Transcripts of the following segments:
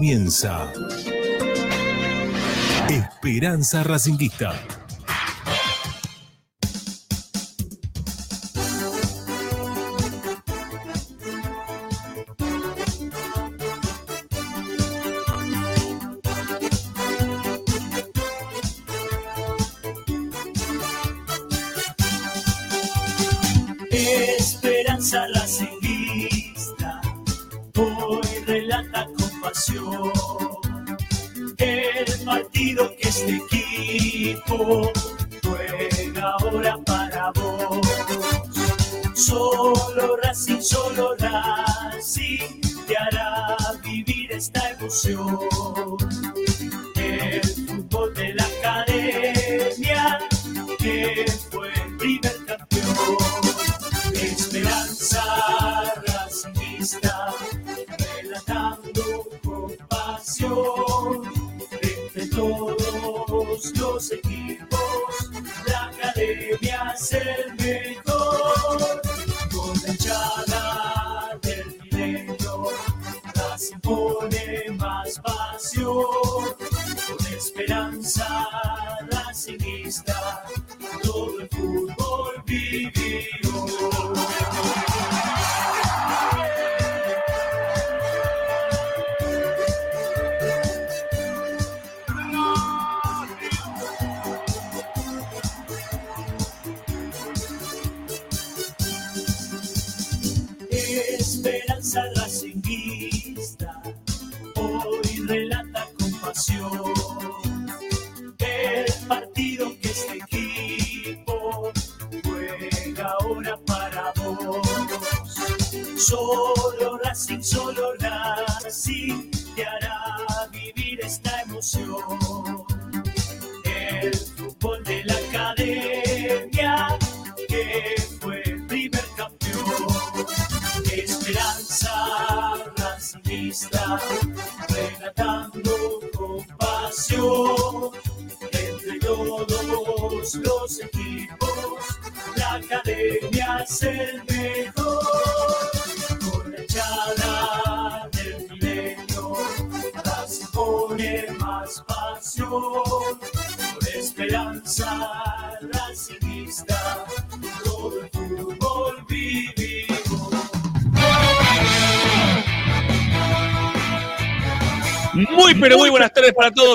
comienza Esperanza Racinguista.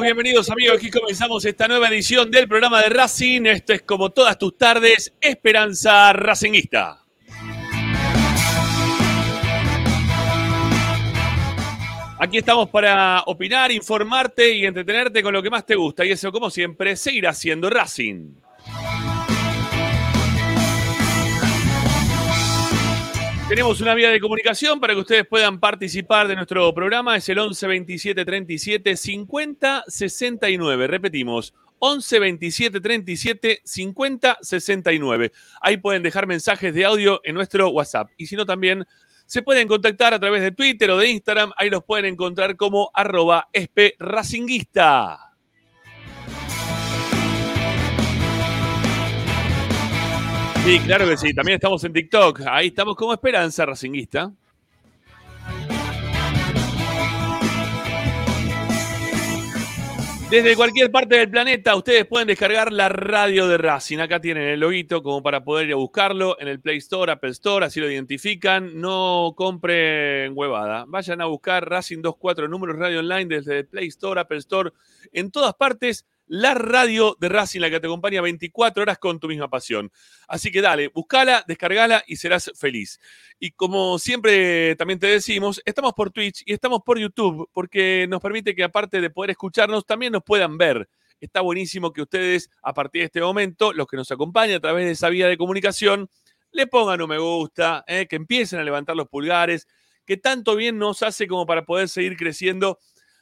Bienvenidos, amigos. Aquí comenzamos esta nueva edición del programa de Racing. Esto es como todas tus tardes, Esperanza Racinguista. Aquí estamos para opinar, informarte y entretenerte con lo que más te gusta. Y eso, como siempre, seguirá siendo Racing. Tenemos una vía de comunicación para que ustedes puedan participar de nuestro programa. Es el 11 27 37 50 69. Repetimos, 11 27 37 50 69. Ahí pueden dejar mensajes de audio en nuestro WhatsApp. Y si no, también se pueden contactar a través de Twitter o de Instagram. Ahí los pueden encontrar como arroba espracinguista. Sí, claro que sí. También estamos en TikTok. Ahí estamos como Esperanza Racinguista. Desde cualquier parte del planeta ustedes pueden descargar la radio de Racing. Acá tienen el loguito como para poder ir a buscarlo en el Play Store, Apple Store, así lo identifican. No compren huevada. Vayan a buscar Racing 24 números radio online desde el Play Store, Apple Store, en todas partes. La radio de Racing, la que te acompaña 24 horas con tu misma pasión. Así que dale, buscala, descargala y serás feliz. Y como siempre también te decimos, estamos por Twitch y estamos por YouTube porque nos permite que aparte de poder escucharnos, también nos puedan ver. Está buenísimo que ustedes, a partir de este momento, los que nos acompañan a través de esa vía de comunicación, le pongan un me gusta, eh, que empiecen a levantar los pulgares, que tanto bien nos hace como para poder seguir creciendo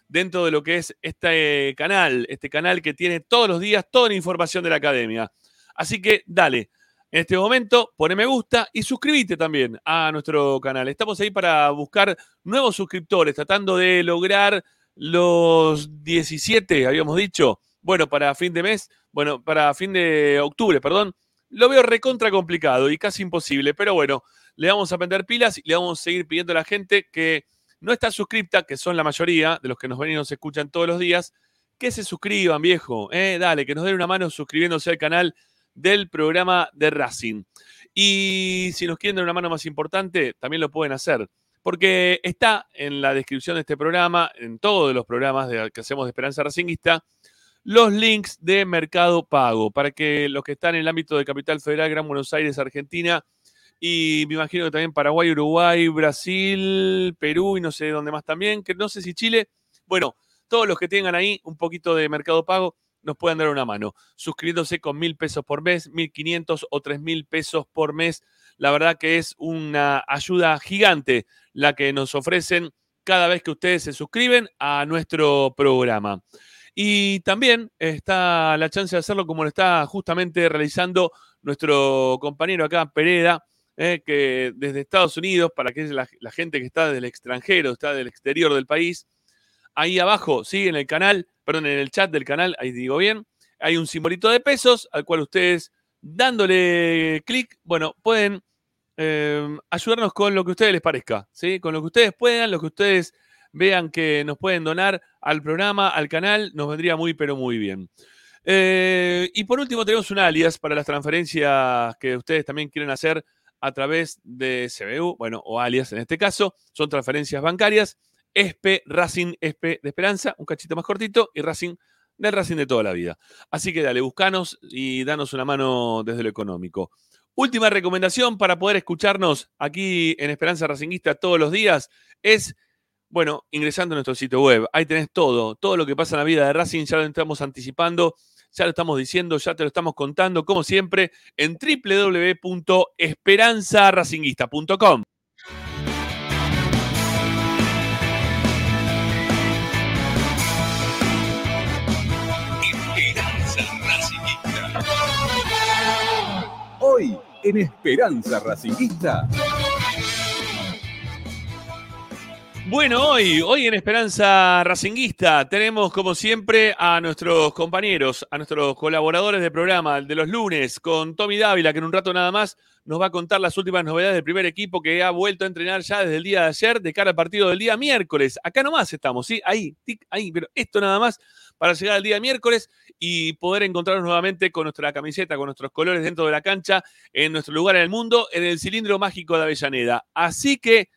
dentro de lo que es este canal, este canal que tiene todos los días toda la información de la academia. Así que dale, en este momento pone me gusta y suscríbete también a nuestro canal. Estamos ahí para buscar nuevos suscriptores, tratando de lograr los 17, habíamos dicho. Bueno, para fin de mes, bueno, para fin de octubre, perdón. Lo veo recontra complicado y casi imposible, pero bueno, le vamos a prender pilas y le vamos a seguir pidiendo a la gente que no está suscripta, que son la mayoría de los que nos ven y nos escuchan todos los días, que se suscriban, viejo. Eh, dale, que nos den una mano suscribiéndose al canal del programa de Racing. Y si nos quieren dar una mano más importante, también lo pueden hacer. Porque está en la descripción de este programa, en todos los programas de, que hacemos de Esperanza Racinguista, los links de Mercado Pago, para que los que están en el ámbito de Capital Federal, Gran Buenos Aires, Argentina, y me imagino que también Paraguay, Uruguay, Brasil, Perú y no sé dónde más también, que no sé si Chile, bueno, todos los que tengan ahí un poquito de Mercado Pago nos pueden dar una mano, suscribiéndose con mil pesos por mes, mil quinientos o tres mil pesos por mes. La verdad que es una ayuda gigante la que nos ofrecen cada vez que ustedes se suscriben a nuestro programa. Y también está la chance de hacerlo como lo está justamente realizando nuestro compañero acá, Pereda, eh, que desde Estados Unidos, para que la, la gente que está del extranjero, está del exterior del país, ahí abajo, sí, en el canal, perdón, en el chat del canal, ahí digo bien, hay un simbolito de pesos al cual ustedes dándole clic, bueno, pueden eh, ayudarnos con lo que a ustedes les parezca, ¿sí? Con lo que ustedes puedan, lo que ustedes vean que nos pueden donar al programa, al canal, nos vendría muy, pero muy bien. Eh, y por último, tenemos un alias para las transferencias que ustedes también quieren hacer a través de CBU, bueno, o alias en este caso, son transferencias bancarias, ESPE, Racing, ESPE de Esperanza, un cachito más cortito, y Racing del Racing de toda la vida. Así que dale, buscanos y danos una mano desde lo económico. Última recomendación para poder escucharnos aquí en Esperanza Racinguista todos los días es bueno, ingresando a nuestro sitio web, ahí tenés todo, todo lo que pasa en la vida de Racing, ya lo estamos anticipando, ya lo estamos diciendo, ya te lo estamos contando, como siempre, en www.esperanzaracinguista.com. Esperanza. Hoy en Esperanza Racingista. Bueno, hoy, hoy en Esperanza Racinguista tenemos como siempre a nuestros compañeros, a nuestros colaboradores de programa de los lunes, con Tommy Dávila, que en un rato nada más nos va a contar las últimas novedades del primer equipo que ha vuelto a entrenar ya desde el día de ayer de cara al partido del día miércoles. Acá nomás estamos, ¿sí? Ahí, tic, ahí, pero esto nada más para llegar al día miércoles y poder encontrarnos nuevamente con nuestra camiseta, con nuestros colores dentro de la cancha, en nuestro lugar en el mundo, en el cilindro mágico de Avellaneda. Así que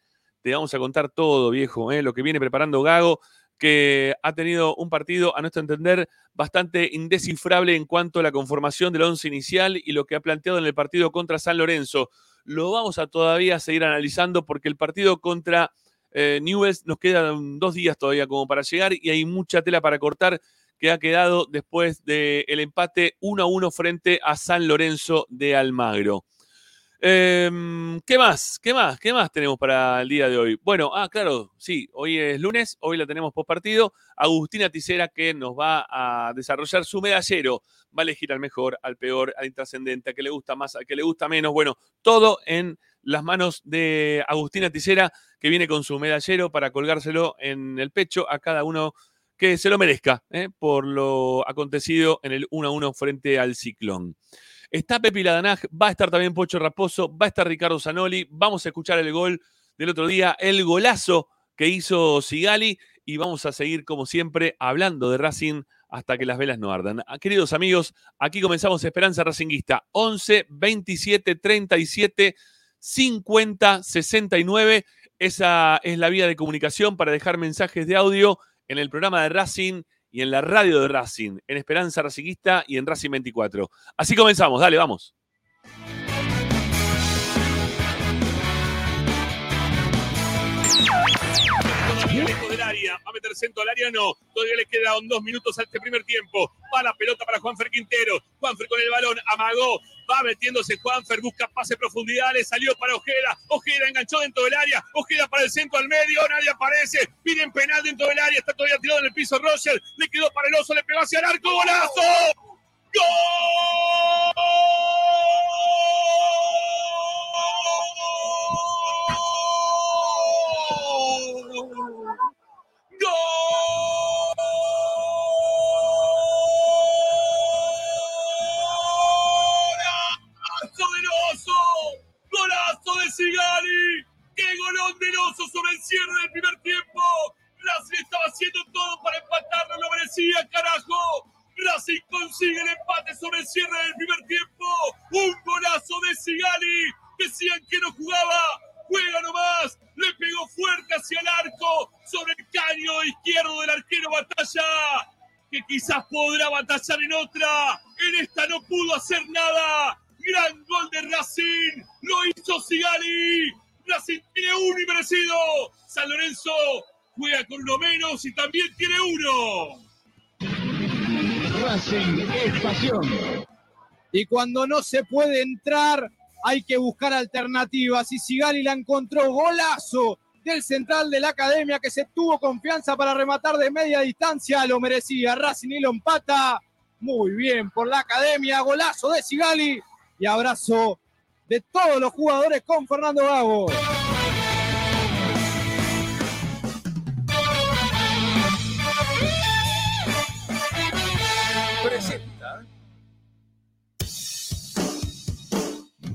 te vamos a contar todo, viejo, ¿eh? lo que viene preparando Gago, que ha tenido un partido, a nuestro entender, bastante indescifrable en cuanto a la conformación del once inicial y lo que ha planteado en el partido contra San Lorenzo. Lo vamos a todavía seguir analizando porque el partido contra eh, Newells nos quedan dos días todavía como para llegar y hay mucha tela para cortar que ha quedado después del empate 1 a 1 frente a San Lorenzo de Almagro. Em, ¿Qué más? ¿Qué más? ¿Qué más tenemos para el día de hoy? Bueno, ah, claro, sí, hoy es lunes, hoy la tenemos post partido. Agustina Ticera que nos va a desarrollar su medallero. Va a elegir al mejor, al peor, al intrascendente, a que le gusta más, al que le gusta menos. Bueno, todo en las manos de Agustina Ticera, que viene con su medallero para colgárselo en el pecho a cada uno que se lo merezca ¿eh? por lo acontecido en el 1 a 1 frente al Ciclón. Está Pepi Ladanaj, va a estar también Pocho Raposo, va a estar Ricardo Zanoli. Vamos a escuchar el gol del otro día, el golazo que hizo Sigali y vamos a seguir, como siempre, hablando de Racing hasta que las velas no ardan. Ah, queridos amigos, aquí comenzamos Esperanza Racinguista. 11 27 37 50 69. Esa es la vía de comunicación para dejar mensajes de audio en el programa de Racing y en la radio de Racing, en Esperanza Racinguista y en Racing 24. Así comenzamos, dale, vamos. Va a meter centro al área, no, todavía le quedan dos minutos a este primer tiempo, va la pelota para Juanfer Quintero, Juanfer con el balón, amagó, va metiéndose Juanfer, busca pase profundidad, le salió para Ojeda, Ojeda enganchó dentro del área, Ojeda para el centro al medio, nadie aparece, piden penal dentro del área, está todavía tirado en el piso Roger, le quedó para el oso, le pegó hacia el arco, golazo, ¡Gol! ¡Golazo del oso! ¡Golazo de Sigali! ¡Qué golón del oso sobre el cierre del primer tiempo! todo para empatarlo, lo merecía, carajo. Racing consigue el empate sobre el cierre del primer tiempo. Un golazo de Sigali. Decían que no jugaba. Juega nomás. Le pegó fuerte hacia el arco. Sobre el caño izquierdo del arquero Batalla. Que quizás podrá batallar en otra. En esta no pudo hacer nada. Gran gol de Racing. Lo hizo Sigali. Racing tiene uno y merecido. San Lorenzo juega con uno menos y también tiene uno. Racing es pasión. Y cuando no se puede entrar, hay que buscar alternativas. Y Sigali la encontró golazo del central de la academia que se tuvo confianza para rematar de media distancia. Lo merecía. Racing y lo empata. Muy bien por la academia. Golazo de Sigali. Y abrazo de todos los jugadores con Fernando Gago.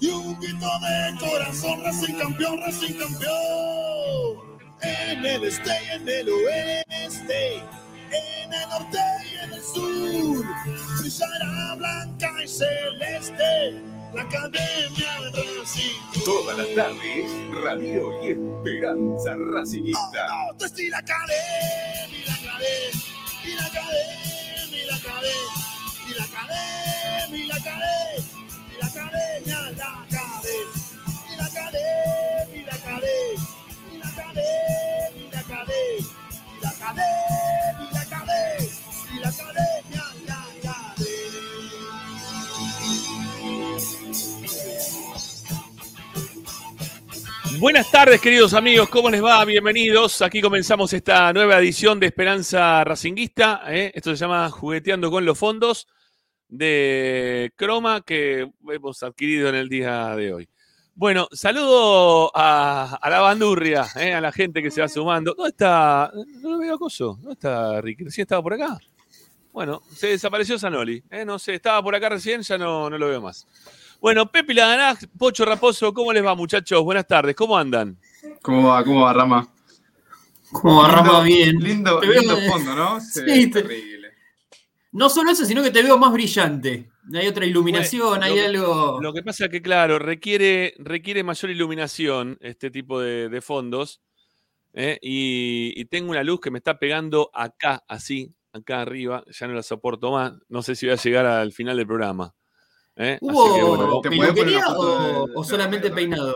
y un grito de corazón, Racing campeón, Racing campeón. En el este y en el oeste, en el norte y en el sur, brillará blanca y celeste la academia de Racing. Todas las tardes, Radio y Esperanza Racinguista. Oh, no, y la academia, la academia, y la academia, y la academia, y la academia, y la academia, Buenas tardes, queridos amigos, ¿cómo les va? Bienvenidos. Aquí comenzamos esta nueva edición de Esperanza Racinguista. ¿eh? Esto se llama Jugueteando con los Fondos de Croma que hemos adquirido en el día de hoy. Bueno, saludo a, a la bandurria, ¿eh? a la gente que se va sumando. ¿Dónde está? No lo veo acoso. ¿Dónde está Ricky? ¿Recién estaba por acá? Bueno, se desapareció Zanoli. ¿eh? No sé, estaba por acá recién, ya no, no lo veo más. Bueno, Pepe Ladanaj, Pocho Raposo, ¿cómo les va, muchachos? Buenas tardes, ¿cómo andan? ¿Cómo va? ¿Cómo va, Rama? ¿Cómo va, Rama? Bien. Lindo, lindo fondo, ¿no? Sí, te- terrible. No solo eso, sino que te veo más brillante. Hay otra iluminación, Bueno, hay que- algo. Lo que pasa es que, claro, requiere, requiere mayor iluminación este tipo de, de fondos. ¿eh? Y, y tengo una luz que me está pegando acá, así, acá arriba. Ya no la soporto más. No sé si voy a llegar al final del programa. ¿eh? ¿Hubo que, bueno, peluquería o, de- o de solamente peinado?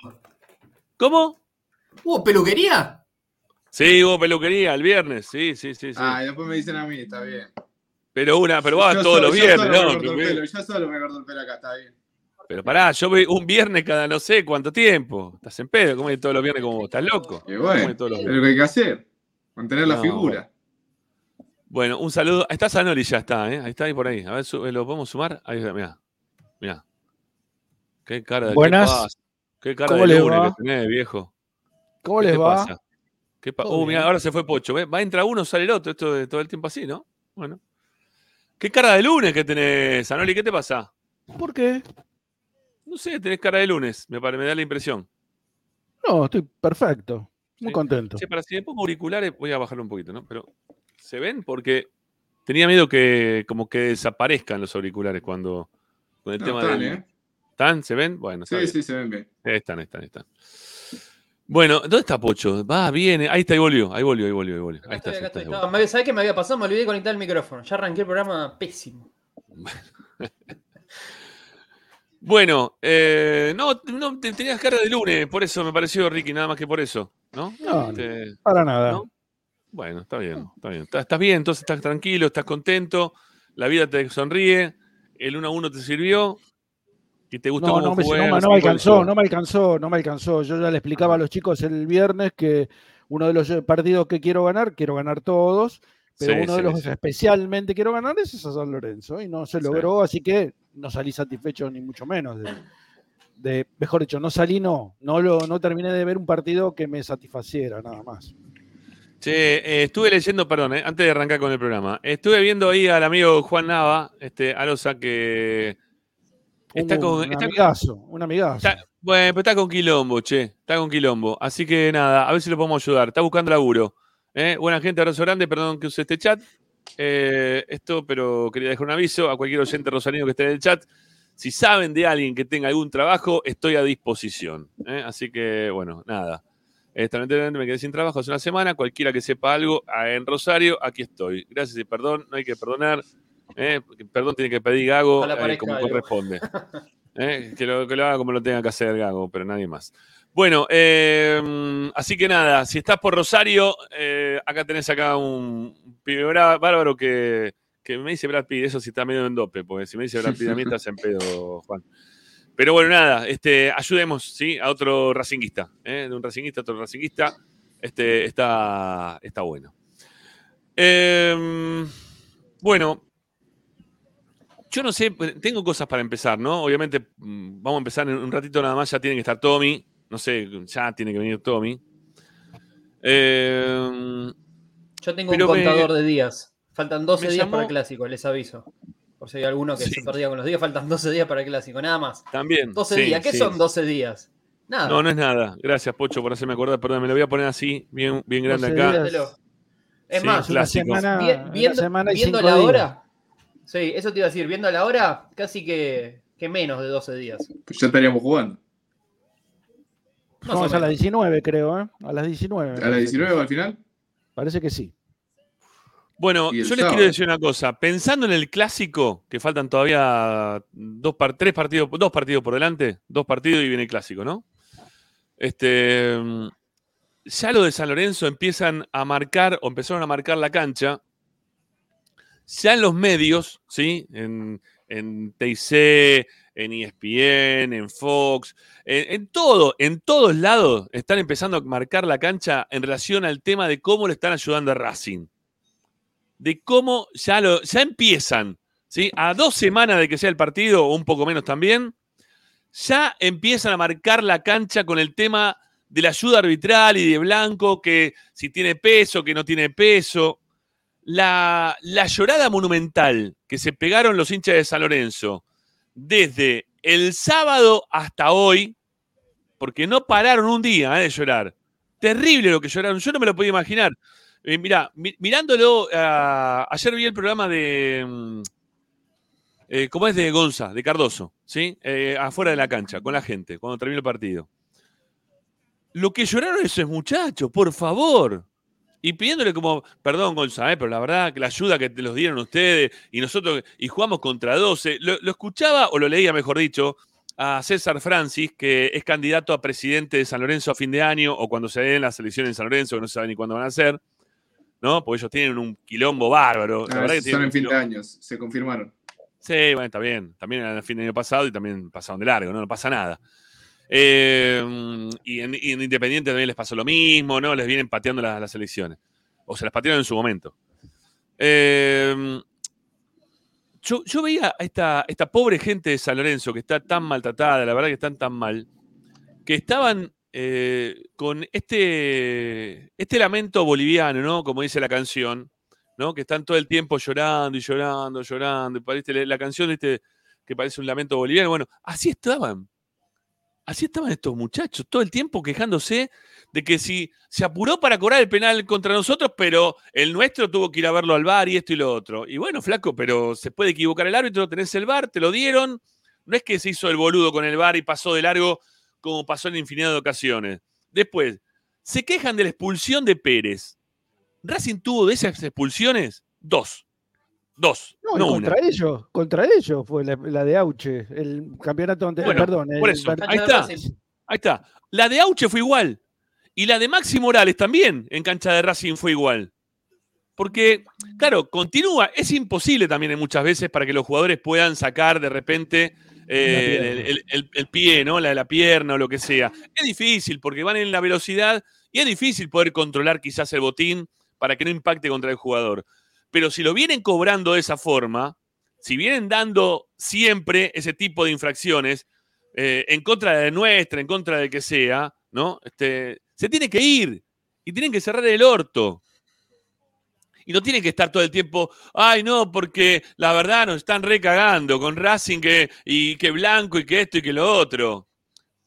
¿Cómo? ¿Hubo peluquería? Sí, hubo peluquería el viernes. Sí, sí, sí. sí. Ah, y después me dicen a mí, está bien. Pero una, pero va Yo todos solo- los viernes, solo me ¿no? el Que- pelo, Yo solo me corto el pelo acá, está bien. Pero pará, yo voy un viernes cada no sé cuánto tiempo. Estás en pedo, ¿cómo es todos los viernes como vos? ¿Estás loco? Y ¿Cómo bueno, es todos los es viernes? lo que hay que hacer. Mantener la No, figura. Bueno, un saludo. Está Zanoli, ya está, ¿eh? Ahí está, ahí por ahí. A ver, su- ¿lo podemos sumar? Ahí está, mirá. Mirá. Qué cara de Buenas. ¿qué, cara ¿Cómo de les lunes va? que tenés, viejo. ¿Cómo ¿Qué les te va? pasa? ¿Qué pa- uh, mirá, ahora se fue Pocho. ¿ves? Va a entrar uno, sale el otro. Esto de todo el tiempo así, ¿no? Bueno. ¿Qué cara de lunes que tenés, Zanoli? ¿Qué te pasa? ¿Por qué? No sé, tenés cara de lunes, me, da la impresión. No, estoy perfecto. Muy Sí. contento. Che, para si me pongo auriculares, voy a bajarlo un poquito, ¿no? Pero, ¿se ven? Porque tenía miedo que como que desaparezcan los auriculares cuando con el No, tema están, del- ¿eh? ¿Están? ¿Se ven? Bueno, Sí, sí, se ven bien. Están, están, están. Bueno, ¿dónde está Pocho? Va, viene. Ahí está, ahí volvió, ahí volvió, ahí volvió, ahí volvió. Ahí está, estoy, ahí acá está, me- ¿Sabés qué me había pasado? Me olvidé de conectar el micrófono. Ya arranqué el programa pésimo. Bueno, eh, no, no, te- tenías cara de lunes, por eso me pareció, Ricky, nada más que por eso, ¿no? No, Este, Para nada. ¿no? Bueno, está bien, está bien. Estás, estás bien, entonces estás tranquilo, estás contento, la vida te sonríe, el 1 a 1 te sirvió y te gustó No, cómo no me, no, me- no alcanzó, no me alcanzó, no me alcanzó. Yo ya le explicaba a los chicos el viernes que uno de los partidos que quiero ganar, quiero ganar todos. Pero Sí, uno de los que especialmente quiero ganar es a San Lorenzo y no se logró, así que no salí satisfecho ni mucho menos. De, de- mejor dicho, no salí, no, no, lo, no terminé de ver un partido que me satisfaciera, nada más. Che, eh, estuve leyendo, perdón, eh, antes de arrancar con el programa, estuve viendo ahí al amigo Juan Nava, este, Alosa, que está un, con. un está- amigazo, un amigazo. está- bueno, pero está con quilombo, che, está con quilombo. Así que nada, a ver si lo podemos ayudar. Está buscando laburo. ¿eh? Buena gente, abrazo grande, perdón que use este chat. Eh, esto, pero quería dejar un aviso a cualquier oyente rosarino que esté en el chat. Si saben de alguien que tenga algún trabajo, estoy a disposición. ¿eh? Así que, bueno, nada. Lamentablemente me quedé sin trabajo hace una semana. Cualquiera que sepa algo ah, en Rosario, aquí estoy. Gracias y perdón, no hay que perdonar. ¿Eh? Perdón tiene que pedir Gago eh, como algo. corresponde. ¿eh? Que, lo, que lo haga como lo tenga que hacer Gago, pero nadie más. Bueno, así que nada, si estás por Rosario, acá tenés acá un pibe bárbaro que, que me dice Brad Pitt, eso sí está medio en dope, porque si me dice Brad Pitt a mí estás en pedo, Juan. Pero bueno, nada, este, ayudemos, ¿sí? A otro racinguista. De un racinguista a otro racinguista, este, está, está bueno. Bueno, yo no sé, tengo cosas para empezar, ¿no? Obviamente, mm, vamos a empezar en un ratito nada más, ya tiene que estar Tommy, no sé, ya tiene que venir Tommy. Eh, Yo tengo un me- contador de días. Faltan 12 me días llamó- para el clásico, les aviso. Por si hay alguno que Sí. se perdía con los días, faltan 12 días para el clásico, nada más. también. 12 sí, días, ¿qué sí. son 12 días? Nada. No, no es nada. Gracias, Pocho, por hacerme acordar. Perdón, me lo voy a poner así, bien, bien grande 12 acá. días. Es Sí, más, una semana, vi- una viendo, semana y viendo cinco la días. hora. Sí, eso te iba a decir, viendo la hora, casi que, que menos de 12 días. Pues ya estaríamos jugando. Más No, a las menos. 19, creo, ¿eh? A las 19. me ¿A las parece 19 que- al final? Parece que sí. Bueno, yo les sábado. quiero decir una cosa. Pensando en el clásico, que faltan todavía dos par- tres partidos, dos partidos por delante, dos partidos y viene el clásico, ¿no? Este, mm, ya lo de San Lorenzo empiezan a marcar, o empezaron a marcar la cancha. Ya en los medios, ¿sí? En, en TIC, en ESPN, en Fox, en, en todo, en todos lados están empezando a marcar la cancha en relación al tema de cómo le están ayudando a Racing de cómo ya, lo, ya empiezan, ¿sí? A dos semanas de que sea el partido, o un poco menos también, ya empiezan a marcar la cancha con el tema de la ayuda arbitral y de Blanco, que si tiene peso, que no tiene peso. La, llorada monumental que se pegaron los hinchas de San Lorenzo desde el sábado hasta hoy, porque no pararon un día eh, de llorar. Terrible lo que lloraron, yo no me lo podía imaginar. Eh, mirá, mi- mirándolo, ah, ayer vi el programa de. mm, eh, ¿Cómo es de Gonza, de Cardoso? ¿Sí? Afuera de la cancha, con la gente, cuando terminó el partido. Lo que lloraron esos muchachos, por favor. Y pidiéndole como, perdón, Gonza, eh, pero la verdad que la ayuda que te los dieron ustedes y nosotros, y jugamos contra 12. Lo, lo escuchaba, o lo leía, mejor dicho, a César Francis, que es candidato a presidente de San Lorenzo a fin de año, o cuando se den las elecciones en San Lorenzo, que no se sabe ni cuándo van a ser. ¿no? Porque ellos tienen un quilombo bárbaro. La Ah, verdad que son tienen en fin de años, se confirmaron. Sí, bueno, está bien. También en el fin del año pasado y también pasaron de largo, ¿no? No pasa nada. Eh, y, en, Independiente también les pasó lo mismo, ¿no? Les vienen pateando las, elecciones. O se las patearon en su momento. Eh, yo, yo veía a esta, esta pobre gente de San Lorenzo que está tan maltratada, la verdad que están tan mal, que estaban eh, con este, este lamento boliviano, ¿no? Como dice la canción, ¿no? Que están todo el tiempo llorando y llorando, llorando. Y la, canción, ¿viste? Que parece un lamento boliviano. Bueno, así estaban. Así estaban estos muchachos, todo el tiempo quejándose de que si se apuró para cobrar el penal contra nosotros, pero el nuestro tuvo que ir a verlo al bar y esto y lo otro. Y bueno, flaco, pero se puede equivocar el árbitro, tenés el bar, te lo dieron. No es que se hizo el boludo con el bar y pasó de largo como pasó en infinidad de ocasiones. Después, se quejan de la expulsión de Pérez. Racing tuvo de esas expulsiones dos. Dos, No, no, una. contra ellos, contra ellos fue la, la de Auche, el campeonato anterior, Bueno, perdón. por el- eso, el- ahí está. Ahí está. La de Auche fue igual. Y la de Maxi Morales también en cancha de Racing fue igual. Porque, claro, continúa. Es imposible también muchas veces para que los jugadores puedan sacar de repente eh, La el, pierna. el- el- el pie, ¿no? La, la pierna o lo que sea. Es difícil porque van en la velocidad y es difícil poder controlar quizás el botín para que no impacte contra el jugador. Pero si lo vienen cobrando de esa forma, si vienen dando siempre ese tipo de infracciones eh, en contra de nuestra, en contra de que sea, ¿no? Este, se tiene que ir y tienen que cerrar el orto. Y no tienen que estar todo el tiempo, ay no, porque la verdad nos están recagando con Racing que, y que Blanco y que esto y que lo otro.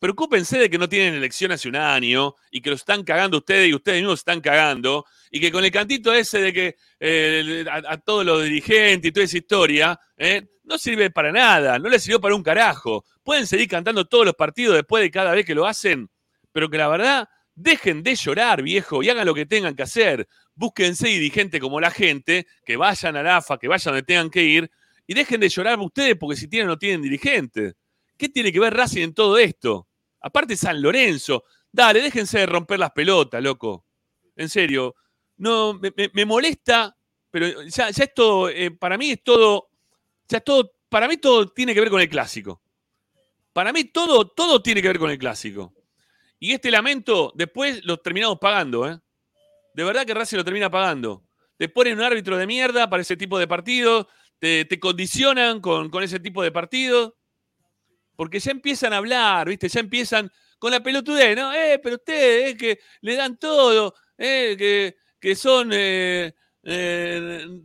Preocúpense de que no tienen elección hace un año y que lo están cagando ustedes y ustedes mismos están cagando. Y que con el cantito ese de que eh, a, todos los dirigentes y toda esa historia, eh, no sirve para nada, no les sirvió para un carajo. Pueden seguir cantando todos los partidos después de cada vez que lo hacen, pero que la verdad, dejen de llorar, viejo, y hagan lo que tengan que hacer. Búsquense dirigentes como la gente, que vayan a la AFA, que vayan donde tengan que ir, y dejen de llorar ustedes porque si tienen o no tienen dirigentes. ¿Qué tiene que ver Racing en todo esto? Aparte San Lorenzo. Dale, déjense de romper las pelotas, loco. En serio. No, me, molesta, pero ya, ya esto, eh, para mí es todo, ya es todo, para mí todo tiene que ver con el clásico. Para mí todo, todo tiene que ver con el clásico. Y este lamento, después lo terminamos pagando, ¿eh? De verdad que Racing lo termina pagando. Te ponen un árbitro de mierda para ese tipo de partidos, te, te condicionan con, con ese tipo de partidos, porque ya empiezan a hablar, ¿viste? Ya empiezan con la pelotudez, ¿no? Eh, pero ustedes, eh, que le dan todo, eh, que, que son eh,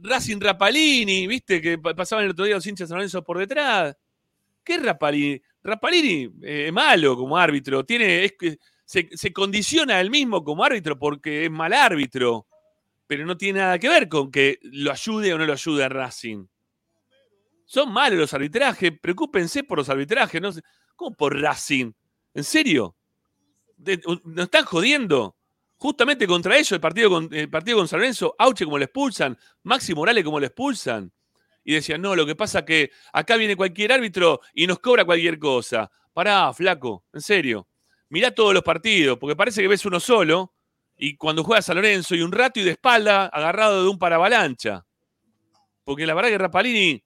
Racing Rapalini, ¿viste? Que pa- pasaban el otro día los hinchas San Lorenzo por detrás. ¿Qué es Rapalini? Rapalini es malo como árbitro, tiene, es se, se condiciona él mismo como árbitro porque es mal árbitro, pero no tiene nada que ver con que lo ayude o no lo ayude a Racing. Son malos los arbitrajes, preocúpense por los arbitrajes, no ¿Cómo por Racing? ¿En serio? ¿Nos están jodiendo? Justamente contra ellos, el partido con, el partido con San Lorenzo, Auche como le expulsan, Maxi Morales como le expulsan. Y decían, no, lo que pasa que acá viene cualquier árbitro y nos cobra cualquier cosa. Pará, flaco, en serio. Mirá todos los partidos, porque parece que ves uno solo y cuando juega San Lorenzo y un rato y de espalda agarrado de un paravalancha. Porque la verdad que Rapalini,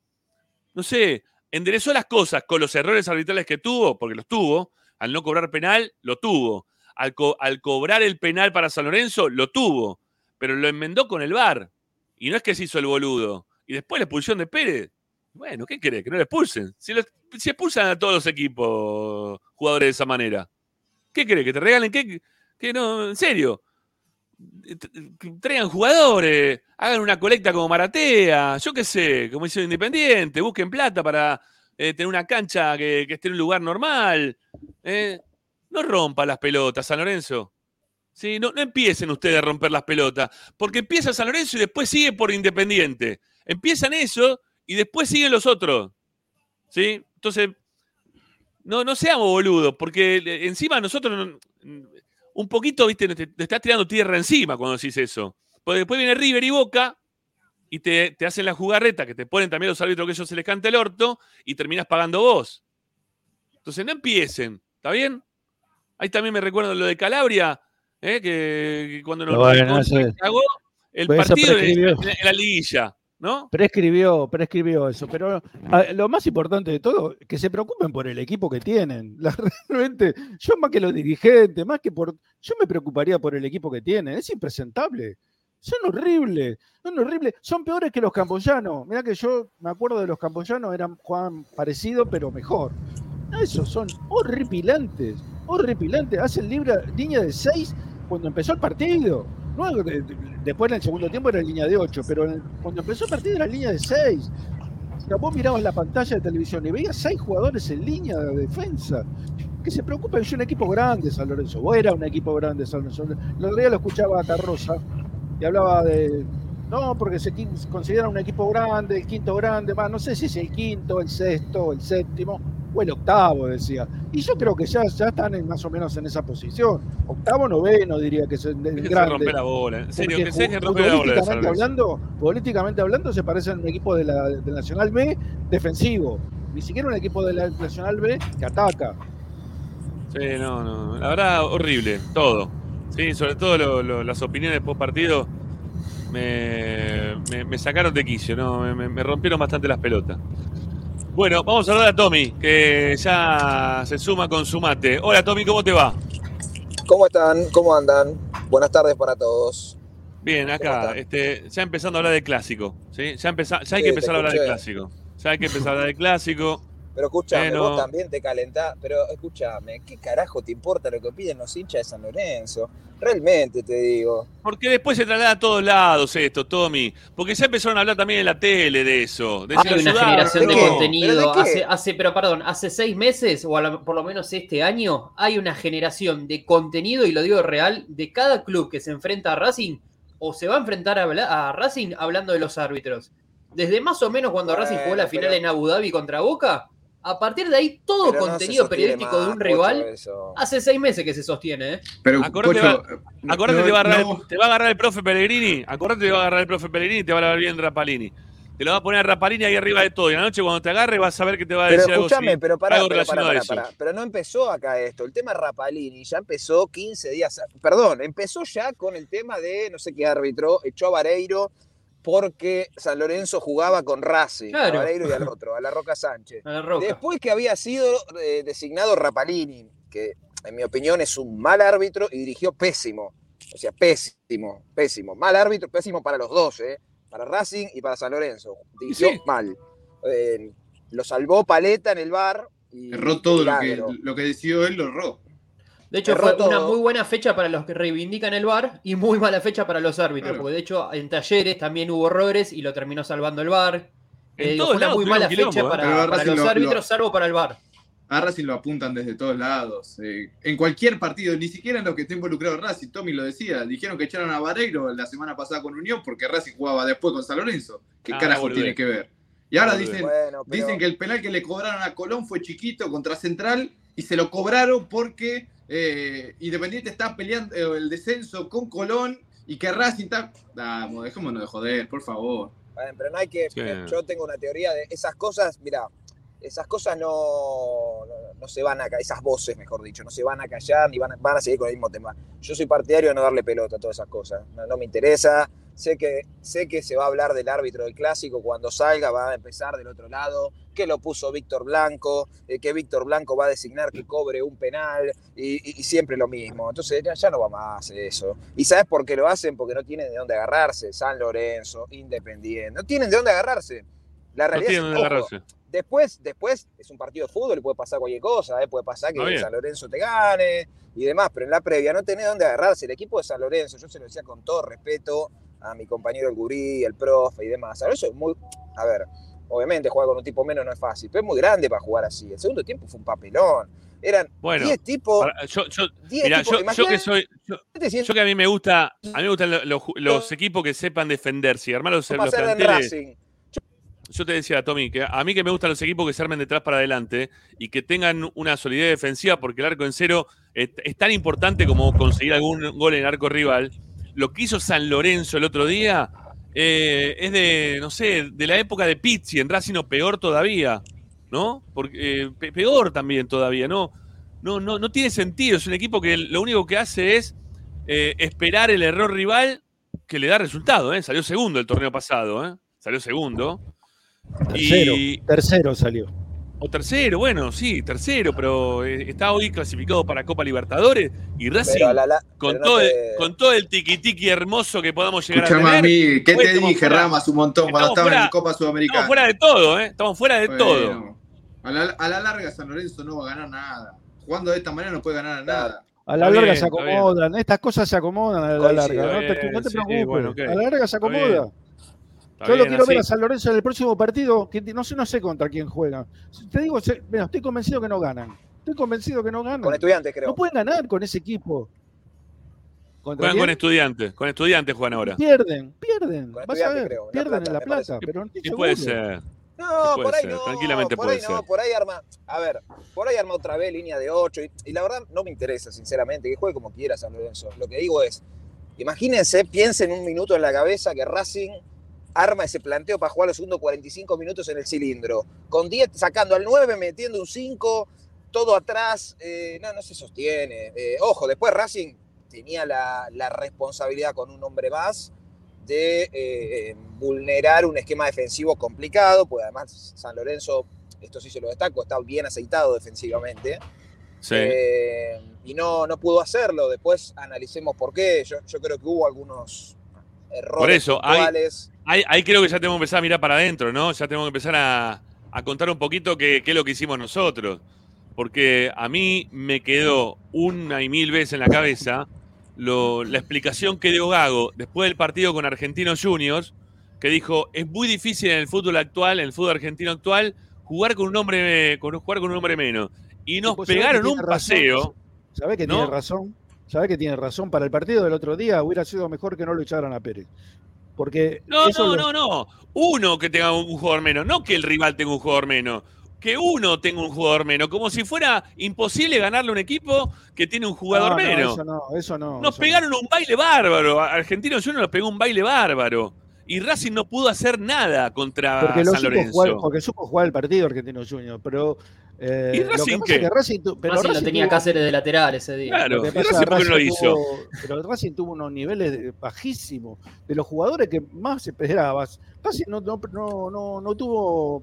no sé, enderezó las cosas con los errores arbitrales que tuvo, porque los tuvo. Al no cobrar penal, lo tuvo. Al, co- al cobrar el penal para San Lorenzo, lo tuvo. Pero lo enmendó con el VAR. Y no es que se hizo el boludo. Y después la expulsión de Pérez. Bueno, ¿qué querés? Que no le expulsen. Si, lo- si expulsan a todos los equipos jugadores de esa manera. ¿Qué querés? ¿Que te regalen? ¿Qué? Que no, en serio. Traigan jugadores, hagan una colecta como Maratea, yo qué sé, como hizo Independiente, busquen plata para eh, tener una cancha que, esté en un lugar normal. eh. No rompa las pelotas, San Lorenzo. Sí, no, empiecen ustedes a romper las pelotas, porque empieza San Lorenzo y después sigue por Independiente. Empiezan eso y después siguen los otros. ¿Sí? Entonces, no, no seamos boludos, porque eh, encima nosotros no- un poquito, viste, te, te estás tirando tierra encima cuando decís eso. Porque después viene River y Boca y te, te hacen la jugarreta, que te ponen también los árbitros que ellos se les canta el orto y terminas pagando vos. Entonces no empiecen, ¿está bien? Ahí también me recuerdo lo de Calabria, ¿eh? que, que cuando nos Bueno, el pues partido en, en la liguilla, ¿no? Prescribió, prescribió eso, pero lo más importante de todo, que se preocupen por el equipo que tienen. Realmente, yo más que los dirigentes, más que por. Yo me preocuparía por el equipo que tienen. Es impresentable. Son horribles, son horribles, son peores que los camboyanos. Mirá que yo me acuerdo de los camboyanos, eran jugaban parecido, pero mejor. Esos son horripilantes, horripilantes. Hacen libra, línea de 6 cuando empezó el partido. De- después en el segundo tiempo era línea de 8, pero el- cuando empezó el partido era línea de 6. O sea, vos mirabas la pantalla de televisión y veías seis jugadores en línea de defensa. Que se preocupen, es un equipo grande San Lorenzo. O era un equipo grande San Lorenzo. El otro día lo escuchaba a Tarrosa y hablaba de. No, porque se considera un equipo grande, el quinto grande, más, no sé si es el quinto, el sexto, el séptimo o el octavo, decía. Y yo creo que ya, ya están en- más o menos en esa posición. Octavo, noveno, diría que es el el Déjense grande. romper la bola. En serio, Porque que se romper la bola Lorenzo. hablando, futbolísticamente hablando, se parece a un equipo de la, del Nacional B defensivo. Ni siquiera un equipo de la Nacional B que ataca. Sí, no, no. La verdad, horrible. Todo. Sí, sobre todo lo- lo- las opiniones post partido me, me- me sacaron de quicio, ¿no? Me rompieron bastante las pelotas. Bueno, vamos a hablar a Tommy, que ya se suma con su mate. Hola Tommy, ¿cómo te va? ¿Cómo están? ¿Cómo andan? Buenas tardes para todos. Bien, acá, este, ya empezando a hablar de clásico, ¿sí? Ya, empeza- ya hay que empezar a hablar de clásico. Ya hay que empezar a hablar de clásico. Pero escúchame, Bueno. vos también te calentás. Pero escúchame, ¿qué carajo te importa lo que piden los hinchas de San Lorenzo? Realmente te digo. Porque después se traslada a todos lados esto, Tommy. Porque ya empezaron a hablar también en la tele de eso. De Hay una generación de no. ¿Pero contenido. de? Hace, hace, pero perdón, hace seis meses, o a lo- por lo menos este año, hay una generación de contenido, y lo digo real, de cada club que se enfrenta a Racing, o se va a enfrentar a, Racing hablando de los árbitros. Desde más o menos cuando Racing jugó la final pero- en Abu Dhabi contra Boca, a partir de ahí todo Pero contenido periodístico de un rival eso. hace seis meses que se sostiene. ¿eh? Pero, Acordate, Pocho, va- no- Acordate, no- te, va a agarrar, no- te va a agarrar el profe Pellegrini. Acordate, te va a agarrar el profe Pellegrini y te va a hablar bien Rapalini. Te lo va a poner a Rapalini ahí arriba de todo. Y la noche cuando te agarre vas a ver que te va a Pero decir algo, escúchame, así, pero pará, algo pero, pará, a pará, eso. pará. Pero no empezó acá esto. El tema Rapalini ya empezó 15 días. Perdón, empezó ya con el tema de no sé qué árbitro, echó a Vareiro porque San Lorenzo jugaba con Racing, Claro. a Vareiro y al otro, a la Roca Sánchez. A la roca. Después que había sido eh, designado Rapalini, que en mi opinión es un mal árbitro y dirigió pésimo. O sea, pésimo, pésimo. Mal árbitro, pésimo para los dos, ¿eh? Para Racing y para San Lorenzo. Dirigió sí. mal. Eh, lo salvó Paleta en el bar. Y erró todo lo que, lo que decidió él, lo erró. De hecho, Erró fue una muy buena fecha para los que reivindican el VAR y muy mala fecha para los árbitros, Claro. porque de hecho en talleres también hubo errores y lo terminó salvando el VAR. En Eh, fue una lados muy mala quilombo, fecha ¿eh? para, los lo- árbitros, lo- salvo para el VAR. A Racing lo apuntan desde todos lados. eh, en cualquier partido, ni siquiera en los que esté involucrado Racing. Tommy lo decía. Dijeron que echaron a Vareiro la semana pasada con Unión porque Racing jugaba después con San Lorenzo. ¿Qué Ah, carajo tiene que ver? Y ahora Ah, dicen, Bueno, pero- dicen que el penal que le cobraron a Colón fue chiquito contra Central y se lo cobraron porque eh, Independiente está peleando eh, el descenso con Colón y que Racing está. Vamos, dejémonos de joder, por favor. Bueno, pero no hay que. Sí. Yo tengo una teoría de esas cosas, mira, esas cosas no, no, no se van a callar, esas voces, mejor dicho, no se van a callar ni van a, van a seguir con el mismo tema. Yo soy partidario de no darle pelota a todas esas cosas. No, no me interesa. Sé que, sé que se va a hablar del árbitro del clásico cuando salga, va a empezar del otro lado, que lo puso Víctor Blanco, eh, que Víctor Blanco va a designar que cobre un penal y, y- y siempre lo mismo. Entonces ya, ya no va más eso. ¿Y sabes por qué lo hacen? Porque no tienen de dónde agarrarse. San Lorenzo, Independiente, no tienen de dónde agarrarse. La No realidad tienen es, ojo, agarrarse. Después, después es un partido de fútbol y puede pasar cualquier cosa, ¿eh? puede pasar que. San Lorenzo te gane y demás, pero en la previa no tenés dónde agarrarse. El equipo de San Lorenzo, yo se lo decía con todo respeto a mi compañero el gurí, el profe y demás. San Lorenzo es muy, a ver, obviamente jugar con un tipo menos no es fácil, pero es muy grande para jugar así. El segundo tiempo fue un papelón. Eran Bueno, 10 tipos, Para- yo, yo, 10 mirá, tipos. yo, yo que soy. Yo, que a mí me gusta. A mí me gustan lo- los, los equipos que sepan defenderse y armar los, los planteles. Yo te decía, Tommy, que a mí que me gustan los equipos que se armen detrás para adelante y que tengan una solidez defensiva, porque el arco en cero es, es tan importante como conseguir algún gol en el arco rival. Lo que hizo San Lorenzo el otro día eh, es de, no sé, de la época de Pizzi, en Racing o peor todavía, ¿no? Porque, eh, pe- peor también todavía, ¿no? No, no, no tiene sentido. Es un equipo que lo único que hace es eh, esperar el error rival que le da resultado, ¿eh? Salió segundo el torneo pasado, ¿eh? Salió segundo. Tercero, Y- tercero salió. O tercero, bueno, sí, tercero, pero eh, está hoy clasificado para Copa Libertadores y Racing, Pero a la- la- con, no todo te- el, con todo el tiqui-tiqui hermoso que podamos llegar Escuchame a a tener. mí, ¿qué te dije, fuera- Ramas, un montón cuando estamos estaban fuera- en Copa Sudamericana? Estamos fuera de todo, ¿eh? Estamos fuera de Bueno, todo. A la, a la larga San Lorenzo no va a ganar nada. Jugando de esta manera no puede ganar a nada. A la Está larga bien, se acomodan, estas cosas se acomodan a la Coincido. larga, no te, no sí, preocupes. bueno. A la larga se Está bien. acomoda. Está Yo lo quiero ver a. San Lorenzo en el próximo partido, que no sé, no sé contra quién juega. Te digo, se- mira, estoy convencido que no ganan. Estoy convencido que no ganan. con estudiantes, creo. No pueden ganar con ese equipo. ¿Contra Juegan con estudiantes, con estudiantes juegan ahora. Pierden, pierden. Con Vas a ver, creo, en La pierden en La Plata, parece. pero no estoy puede ser. No, Puede por ahí ser, no. tranquilamente por puede ahí no, ser. por ahí arma. A ver, por ahí arma otra vez línea de 8. Y, y la verdad no me interesa, sinceramente, que juegue como quiera San Lorenzo. Lo que digo es, imagínense, piensen un minuto en la cabeza que Racing arma ese planteo para jugar los segundos 45 minutos en el cilindro. Con 10, sacando al 9, metiendo un 5, todo atrás. eh, no, no se sostiene. Eh, ojo, después Racing tenía la, la responsabilidad con un hombre más de eh, vulnerar un esquema defensivo complicado, porque además San Lorenzo, esto sí se lo destaco, está bien aceitado defensivamente. Sí. Y no, no pudo hacerlo. Después analicemos por qué. Yo, yo creo que hubo algunos, errores Por eso, hay- puntuales. Ahí, ahí creo que ya tenemos que empezar a mirar para adentro, ¿no? Ya tenemos que empezar a, a contar un poquito qué, qué es lo que hicimos nosotros. Porque a mí me quedó una y mil veces en la cabeza lo- la explicación que dio Gago después del partido con Argentinos Juniors, que dijo, es muy difícil en el fútbol actual, en el fútbol argentino actual, jugar con un hombre, con, jugar con un hombre menos. Y nos Pues, ¿sabés que pegaron un razón? paseo. ¿Sabés que ¿no? tiene razón? ¿Sabés que tiene razón? Para el partido del otro día hubiera sido mejor que no lo echaran a Pérez. Porque No, no, lo- no, no. Uno que tenga un jugador menos, no que el rival tenga un jugador menos. Que uno tenga un jugador menos, como si fuera imposible ganarle a un equipo que tiene un jugador No, no, menos. eso no, eso no. nos eso pegaron un baile bárbaro. Argentinos Juniors nos pegó un baile bárbaro. Y Racing no pudo hacer nada contra porque, San Lorenzo. jugar, porque supo jugar el partido Argentino Junior, pero eh, ¿Y lo que Racing pasa qué? es que Racing, tu- pero Racing lo Racing tenía tuvo- Cáceres de lateral ese día. Claro. lo que ¿Y pasa, Racing no lo Racing hizo? tuvo- pero Racing tuvo unos niveles bajísimos de los jugadores que más esperabas. Racing no, no, no, no, no tuvo,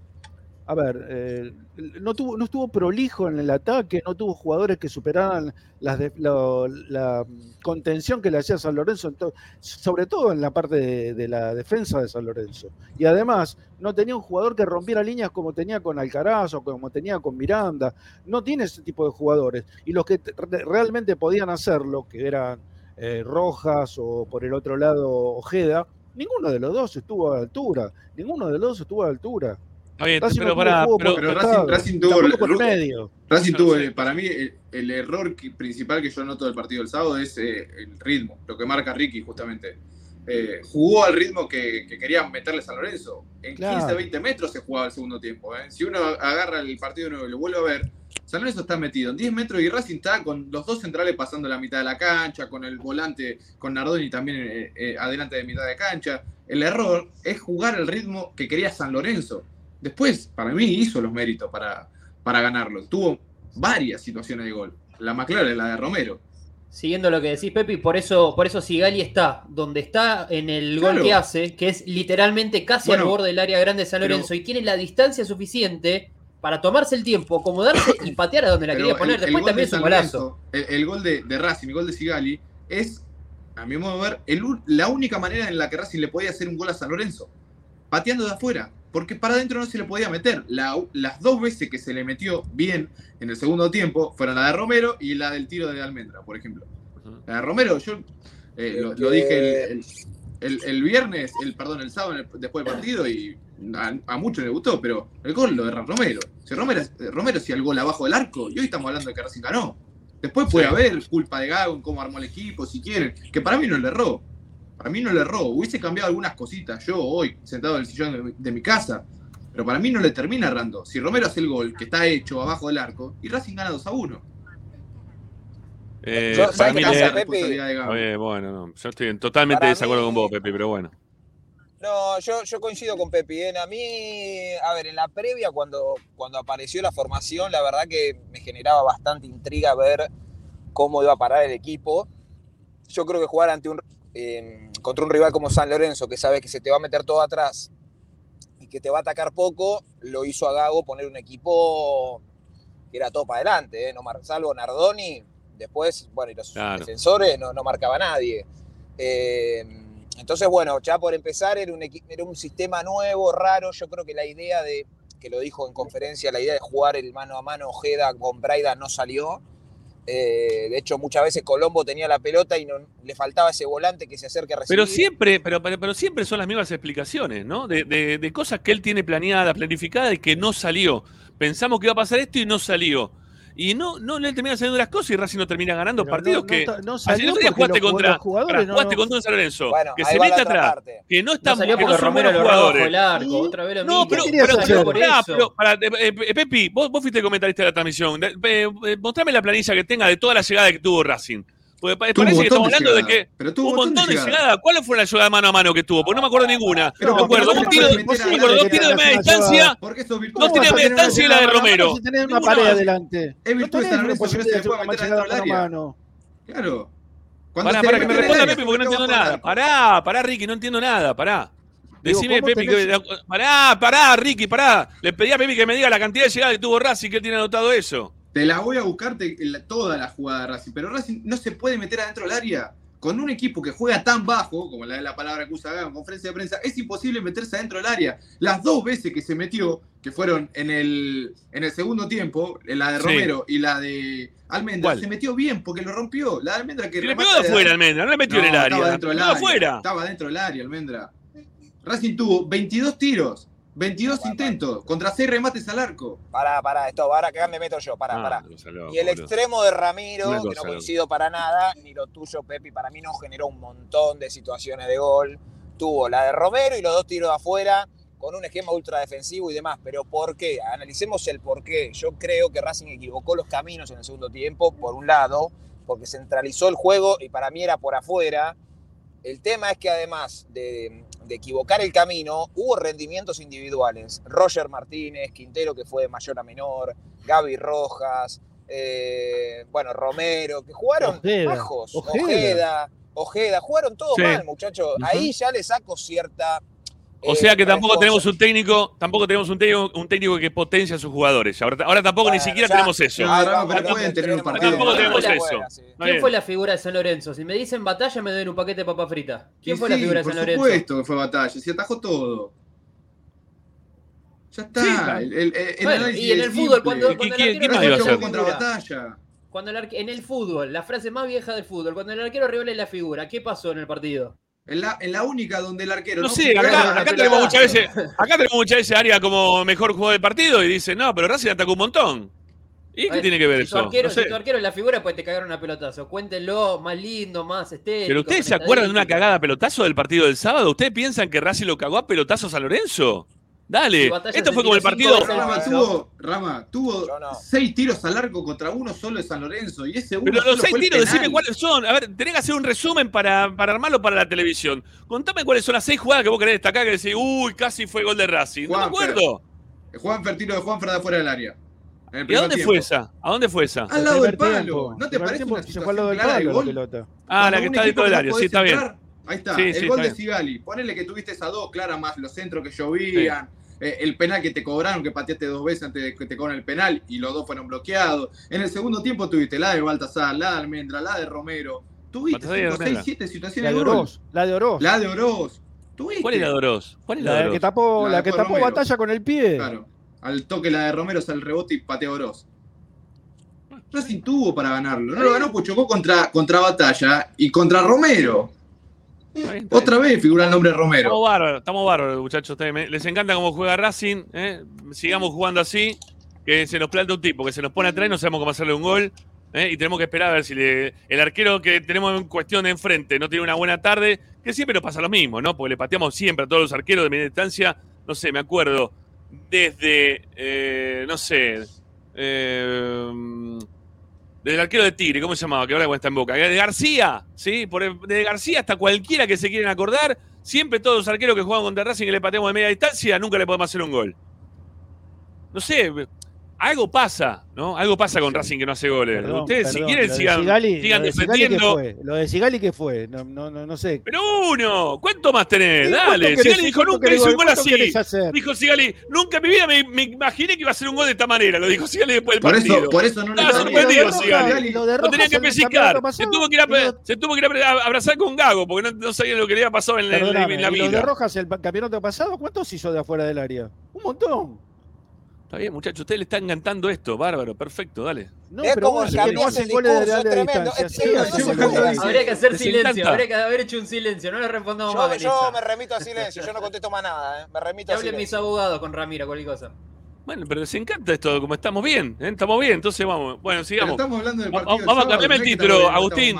a ver, eh, no tuvo, no estuvo prolijo en el ataque, no tuvo jugadores que superaran la contención que le hacía San Lorenzo, sobre todo en la parte de, la defensa de San Lorenzo. Y además, no tenía un jugador que rompiera líneas como tenía con Alcaraz o como tenía con Miranda. No tiene ese tipo de jugadores. Y los que te- re- realmente podían hacerlo, que eran eh, Rojas o por el otro lado Ojeda, ninguno de los dos estuvo a la altura. Ninguno de los dos estuvo a la altura. Racing pero no juego Racing, Racing tuvo tampoco por el- medio. Racing Yo tuvo, no sé. eh, para mí, el, el error que- principal que yo noto del partido del sábado es eh, el ritmo, lo que marca Ricky justamente. Eh, jugó al ritmo que, que quería meterle San Lorenzo. En Claro. 15, 20 metros se jugaba el segundo tiempo. ¿eh? Si uno agarra el partido de nuevo y lo vuelve a ver, San Lorenzo está metido en 10 metros y Racing está con los dos centrales pasando la mitad de la cancha, con el volante, con Nardoni también eh, eh, adelante de mitad de cancha. El error es jugar al ritmo que quería San Lorenzo. Después, para mí, hizo los méritos para, para ganarlo. Tuvo varias situaciones de gol. La más clara es la de Romero. Siguiendo lo que decís, Pepi, por eso, por eso Sigali está donde está en el Claro. gol que hace, que es literalmente casi Bueno, al borde del área grande de San pero- Lorenzo, y tiene la distancia suficiente para tomarse el tiempo, acomodarse y patear a donde la quería poner. el- el Después gol también de es un golazo. El, el gol de, de Racing, el gol de Sigali, es, a mi modo de ver, el la única manera en la que Racing le podía hacer un gol a San Lorenzo. Pateando de afuera. Porque para adentro no se le podía meter. La- las dos veces que se le metió bien en el segundo tiempo fueron la de Romero y la del tiro de Almendra, por ejemplo. La de Romero, yo eh, lo, lo dije el, el- el- el viernes, el perdón, el sábado después del partido y a, a muchos les gustó, pero el gol lo de Romero. Si Romero, Romero hacía el gol abajo del arco y hoy estamos hablando de que Racing ganó. Después puede Sí. haber culpa de Gago en cómo armó el equipo, si quieren, que para mí no le erró. Para mí no le erró. Hubiese cambiado algunas cositas yo hoy, sentado en el sillón de, mi- de mi casa. Pero para mí no le termina errando. Si Romero hace el gol, que está hecho abajo del arco, y Racing gana 2 a 1. Eh, Yo- para ¿sabes mí qué le- bien, bueno, no, yo estoy en totalmente Para desacuerdo mí- con vos, Pepe, pero bueno. No, yo, yo coincido con Pepi. ¿eh? A mí, a ver, en la previa, cuando, cuando apareció la formación, la verdad que me generaba bastante intriga ver cómo iba a parar el equipo. Yo creo que jugar ante un, eh, contra un rival como San Lorenzo, que sabe que se te va a meter todo atrás y que te va a atacar poco, lo hizo a Gago poner un equipo que era todo para adelante, ¿eh? no mar- salvo Nardoni. Después, bueno, y los Claro. defensores no, no marcaba nadie. Eh, entonces, bueno, ya por empezar era un, equi- era un sistema nuevo, raro. Yo creo que la idea de, que lo dijo en conferencia, la idea de jugar el mano a mano Ojeda con Braida no salió. Eh, de hecho, muchas veces Colombo tenía la pelota y no, le faltaba ese volante que se acerque a recibir. Pero siempre, pero, pero, pero siempre son las mismas explicaciones, ¿no? De, de- de cosas que él tiene planeadas, planificadas y que no salió. Pensamos que iba a pasar esto y no salió. Y no, no le terminan saliendo las cosas y Racing no termina ganando Pero partidos no- que. no, no salió porque jugaste los- contra, los jugadores pará, no- jugaste contra un San Lorenzo, Bueno, que se mete atrás, parte. que no No están salió que no porque son Romero buenos lo jugadores. el arco, Sí. otra vez lo No, pero, pero, pará, pará, eh, eh, Pepi, vos, vos fuiste comentarista de la transmisión. Eh, mostrame la planilla que tenga de toda la llegada que tuvo Racing. Porque parece que estamos de hablando de que pero tuvo un montón de llegadas. llegadas. ¿Cuál fue la jugada mano a mano que tuvo? Porque no me acuerdo ninguna. Pero me acuerdo, un no tiro, acuerdo, dos tiros de media distancia. jugada. Porque eso es virtud. No ¿Cómo tiene vas a tener distancia una la de Romero. si tenés una pared adelante. Es virtud No de San Lorenzo que no se de meter adentro del llegada área. Claro. Pará, pará, que me responda Pepi porque no entiendo nada. Pará, pará, Ricky, no entiendo nada. Pará. Decime, ¿cómo Pepi, tenés- que, pará, pará, Ricky, pará. Le pedí a Pepi que me diga la cantidad de llegadas que tuvo Racing, que él tiene anotado eso. Te la voy a buscarte la- toda la jugada de Racing, pero Racing no se puede meter adentro del área con un equipo que juega tan bajo, como la de la palabra que usa en conferencia de prensa, es imposible meterse adentro del área. Las dos veces que se metió, que fueron en el, en el segundo tiempo, la de Sí. Romero y la de Almendra, ¿Cuál? se metió bien porque lo rompió. La de Almendra que le pegó de afuera, Almendra, no le metió en el área. Estaba dentro del área. Estaba dentro del área, Almendra. Racing tuvo 22 tiros, 22 intentos, contra 6 remates al arco. Pará, pará, esto, ahora que acá me meto yo, pará, Ah, pará. Y el boludo. extremo de Ramiro, que no coincido para nada, ni lo tuyo, Pepi, para mí no generó un montón de situaciones de gol. Tuvo la de Romero y los dos tiros de afuera, con un esquema ultra defensivo y demás. Pero ¿por qué? Analicemos el por qué. Yo creo que Racing equivocó los caminos en el segundo tiempo, por un lado, porque centralizó el juego y para mí era por afuera. El tema es que además de, de equivocar el camino, hubo rendimientos individuales. Roger Martínez, Quintero, que fue de mayor a menor, Gaby Rojas, eh, bueno, Romero, que jugaron Ojeda, bajos. Ojeda. Ojeda, Ojeda, jugaron todos Sí. mal, muchachos. Ahí ya le saco cierta. O eh, sea que tampoco responsa- tenemos un técnico, tampoco tenemos un técnico, un técnico que potencia a sus jugadores. Ahora, ahora tampoco ni siquiera ya- tenemos eso. Ah, vamos, pero pueden tener un partido. Tampoco tenemos eso. buena, sí. Está ¿Quién fue la figura de San Lorenzo? Si me dicen batalla, me doy un paquete de papa frita. ¿Quién Y fue la figura de por San Lorenzo? supuesto que fue batalla, se atajó todo. Ya está. Sí, claro. el, el- el Bueno, análisis y en el fútbol, simple. cuando, ¿Y cuando quién- el arquero contra batalla. Cuando el arque- en el fútbol, la frase más vieja del fútbol, cuando el arquero es la figura, ¿qué pasó en el partido? En la, en la única donde el arquero. No no sé, acá, tenemos muchas veces, acá tenemos muchas veces a Aria como mejor jugador del partido y dice, no, pero Racing atacó un montón. ¿Y qué tiene que ver si tu eso? arquero, No sé. si tu arquero es la figura, pues te cagaron a pelotazo. Cuéntenlo más lindo, más estético. Pero ustedes se acuerdan de una cagada a pelotazo del partido del sábado. ¿Ustedes piensan que Racing lo cagó a pelotazos a Lorenzo? Dale. Esto fue como el partido. Rama tuvo, Rama, tuvo Yo no. seis tiros al arco contra uno solo de San Lorenzo. Y ese uno Pero solo los seis tiros, decime cuáles son. A ver, tenés que hacer un resumen para, para armarlo para la televisión. Contame cuáles son las seis jugadas que vos querés destacar que decís, uy, casi fue gol de Racing. No me Juanfer. acuerdo. Juan tiro de Juanfer de afuera del área. ¿Y a dónde tiempo. fue esa? ¿A dónde fue esa? Al lado del palo. tiempo. ¿No te parece tiempo una se fue al situación lado del clara de palo la gol? pelota. Ah, Cuando la que está dentro del área. Sí, está bien. Ahí está, Sí, el sí, gol está de. Sigali. Ponele que tuviste esa dos claras más los centros que llovían. El penal que te cobraron, que pateaste dos veces antes de que te cobran el penal y los dos fueron bloqueados. En el segundo tiempo tuviste la de Baltasar, la de Almendra, la de Romero. Tuviste Baltasar y 5, Almendra. 6, 7 La situaciones de. Oroz, la de Oroz. La de Oroz. ¿Tuviste? ¿Cuál es la de Oroz? ¿Cuál es la La de que tapó, La que tapó Romero. batalla con el pie. Claro. Al toque la de Romero sale el rebote y patea Oroz. Racing tuvo para ganarlo. No lo ganó porque chocó contra, contra Batalla y contra Romero. Está bien, está bien. Otra vez figura el nombre de Estamos Romero. bárbaros, estamos bárbaros, muchachos. Les encanta cómo juega Racing. ¿eh? Sigamos jugando así. Que se nos planta un tipo que se nos pone atrás y no sabemos cómo hacerle un gol. ¿eh? Y tenemos que esperar a ver si le- el arquero que tenemos en cuestión de enfrente no tiene una buena tarde. Que siempre nos pasa lo mismo, ¿no? Porque le pateamos siempre a todos los arqueros de media distancia. No sé, me acuerdo. Desde, eh, no sé. Eh, desde el arquero de Tigre, ¿cómo se llamaba? Que ahora está en boca. De García, ¿sí? Por de García hasta cualquiera que se quieren acordar. Siempre todos los arqueros que juegan contra Racing y le pateamos de media distancia, nunca le podemos hacer un gol. No sé, algo pasa, ¿no? Algo pasa con Racing que no hace goles. Perdón, Ustedes, si quieren, sigan, Sigali- sigan lo de Sigali, ¿qué defendiendo. fue? Lo de Sigali, ¿qué fue? No, no, no, no sé. Pero uno, ¿cuánto más tenés? ¿Y Dale. Sigali dijo, nunca hizo un gol así. Dijo Sigali, nunca en mi vida me, me imaginé que iba a hacer un gol de esta manera. Lo dijo Sigali después del Por partido. eso, por eso no le Estaba sorprendido, Sigali. Lo tenía que campeonato Se tuvo que ir a, y lo- se tuvo que ir a abrazar con Gago porque no, no sabía lo que le había pasado en, la- en la- y lo de vida. Rojas el campeonato pasado, ¿cuántos hizo de afuera del área? Un montón. Está bien, muchachos, ustedes le están encantando esto. Bárbaro, perfecto, dale. No, Es pero como bueno, que no hacen goles de distancia. Sí, sí, Habría que hacer silencio, habría que haber hecho un silencio. No le respondamos Yo, más. yo me remito a silencio, yo no contesto más nada, ¿eh? me remito a hablen mis silencio. abogados con Ramiro, cualquier cosa. Bueno, pero les encanta esto, como estamos bien, ¿eh? estamos bien, entonces vamos. Bueno, Pero sigamos. estamos hablando del partido vamos a cambiarme el título, Agustín.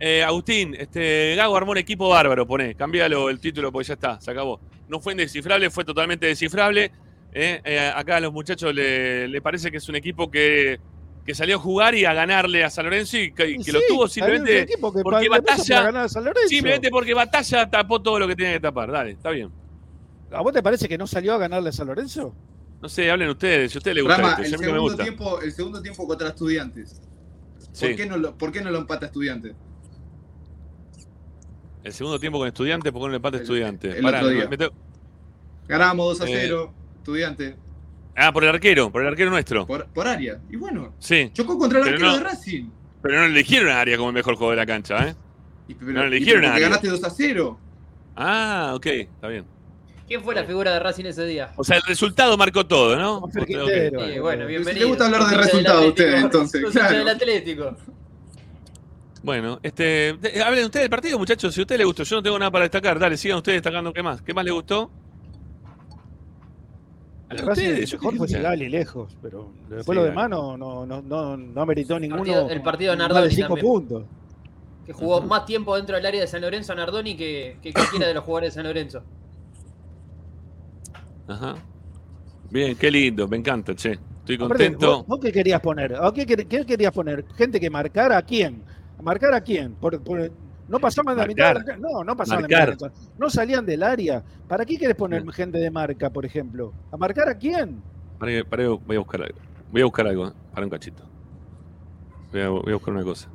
Eh, Agustín, este, Gago armó un equipo bárbaro, poné, cambialo el título porque ya está, se acabó. No fue indescifrable, fue totalmente descifrable. Eh, eh, acá a los muchachos le, le parece que es un equipo que, que salió a jugar y a ganarle a San Lorenzo y que, Y que lo tuvo simplemente, porque Batalla- simplemente porque Batalla tapó todo lo que tenía que tapar. Dale, está bien. ¿A vos te parece que no salió a ganarle a San Lorenzo? No sé, hablen ustedes, si a ustedes les gusta Rama, esto, el me segundo, gusta. tiempo, el segundo tiempo contra estudiantes. Sí. ¿Por, qué no lo, ¿Por qué no lo empata estudiantes? El segundo tiempo con estudiantes, ¿por qué no le empate El- Pará, me- tengo- Ganábamos 2 a Eh, 0, estudiantes, Ah, por el arquero, por el arquero nuestro. por, por área. Y bueno, Sí, chocó contra el Pero arquero no- de Racing. pero no le eligieron a Aria como el mejor jugador de la cancha, ¿eh? Y, pero- No le y dijeron porque a Arias. ganaste 2 a 0. Ah, ok, está bien. ¿Quién fue la figura de Racing ese día? O sea, el resultado marcó todo, ¿no? Sí, bueno, Si bienvenido. le gusta hablar de resultados a ustedes, entonces, claro. del Atlético. Bueno, este, de- hablen ustedes del partido, muchachos. Si a ustedes les gustó, yo no tengo nada para destacar. Dale, sigan ustedes destacando qué más. ¿Qué más les gustó? Ustedes, mejor fue. Sigali lejos, pero después Sí, lo demás no, no, no, no, no ameritó ninguno. partido- el partido de Nardoni cinco también. puntos. Que jugó más tiempo dentro del área de San Lorenzo Nardoni que, que cualquiera de los jugadores de San Lorenzo. Ajá. Bien, qué lindo, me encanta, che. Estoy Aparte, contento. ¿vos, vos qué querías poner? ¿A qué, qué querías poner? ¿Gente que marcara a quién? ¿A ¿Marcar a quién? Por, por- no pasaban de la mitad de la. No, no pasaban de la mitad de la cancha. No salían del área. ¿Para qué quieres poner gente de marca, por ejemplo? ¿A marcar a quién? Pará que voy a buscar algo. Voy a buscar algo, ¿eh? para un cachito. Voy a, voy a buscar una cosa.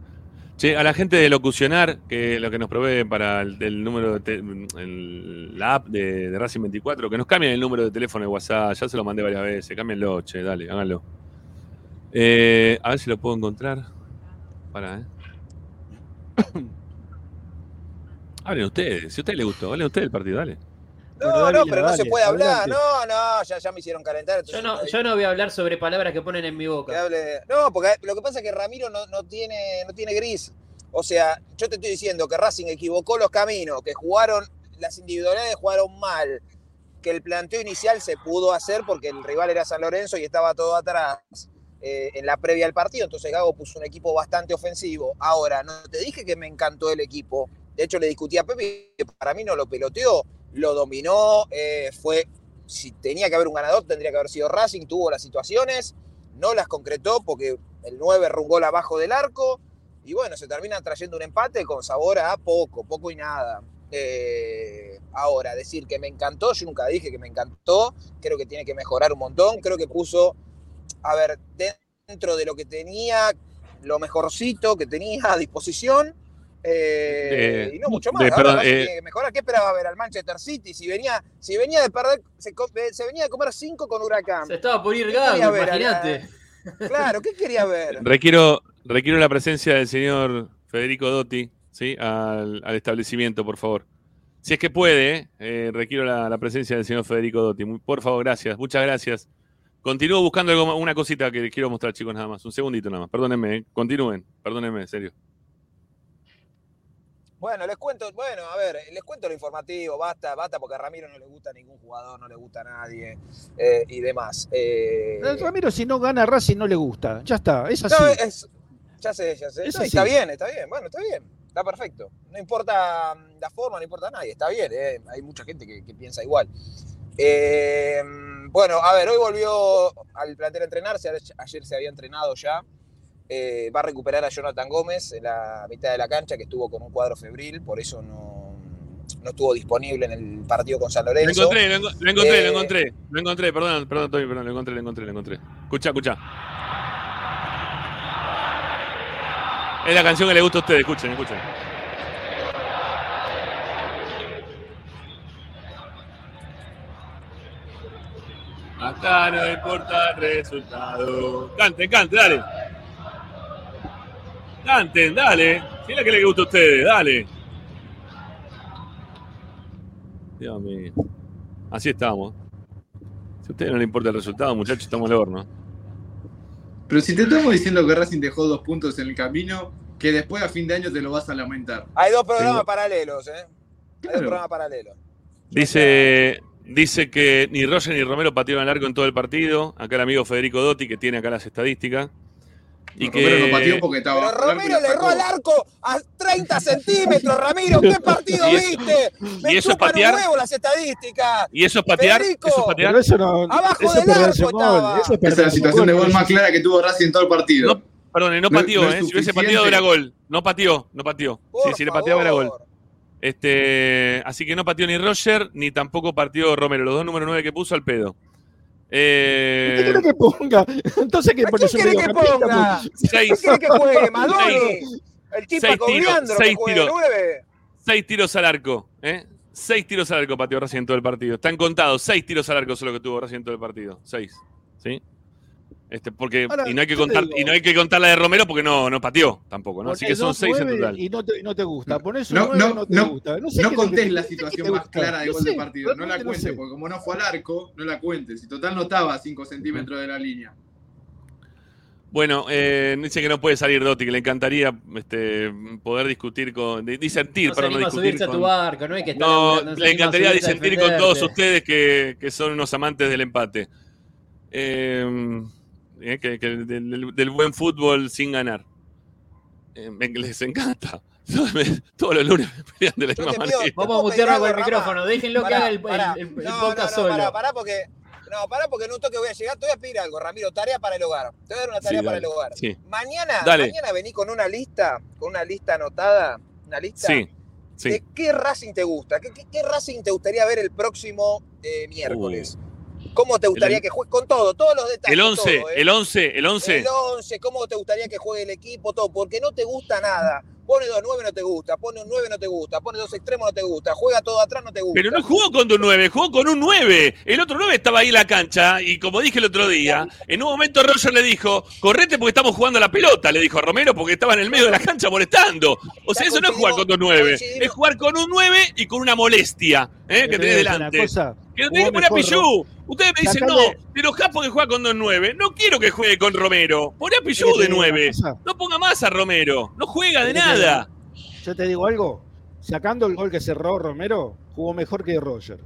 Che, a la gente de Locucionar, que lo que nos provee para el, el número de te- el- la app de, de Racing 24, que nos cambien el número de teléfono de WhatsApp, ya se lo mandé varias veces, cámbienlo, che, dale, háganlo. Eh, a ver si lo puedo encontrar. Para, ¿eh? Hablen ustedes, si a ustedes les gustó, hablen ustedes del partido, dale. No, Bueno, no, pero no se dale, puede hablar. No, no, ya, ya me hicieron calentar. Yo no, yo no voy a hablar sobre palabras que ponen en mi que boca. hable- No, porque lo que pasa es que Ramiro no, no tiene, no tiene gris. O sea, yo te estoy diciendo que Racing equivocó los caminos, que jugaron, las individualidades jugaron mal, que el planteo inicial se pudo hacer porque el rival era San Lorenzo y estaba todo atrás eh, en la previa del partido. Entonces Gago puso un equipo bastante ofensivo. Ahora, no te dije que me encantó el equipo. De hecho, le discutí a Pepe que para mí no lo peloteó, lo dominó, eh, fue. Si tenía que haber un ganador, tendría que haber sido Racing, tuvo las situaciones, no las concretó porque el 9 rungó abajo del arco y bueno, se termina trayendo un empate con sabor a poco, poco y nada. Eh, ahora, decir que me encantó, yo nunca dije que me encantó, creo que tiene que mejorar un montón, creo que puso, a ver, dentro de lo que tenía, lo mejorcito que tenía a disposición. Eh, De- y no mucho de- más. Ahora perdón, eh, que. ¿Qué esperaba ver al Manchester City? Si venía, si venía de perder, se, eh, venía de comer 5 con Huracán. Se estaba por ir ¿Qué Gago, la- imagínate. Claro, ¿qué quería ver? Requiero, requiero la presencia del señor Federico Dotti, ¿sí? Al, al establecimiento, por favor. Si es que puede, ¿eh? Eh, requiero la, la presencia del señor Federico Dotti. Por favor, gracias, muchas gracias. Continúo buscando algo- una cosita que les quiero mostrar, chicos, nada más. Un segundito nada más. Perdónenme, ¿eh? continúen. Perdónenme, en serio. Bueno, les cuento, bueno, a ver, les cuento lo informativo, basta, basta, porque a Ramiro no le gusta a ningún jugador, no le gusta a nadie eh, y demás. Eh, Ramiro, si no gana Racing, no le gusta. Ya está, es así. no, es- ya sé, ya sé. Es No, está bien, está bien, bueno, está bien, está perfecto. No importa mm, la forma, no importa nadie, está bien, eh, hay mucha gente que, que piensa igual. Eh, bueno, a ver, hoy volvió al plantel a entrenarse, ayer se había entrenado ya. Eh, va a recuperar a Jonathan Gómez en la mitad de la cancha, que estuvo con un cuadro febril, por eso no, no estuvo disponible en el partido con San Lo Lorenzo. encontré, lo, enco- lo encontré, lo Eh, encontré. Lo encontré, perdón, perdón, perdón, lo encontré, lo encontré, lo encontré. Escucha, escucha. Es la canción que le gusta a ustedes, escuchen, escuchen. Acá no importa el resultado. Canten, canten, dale. Canten, dale. Si es la que le gusta a ustedes, dale. Dios mío. Así estamos. Si a ustedes no les importa el resultado, muchachos, estamos al horno. Pero si te estamos diciendo que Racing dejó dos puntos en el camino, que después a fin de año te lo vas a lamentar. Hay dos programas Tengo- paralelos, ¿eh? Hay dos programas paralelos. Dice, dice que ni Roger ni Romero patearon el arco en todo el partido. Acá el amigo Federico Dotti, que tiene acá las estadísticas. Y Romero que no pateó porque estaba. Pero Romero le erró al arco a 30 centímetros, Ramiro. ¿Qué partido ¿Y eso- viste? Me y eso es chupan un patear? huevo las estadísticas. ¿Y eso es patear? Federico. ¿Eso es patear? Pero eso no. Abajo eso es del arco estaba. Eso es Esa es la situación de gol, más clara que tuvo Racing en todo el partido. No, Perdón, no pateó, no ¿eh? Si hubiese pateado era gol. No pateó, no pateó. Sí, si le pateaba era gol. Este, así que no pateó ni Roger, ni tampoco partió Romero. Los dos números 9 que puso al pedo. ¿Qué Eh, quiere que ponga? Entonces, ¿qué ¿A quién quiere que ponga? ¿Quién seis, quiere que juegue? ¿Madoni? Seis. El tipo Seis tiros, Cogliandro que seis juegue tiros. nueve. seis tiros al arco. ¿eh? Seis tiros al arco pateó Racing en todo el partido. Están contados. Seis tiros al arco solo que tuvo Racing en todo el partido. Seis. ¿Sí? Este, porque, Ahora, y, no hay que contar, digo- y no hay que contar la de Romero porque no, no pateó tampoco, ¿no? Así que son seis en total. Y no te, y no te gusta. Ponés un No, no, no te no, gusta. No, sé no contés te- la situación más clara de No gol de sé, partido. No la cuentes, porque como no fue al arco, no la cuentes. Y total no estaba a 5 centímetros de la línea. Bueno, eh, dice que no puede salir Dotti, que le encantaría este, poder discutir con. di- disentir, No perdón, no discutir subirse a tu con- barco, no hay que estar No, no le encantaría disentir con todos ustedes que, que son unos amantes del empate. Eh, eh, que, que del, del- del buen fútbol sin ganar. Eh, me- les encanta. Todos los lunes me pelean de la misma manera. Vamos a ¿Puedo pedir mutearlo con el Rama? micrófono, déjenlo que Pará, haga el, el- el- el No, podcast no, no, solo. Pará, pará porque. No, pará porque en un toque voy a llegar. Te voy a pedir algo, Ramiro. Tarea para el hogar. Te voy a dar una tarea Sí, para dale. el hogar. Sí, Mañana, Dale. mañana vení con una lista, con una lista anotada, una lista sí, sí. de qué Racing te gusta, qué, qué- qué Racing te gustaría ver el próximo eh, miércoles. ¿Cómo te gustaría El- que juegue? Con todo, todos los detalles. El 11, todo, ¿eh? el 11, el 11. El 11, cómo te gustaría que juegue el equipo, todo, porque no te gusta nada. Pone dos nueve no te gusta, pone un 9 no te gusta, pone dos extremos no te gusta, juega todo atrás no te gusta. Pero no jugó con un 9, jugó con un 9. El otro 9 estaba ahí en la cancha y como dije el otro día, en un momento Roger le dijo, correte porque estamos jugando a la pelota, le dijo a Romero porque estaba en el medio de la cancha molestando. O sea, eso no es jugar con un 9, coincidimos. es jugar con un 9 y con una molestia ¿eh? que Te tenés a decir una delante. cosa, Que que poner a Pichu. Ustedes me dicen, no, Sacale- te enojás porque juega con 2-9. No quiero que juegue con Romero. Poné a Pichu ¿Querés que de te diga una 9. cosa? No ponga más a Romero. No juega de ¿Querés que te nada. Yo te digo algo. Sacando el gol que cerró Romero, jugó mejor que Roger.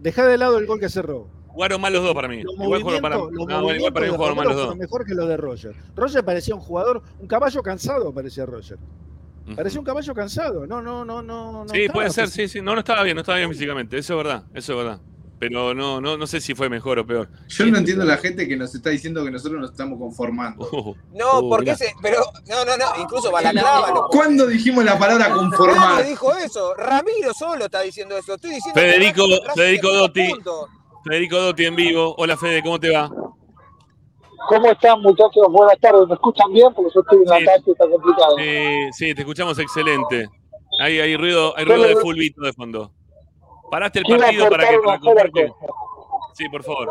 Dejá de lado el gol que cerró. Jugaron mal los dos para mí. Los Igual jugaron para, movimientos, los no, igual para mí de jugaron mal los dos. mejor que los de Roger. Roger parecía un jugador, un caballo cansado parecía Roger. Ujú. Parecía un caballo cansado. No, no, no, no. no Sí, estaba puede ser, físico. sí, sí. No, no estaba bien, no estaba bien físicamente. Eso es verdad, eso es verdad. Pero no, no, no sé si fue mejor o peor. Yo no entiendo a la gente que nos está diciendo que nosotros nos estamos conformando. Oh, No, Oh, porque ese. Pero, no, no, no, incluso Balaclava lo ¿Cuándo dijimos la palabra Nadie conformar? dijo eso. Ramiro solo está diciendo eso. Estoy diciendo que Federico- Federico Dotti. Federico Dotti en vivo. Hola Fede, ¿cómo te va? ¿Cómo están, muchachos? Buenas tardes. ¿Me escuchan bien? Porque yo estoy en la Sí. calle, está complicado. Sí, sí, te escuchamos excelente. Hay, hay ruido, hay ruido de fulbito de fondo. ¿Paraste el partido para que para compartir? Sí, por favor.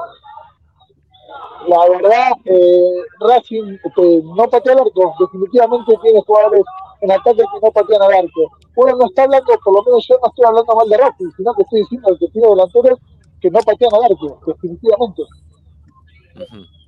La verdad, eh, Racing este, no patea al arco. Definitivamente tiene jugadores en ataque que no patean al arco. Uno no está hablando, por lo menos yo no estoy hablando mal de Racing, sino que estoy diciendo que tiene delanteros que no patean al arco, definitivamente. Eh,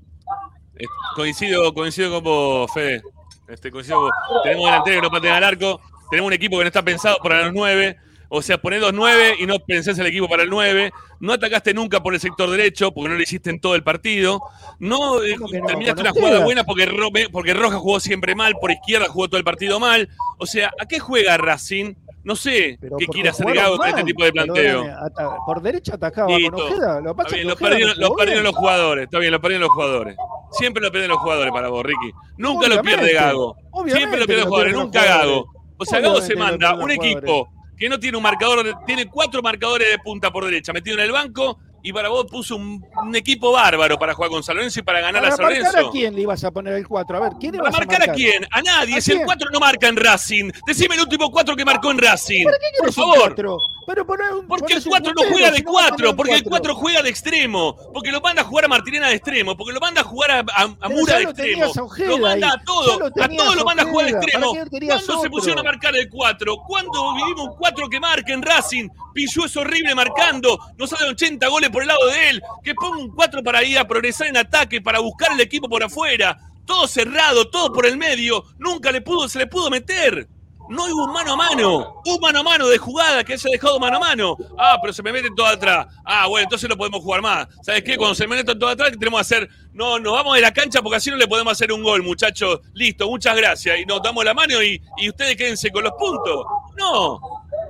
Coincido, coincido con vos, Fede. Este, coincido con vos. Tenemos delanteros que no patean al arco. Tenemos un equipo que no está pensado para los nueve. O sea, ponés dos nueve y no pensés el equipo para el nueve. No atacaste nunca por el sector derecho porque no lo hiciste en todo el partido. No, eh, terminaste una jugada buena porque, Ro- porque Roja jugó siempre mal, por izquierda jugó todo el partido mal. O sea, ¿a qué juega Racing? No sé Pero qué quiere hacer Gago con este tipo de planteo. ata- por derecha atacaba Listo. con Ojeda. Lo bien, lo perdieron, lo perdieron los jugadores. Está bien, lo perdieron los jugadores. Siempre lo pierden los jugadores para vos, Ricky. Nunca lo pierde Obviamente, Gago. obviamente Siempre lo pierden los jugadores, nunca Gago. O sea, Gago se Obviamente manda un equipo que no tiene un marcador, tiene cuatro marcadores de punta por derecha metido en el banco y para vos puso un, un equipo bárbaro para jugar con San Lorenzo y para ganar ¿Para a San marcar a Lorenzo. quién le ibas a poner el 4? A ver, ¿quién le ¿Para vas marcar a quién? A nadie. ¿A Si el quién? 4 no marca en Racing. Decime el último 4 que marcó en Racing. ¿Para qué Por favor. Pero un- Porque el ponés un 4 no juega de si no vas a tener 4, un porque el cuatro. 4 juega de extremo, porque lo manda a jugar a Martirena de extremo, porque lo manda a jugar a, a- a Mura de extremo. a Ojeda Lo manda a todo, a todo lo a manda a jugar de extremo. ¿para ¿Cuándo se pusieron a marcar el 4? ¿Cuándo vivimos un 4 que marque en Racing? Pichu es horrible marcando, no sale 80 goles por el lado de él. Que ponga un 4 para ir a progresar en ataque, para buscar el equipo por afuera. Todo cerrado, todo por el medio. Nunca le pudo, se le pudo meter. No hubo un mano a mano. Un mano a mano de jugada que haya dejado mano a mano. Ah, pero se me meten todo atrás. Ah, bueno, entonces no podemos jugar más. ¿Sabes qué? Cuando se me meten todo atrás, ¿qué tenemos que hacer? No, nos vamos de la cancha porque así no le podemos hacer un gol, muchachos. Listo, muchas gracias. Y nos damos la mano y, y ustedes quédense con los puntos. No,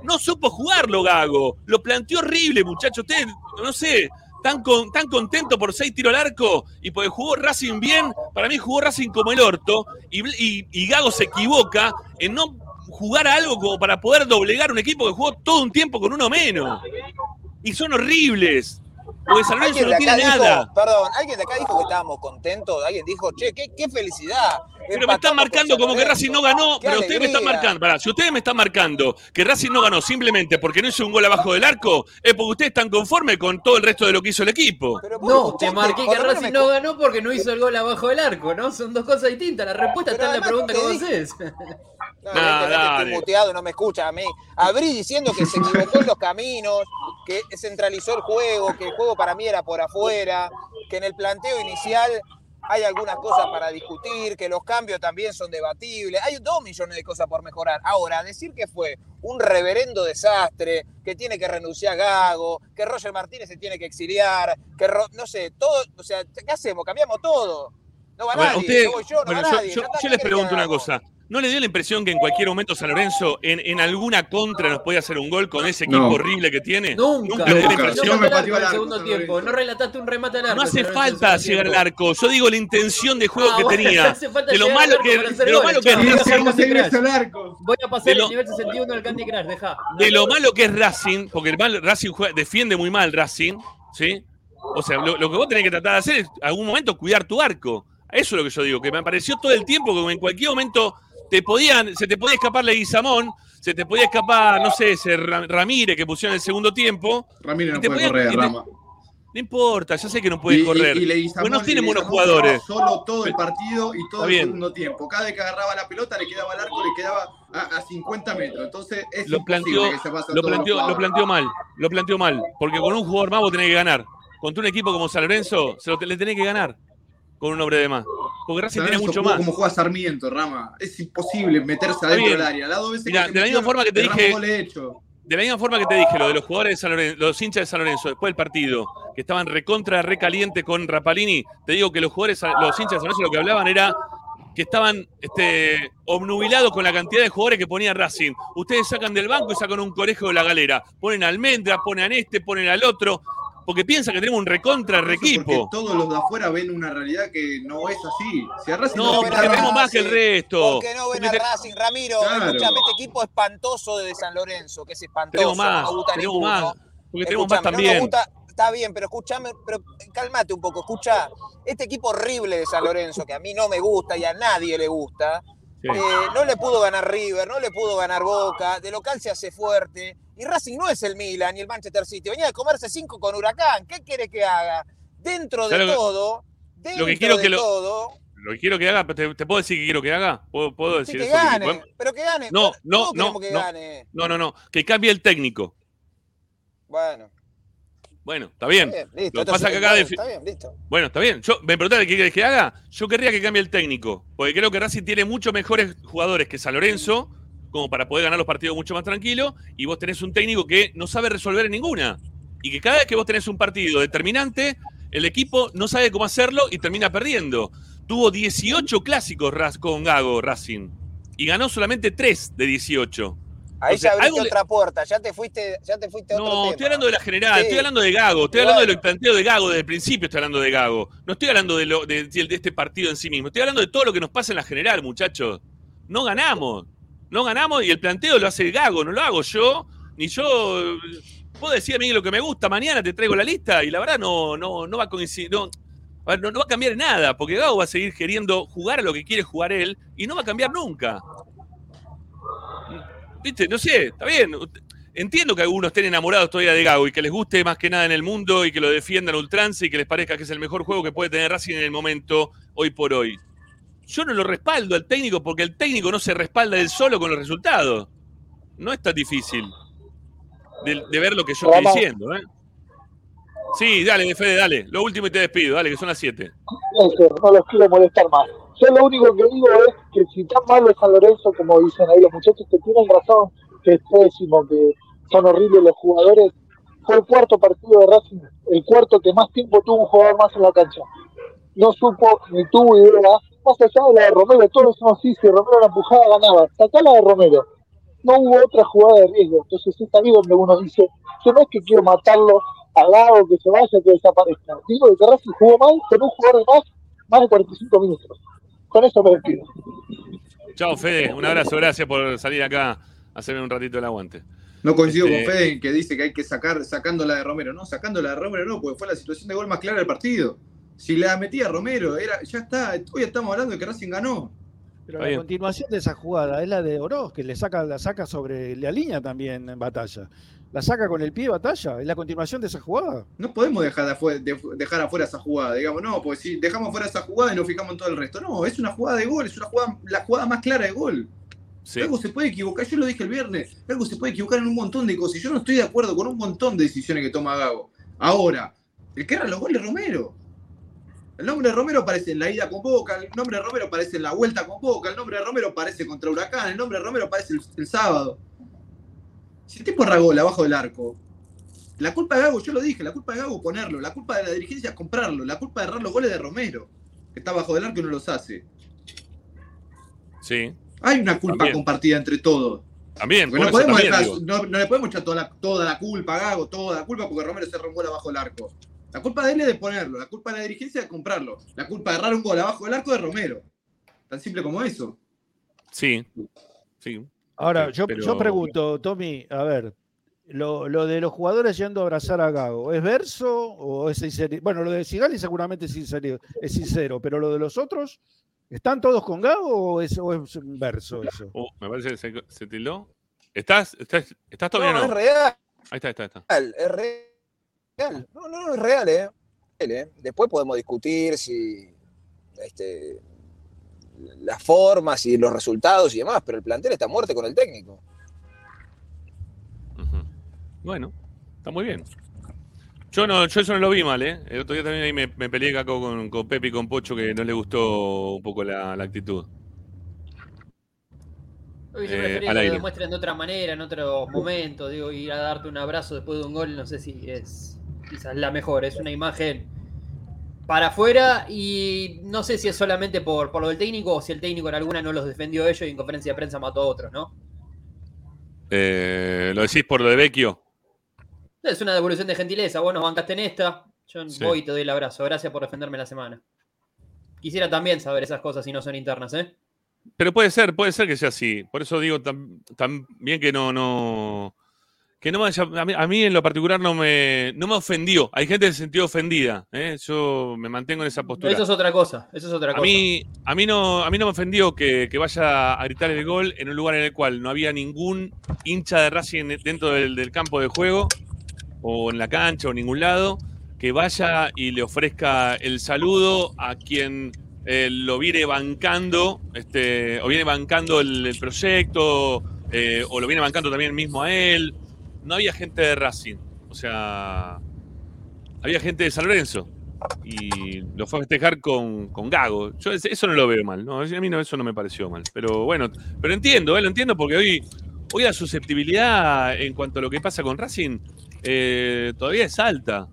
no supo jugarlo, Gago. Lo planteó horrible, muchachos. Ustedes, no sé, tan, con, tan contento por seis tiros al arco y porque jugó Racing bien. Para mí jugó Racing como el orto. Y, y- y Gago se equivoca en no jugar a algo como para poder doblegar un equipo que jugó todo un tiempo con uno menos. Y son horribles. Porque San Lorenzo no tiene nada. perdón, alguien de acá dijo que estábamos contentos, alguien dijo, che, qué, qué felicidad. Pero me están marcando como que Racing no ganó, Qué pero ustedes me están marcando, pará, si ustedes me están marcando que Racing no ganó simplemente porque no hizo un gol abajo del arco, es porque ustedes están conformes con todo el resto de lo que hizo el equipo. No, te marqué que Racing no ganó porque no hizo el gol abajo del arco, ¿no? Son dos cosas distintas. La respuesta está en la pregunta que vos haces. No, Nah, estoy muteado, no me escucha a mí. Abrí diciendo que se equivocó en los caminos, que centralizó el juego, que el juego para mí era por afuera, que en el planteo inicial hay algunas cosas para discutir, que los cambios también son debatibles. Hay dos millones de cosas por mejorar. Ahora, decir que fue un reverendo desastre, que tiene que renunciar Gago, que Roger Martínez se tiene que exiliar, que Ro- no sé, todo, o sea, ¿qué hacemos? Cambiamos todo. No va Bueno, nadie, usted- no voy yo, no bueno, va yo, nadie. yo- ya está, yo ¿qué les pregunto una cosa. ¿No le dio la impresión que en cualquier momento San Lorenzo en, en alguna contra nos puede hacer un gol con ese equipo No. horrible que tiene? Nunca. le dio la Nunca. impresión. No arco, segundo tiempo. No relataste un remate al arco. No hace en el falta llegar al arco. Yo digo la intención de juego Ah, que bueno, tenía. hace falta De lo malo que, de lo malo que es Racing. Voy a pasar el nivel 61 del Candy Crush, deja. de lo malo que es Racing, porque el mal- Racing juega- defiende muy mal Racing, ¿sí? O sea, lo, lo que vos tenés que tratar de hacer es, algún momento, cuidar tu arco. Eso es lo que yo digo, que me pareció todo el tiempo que en cualquier momento te podían, se te podía escapar Leguizamón, se te podía escapar, no sé, ese Ra- Ramírez que pusieron en el segundo tiempo. Ramírez Y no puede podía- correr, y te- Rama. No importa, ya sé que no puede Y- y- correr. Y, Leguizamón- Pues no tienen buenos jugadores. Solo todo el partido y todo el segundo tiempo. Cada vez que agarraba la pelota le quedaba al arco, le quedaba a, a 50 metros. Entonces es Lo planteó, que se lo planteó, lo planteó mal, lo planteó mal. Porque con un jugador más vos tenés que ganar. Contra un equipo como San Lorenzo, se lo le tenés que ganar con un hombre de más. Porque Racing tiene mucho más. Como juega Sarmiento, Rama. Es imposible meterse adentro del área. Las dos veces Mirá, que se de la misma forma que te dije-. De la misma forma que te dije, lo de los jugadores de San Lorenzo, los hinchas de San Lorenzo, después del partido, que estaban recontra, recaliente con Rapalini, te digo que los jugadores, los hinchas de San Lorenzo lo que hablaban era que estaban este, obnubilados con la cantidad de jugadores que ponía Racing. Ustedes sacan del banco y sacan un colegio de la galera. Ponen a Almendra, ponen a este, ponen al otro, porque piensan que tenemos un recontra porque reequipo. todos los de afuera ven una realidad que no es así. Si a Racing No, le porque tenemos más que el Racing, resto. ¿Por qué no ven Porque a Racing, Ramiro? Claro. Escuchame, este equipo espantoso de San Lorenzo, que es espantoso, Tenemos no más, me gusta tenemos más. Porque tenemos más Escuchame, no también. nos gusta, está bien, pero escúchame, pero cálmate un poco, escucha, este equipo horrible de San Lorenzo, que a mí no me gusta y a nadie le gusta, Sí. eh, no le pudo ganar River, no le pudo ganar Boca, de local se hace fuerte, y Racing no es el Milan ni el Manchester City, venía de comerse cinco con Huracán, ¿qué quiere que haga? Dentro de ¿Sabes lo que- todo, dentro quiero de que lo- todo, Lo que quiero que haga, te, te puedo decir que quiero que haga. ¿Puedo, puedo sí, decir que eso? gane, pero que gane, No, no, no, que no. gane. No, no, no. Que cambie el técnico. Bueno, Bueno, está bien. está bien, listo. Lo pasa que acá está bien, listo. Bueno, está bien. Yo, me preguntaste qué querés que haga. Yo querría que cambie el técnico. Porque creo que Racing tiene muchos mejores jugadores que San Lorenzo, como para poder ganar los partidos mucho más tranquilo. Y vos tenés un técnico que no sabe resolver en ninguna. Y que cada vez que vos tenés un partido determinante, el equipo no sabe cómo hacerlo y termina perdiendo. Tuvo 18 clásicos con Gago Racing. Y ganó solamente 3 de 18. Ahí sea, ya abriste algo otra puerta, ya te fuiste, ya te fuiste a otro No, tema. estoy hablando de la general, Sí. estoy hablando de Gago, estoy hablando bueno. del planteo de Gago desde el principio, estoy hablando de Gago. No estoy hablando de, lo, de, de este partido en sí mismo, estoy hablando de todo lo que nos pasa en la general, muchachos. No ganamos, no ganamos y el planteo lo hace Gago, no lo hago yo, ni yo. Puedo decir a mí lo que me gusta, mañana te traigo la lista y la verdad no, no, no va a coincidir. No, no, no va a cambiar nada, porque Gago va a seguir queriendo jugar a lo que quiere jugar él y no va a cambiar nunca. ¿Viste? No sé, está bien. Entiendo que algunos estén enamorados todavía de Gago y que les guste más que nada en el mundo y que lo defiendan a y que les parezca que es el mejor juego que puede tener Racing en el momento hoy por hoy. Yo no lo respaldo al técnico porque el técnico no se respalda él solo con los resultados. No es tan difícil de, de ver lo que yo estoy diciendo. ¿eh? Sí, dale, Fede, dale. Lo último y te despido, dale, que son las 7. Eso, no los quiero molestar más. Yo lo único que digo es que si tan malo es San Lorenzo, como dicen ahí los muchachos, que tienen razón, que es pésimo, que son horribles los jugadores, fue el cuarto partido de Racing, el cuarto que más tiempo tuvo un jugador más en la cancha. No supo ni tuvo idea, más allá de la de Romero, todos decimos sí, si Romero la empujaba ganaba, sacá la de Romero. No hubo otra jugada de riesgo, entonces es ahí donde uno dice, yo no es que quiero matarlo al lado, que se vaya, que desaparezca. Digo que Racing jugó mal con un jugador de más, más de 45 minutos. Con eso me despido. Chao, Fede. Un abrazo, gracias por salir acá a hacerme un ratito el aguante. No coincido Este- con Fede en que dice que hay que sacar, sacándola de Romero. No, sacándola de Romero no, porque fue la situación de gol más clara del partido. Si la metía Romero, era, ya está. Hoy estamos hablando de que Racing ganó. Pero Está la bien. continuación de esa jugada es la de Oroz, que le saca, la saca sobre la línea también en batalla. La saca con el pie batalla, es la continuación de esa jugada. No podemos dejar, de afue- de- dejar afuera esa jugada, digamos, no, porque si dejamos afuera esa jugada y nos fijamos en todo el resto. No, es una jugada de gol, es una jugada, la jugada más clara de gol. Sí. Algo se puede equivocar, yo lo dije el viernes, algo se puede equivocar en un montón de cosas. y Yo no estoy de acuerdo con un montón de decisiones que toma Gago. Ahora, el que erra los goles es Romero. El nombre de Romero aparece en la ida con Boca, el nombre de Romero aparece en la vuelta con Boca, el nombre de Romero aparece contra Huracán, el nombre de Romero aparece el, el sábado. Si el tipo erra gol abajo del arco, la culpa de Gago, yo lo dije, la culpa de Gago ponerlo, la culpa de la dirigencia es comprarlo, la culpa de errar los goles de Romero, que está abajo del arco y no los hace. Sí. Hay una culpa También. compartida entre todos. También, no, podemos también, no, no le podemos echar toda la, toda la culpa a Gago, toda la culpa porque Romero se gol abajo del arco. La culpa de él es de ponerlo, la culpa de la dirigencia es de comprarlo, la culpa de errar un gol abajo del arco es de Romero. Tan simple como eso. Sí. Sí. Ahora, Sí, yo, pero- yo pregunto, Tommy, a ver, lo, lo de los jugadores yendo a abrazar a Gago, ¿es verso o es sincero? Bueno, lo de Sigali seguramente es sincero, es sincero, pero lo de los otros, ¿están todos con Gago o es, o es un verso eso? Oh, me parece que se, se tildó. ¿Estás, estás, estás todavía No, no? es real, Ahí está, ahí está, ahí está. es real. No, no, no, es real, ¿eh? ¿eh? Después podemos discutir si este, las formas y los resultados y demás, pero el plantel está muerto con el técnico. Bueno, está muy bien. Yo no, yo eso no lo vi mal, ¿eh? El otro día también ahí me, me peleé acá con, con Pepe y con Pocho que no le gustó un poco la, la actitud. Hoy yo Eh, que aire. lo demuestren de otra manera, en otro momento. Digo, ir a darte un abrazo después de un gol, no sé si es quizás la mejor. Es una imagen para afuera y no sé si es solamente por, por lo del técnico o si el técnico en alguna no los defendió ellos y en conferencia de prensa mató a otros, ¿no? Eh, ¿Lo decís por lo de Vecchio? Es una devolución de gentileza. Vos nos bancaste en esta. Yo Sí. voy y te doy el abrazo. Gracias por defenderme la semana. Quisiera también saber esas cosas si no son internas, ¿eh? Pero puede ser, puede ser que sea así. Por eso digo tam- también que no, no. Que no me haya- a, mí, a mí en lo particular no me, no me ofendió. Hay gente que se sintió ofendida. ¿eh? Yo me mantengo en esa postura. Eso es otra cosa. Eso es otra A cosa. mí, a mí no, a mí no me ofendió que, que vaya a gritar el gol en un lugar en el cual no había ningún hincha de Racing dentro del, del campo de juego, o en la cancha, o en ningún lado, que vaya y le ofrezca el saludo a quien eh, lo viene bancando, este, o viene bancando el, el proyecto, eh, o lo viene bancando también mismo a él. No había gente de Racing, o sea, había gente de San Lorenzo y lo fue a festejar con, con Gago. Yo eso no lo veo mal, ¿no? A mí no, eso no me pareció mal. Pero bueno, pero entiendo, ¿eh? lo entiendo porque hoy, hoy la susceptibilidad en cuanto a lo que pasa con Racing eh, todavía es alta.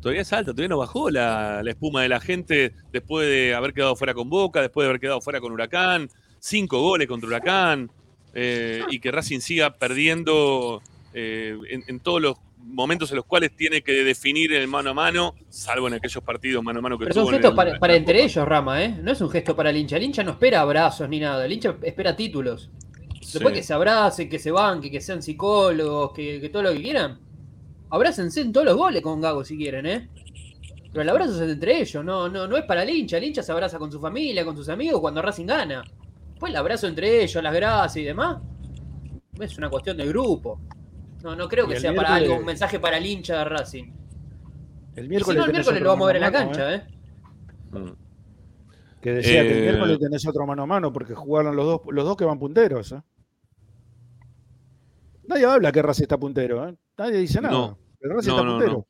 Todavía es alta, todavía no bajó la, la espuma de la gente después de haber quedado fuera con Boca, después de haber quedado fuera con Huracán, cinco goles contra Huracán, eh, y que Racing siga perdiendo eh, en, en todos los momentos en los cuales tiene que definir el mano a mano, salvo en aquellos partidos mano a mano que Pero tuvo en gestos el- para, entre Copa. ellos, Rama, ¿eh? No es un gesto para el hincha. El hincha no espera abrazos ni nada. El hincha espera títulos. Después Sí. que se abracen, que se banquen, que sean psicólogos, que, que todo lo que quieran. Abrácense en todos los goles con Gago si quieren, ¿eh? Pero el abrazo es entre ellos, no, no, no es para el hincha. El hincha se abraza con su familia, con sus amigos cuando Racing gana. Después el abrazo entre ellos, las gracias y demás. Es una cuestión de grupo. No, no creo que sea para miércoles- algo, un mensaje para el hincha de Racing. El Y si miércoles, no, el miércoles lo vamos a ver en la cancha, ¿eh? Mm. Que decía que el Eh, miércoles tenés otro mano a mano porque jugaron los dos, los dos que van punteros. ¿eh? Nadie habla que Racing está puntero, ¿eh? Nadie dice nada. No, el Racing no, está no, puntero. no.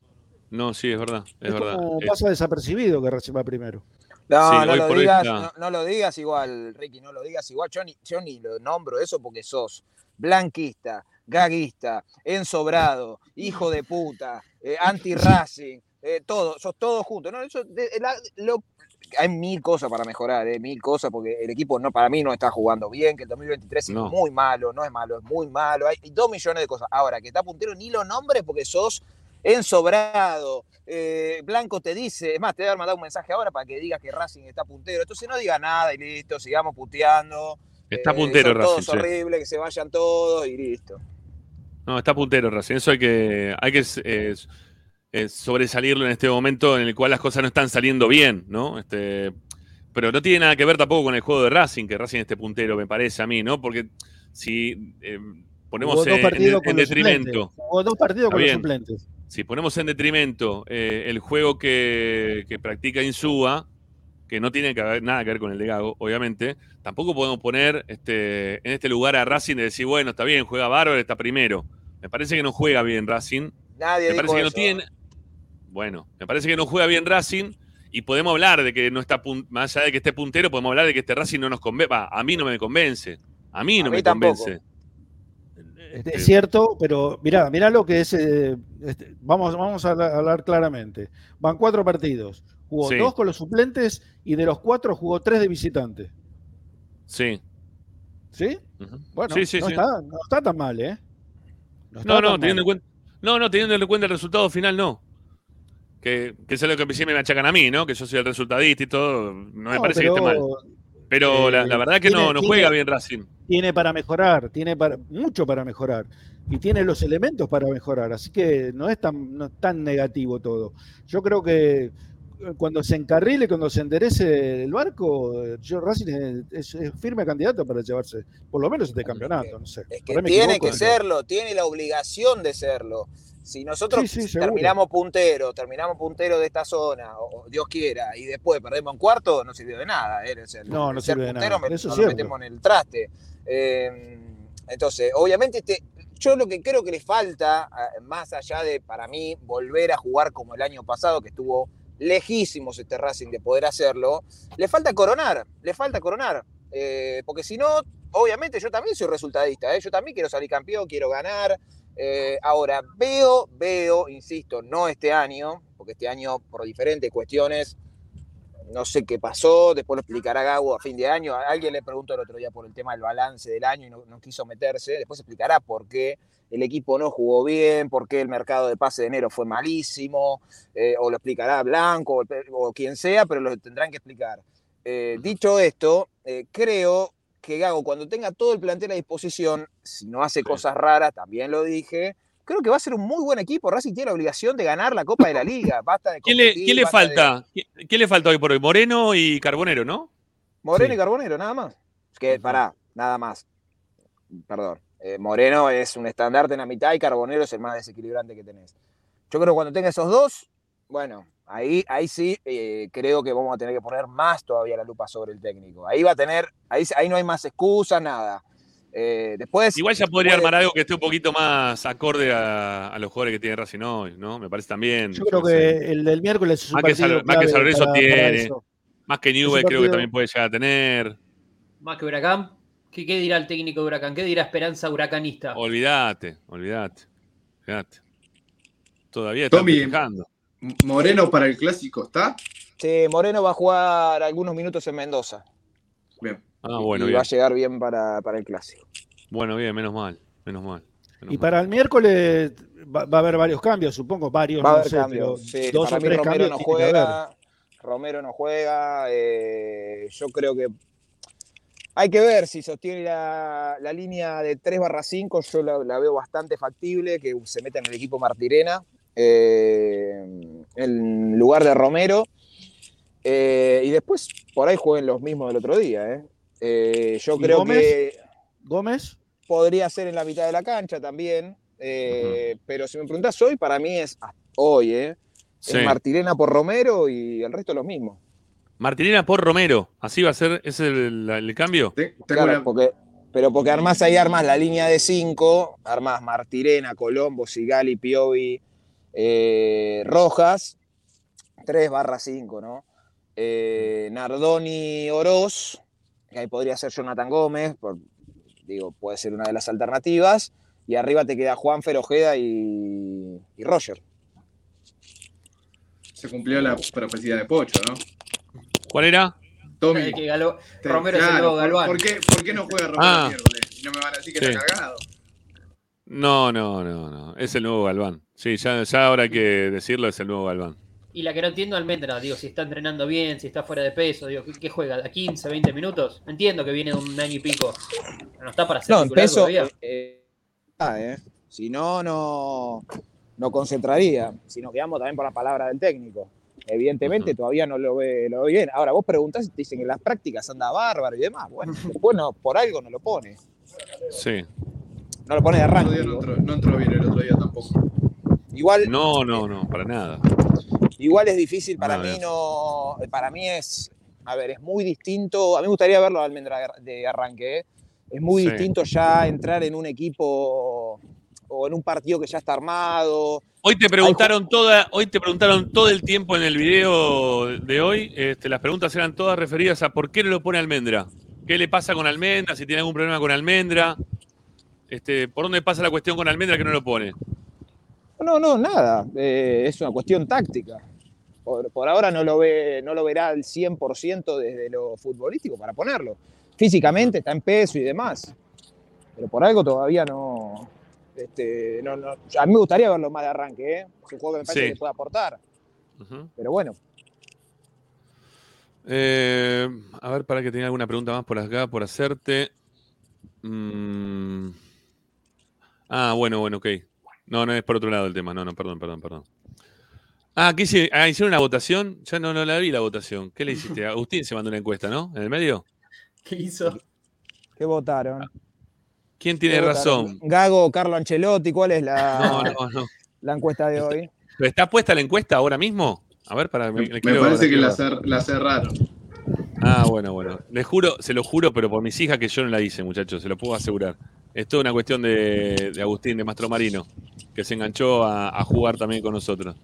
No, sí, es verdad, es, Es, verdad. como pasa desapercibido que Racing va primero. No, Sí, no lo digas, no, no lo digas igual, Ricky, no lo digas igual. Yo ni, yo ni lo nombro eso porque sos blanquista, gaguista, ensobrado, hijo de puta, eh, anti-racing, eh, todo, sos todo junto. No, eso, de- la- lo- hay mil cosas para mejorar, eh, mil cosas, porque el equipo no, para mí no está jugando bien, que el 2023 No. es muy malo, no es malo, es muy malo, hay dos millones de cosas. Ahora, que está puntero, ni lo nombres porque sos ensobrado. eh, Blanco te dice, es más, te voy a mandar un mensaje ahora para que digas que Racing está puntero. Entonces no diga nada y listo, sigamos puteando. Está eh, puntero son Racing, todos sí. horribles, que se vayan todos y listo. No, está puntero Racing. Eso hay que, hay que eh, eh, sobresalirlo en este momento en el cual las cosas no están saliendo bien, ¿no? Este, pero no tiene nada que ver tampoco con el juego de Racing, que Racing esté puntero, me parece a mí, ¿no? Porque si eh, ponemos en, detrimento. Jugó dos partidos con los suplentes. Si ponemos en detrimento eh, el juego que, que practica Insúa, que no tiene que nada que ver con el de Gago, obviamente, tampoco podemos poner este, en este lugar a Racing de decir, bueno, está bien, juega bárbaro, está primero. Me parece que no juega bien Racing. Nadie me dijo parece que no tiene. Bueno, me parece que no juega bien Racing y podemos hablar de que no está, pun- más allá de que esté puntero, podemos hablar de que este Racing no nos convence. A mí no me convence. A mí A no mí me tampoco. convence. Es cierto, pero mirá, mirá lo que es. eh, este, vamos, vamos a hablar, claramente. Van cuatro partidos. Jugó Sí. dos con los suplentes y de los cuatro jugó tres de visitante. Sí. ¿Sí? Bueno, Sí, sí, no, sí. Está, no está tan mal, ¿eh? No, no, teniendo en cuenta, no, no, teniendo en cuenta el resultado final, no. Que, que eso es lo que siempre me achacan a mí, ¿no? Que yo soy el resultadista y todo. No me parece que esté mal. pero, Pero la, eh, la verdad que no, tiene- no tiene- juega bien Racing. Tiene para mejorar, tiene para, mucho para mejorar. Y tiene los elementos para mejorar. Así que no es tan, no es tan negativo todo. Yo creo que eh, cuando se encarrile, cuando se enderece el barco, yo Racing es, es- es firme candidato para llevarse por lo menos este campeonato. No sé. Es que tiene equivoco, que serlo, tiene la obligación de serlo. Si nosotros Sí, sí, seguro. terminamos puntero, terminamos puntero de esta zona, o, Dios quiera, y después perdemos en cuarto, no sirvió de nada. ¿eh? O sea, el- No, no sirve de puntero nada. me- Eso es nos cierto. metemos en el traste. Eh, entonces, obviamente, este, yo lo que creo que le falta, más allá de, para mí, volver a jugar como el año pasado, que estuvo lejísimos este Racing de poder hacerlo, le falta coronar, le falta coronar. Eh, porque si no, obviamente yo también soy resultadista, ¿eh? yo también quiero salir campeón, quiero ganar. Eh, ahora, veo, veo, insisto, no este año, porque este año por diferentes cuestiones, no sé qué pasó, después lo explicará Gago a fin de año. A alguien le preguntó el otro día por el tema del balance del año y no, no quiso meterse, después explicará por qué el equipo no jugó bien, por qué el mercado de pase de enero fue malísimo, eh, o lo explicará Blanco o, o quien sea, pero lo tendrán que explicar. Eh, dicho esto, eh, creo que Gago, cuando tenga todo el plantel a disposición, si no hace cosas raras, también lo dije, creo que va a ser un muy buen equipo. Racing tiene la obligación de ganar la Copa de la Liga. Basta de ¿Quién le, quién le de- falta? ¿Qui- ¿Quién le falta hoy por hoy? Moreno y Carbonero, ¿no? Moreno Sí. y Carbonero, nada más. Es que, pará, nada más. Perdón. Eh, Moreno es un estandarte en la mitad y Carbonero es el más desequilibrante que tenés. Yo creo que cuando tenga esos dos, bueno, ahí, ahí sí eh, creo que vamos a tener que poner más todavía la lupa sobre el técnico. Ahí va a tener, ahí, ahí no hay más excusas, nada. Eh, después. Igual ya podría puede- armar algo que esté un poquito más acorde a, a los jugadores que tiene Racing hoy, ¿no? Me parece también. Yo creo sé. que el del miércoles es un Más que, partido más que San Lorenzo para- para tiene. Más que Newell creo que también puede llegar a tener. Más que Huracán. ¿Qué, qué dirá el técnico de Huracán? ¿Qué dirá Esperanza Huracanista? Olvídate, olvídate. Olvídate. Todavía están Tommy. festejando. Moreno para el clásico, ¿está? Sí, Moreno va a jugar algunos minutos en Mendoza. Bien. Ah, bueno, y bien. va a llegar bien para, para el clásico. Bueno, bien, menos mal. Menos mal. menos Y mal. para el miércoles va, va a haber varios cambios, supongo, varios, Va a no haber sé, cambios. sí. dos para o mí tres Romero cambios no juega. Romero no juega. eh, yo creo que hay que ver si sostiene la, la línea de 3 barra 5. Yo la, la veo bastante factible, que se meta en el equipo Martirena eh, en lugar de Romero. Eh, y después por ahí jueguen los mismos del otro día. eh. Eh, yo ¿Y creo Gómez? que Gómez, podría ser en la mitad de la cancha también. eh, Pero si me preguntás hoy, para mí es hoy, ¿eh? Sí. Es Martirena por Romero y el resto lo mismo. Martinina por Romero. Así va a ser, ese es el, el cambio. Claro, porque, pero porque armás ahí, armás la línea de 5, armás Martirena, Colombo, Sigali, Piovi, eh, Rojas, 3 barra 5, ¿no? Eh, Nardoni, Oroz, que ahí podría ser Jonathan Gómez, por- digo, puede ser una de las alternativas. Y arriba te queda Juan Ojeda y, y Roger. Se cumplió la profecía de Pocho, ¿no? ¿Cuál era? Tommy. Que Galo- te- Romero es el nuevo ¿por- Galván. ¿por, qué, ¿Por qué no juega Romero Ah. miércoles? Y no me van a decir que Sí. está cagado. No, no, no, no. Es el nuevo Galván. Sí, ya, ya ahora hay que decirlo, es el nuevo Galván. Y la que no entiendo Almendra, digo, si está entrenando bien, si está fuera de peso, digo, ¿qué, qué juega? ¿A 15, 20 minutos? Entiendo que viene de un año y pico. No está para ser No, en peso. todavía. eh, eh, ah, eh. Si no, no, no concentraría. Si nos quedamos también por la palabra del técnico. Evidentemente todavía no lo ve, lo ve bien. Ahora vos preguntás y te dicen que en las prácticas anda bárbaro y demás. Bueno, después no, por algo no lo pone. Sí. No lo pone de arranque. no entró, no entró bien el otro día tampoco. Igual, No, no, no, para nada. Igual es difícil para mí no. Para mí es. A ver, es muy distinto. A mí me gustaría verlo a Almendra de arranque. ¿eh? Es muy Sí. distinto ya entrar en un equipo o en un partido que ya está armado. Hoy te preguntaron toda, hoy te preguntaron todo el tiempo en el video de hoy. Este, las preguntas eran todas referidas a por qué no lo pone Almendra. ¿Qué le pasa con Almendra? Si tiene algún problema con Almendra. Este, ¿Por dónde pasa la cuestión con Almendra que no lo pone? No, no, nada. Eh, es una cuestión táctica. Por, por ahora no lo, ve, no lo verá al 100% desde lo futbolístico para ponerlo. Físicamente está en peso y demás. Pero por algo todavía no. este, no, no- a mí me gustaría verlo más de arranque. ¿eh? Es un juego que me parece Sí. que puede aportar. Pero bueno, Eh, a ver, para que tenga alguna pregunta más por acá, por hacerte. Mm. Ah, bueno, bueno, ok. No, no es por otro lado el tema. No, no, perdón, perdón, perdón. Ah, ¿qué hice? Ah, hicieron una votación. Ya no, no la vi la votación. ¿Qué le hiciste? Agustín se mandó una encuesta, ¿no? ¿En el medio? ¿Qué hizo? ¿qué votaron? ¿Quién tiene razón? Gago o Carlo Ancelotti, ¿cuál es la, No, no, no. la encuesta de hoy? ¿Pero ¿Está puesta la encuesta ahora mismo? A ver, para. Me, me me parece que quiero- la, cer- la cerraron. Ah, bueno, bueno. Les juro, se lo juro, pero por mis hijas que yo no la hice, muchachos, se lo puedo asegurar. Es toda una cuestión de, de Agustín, de Mastro Marino, que se enganchó a, a jugar también con nosotros.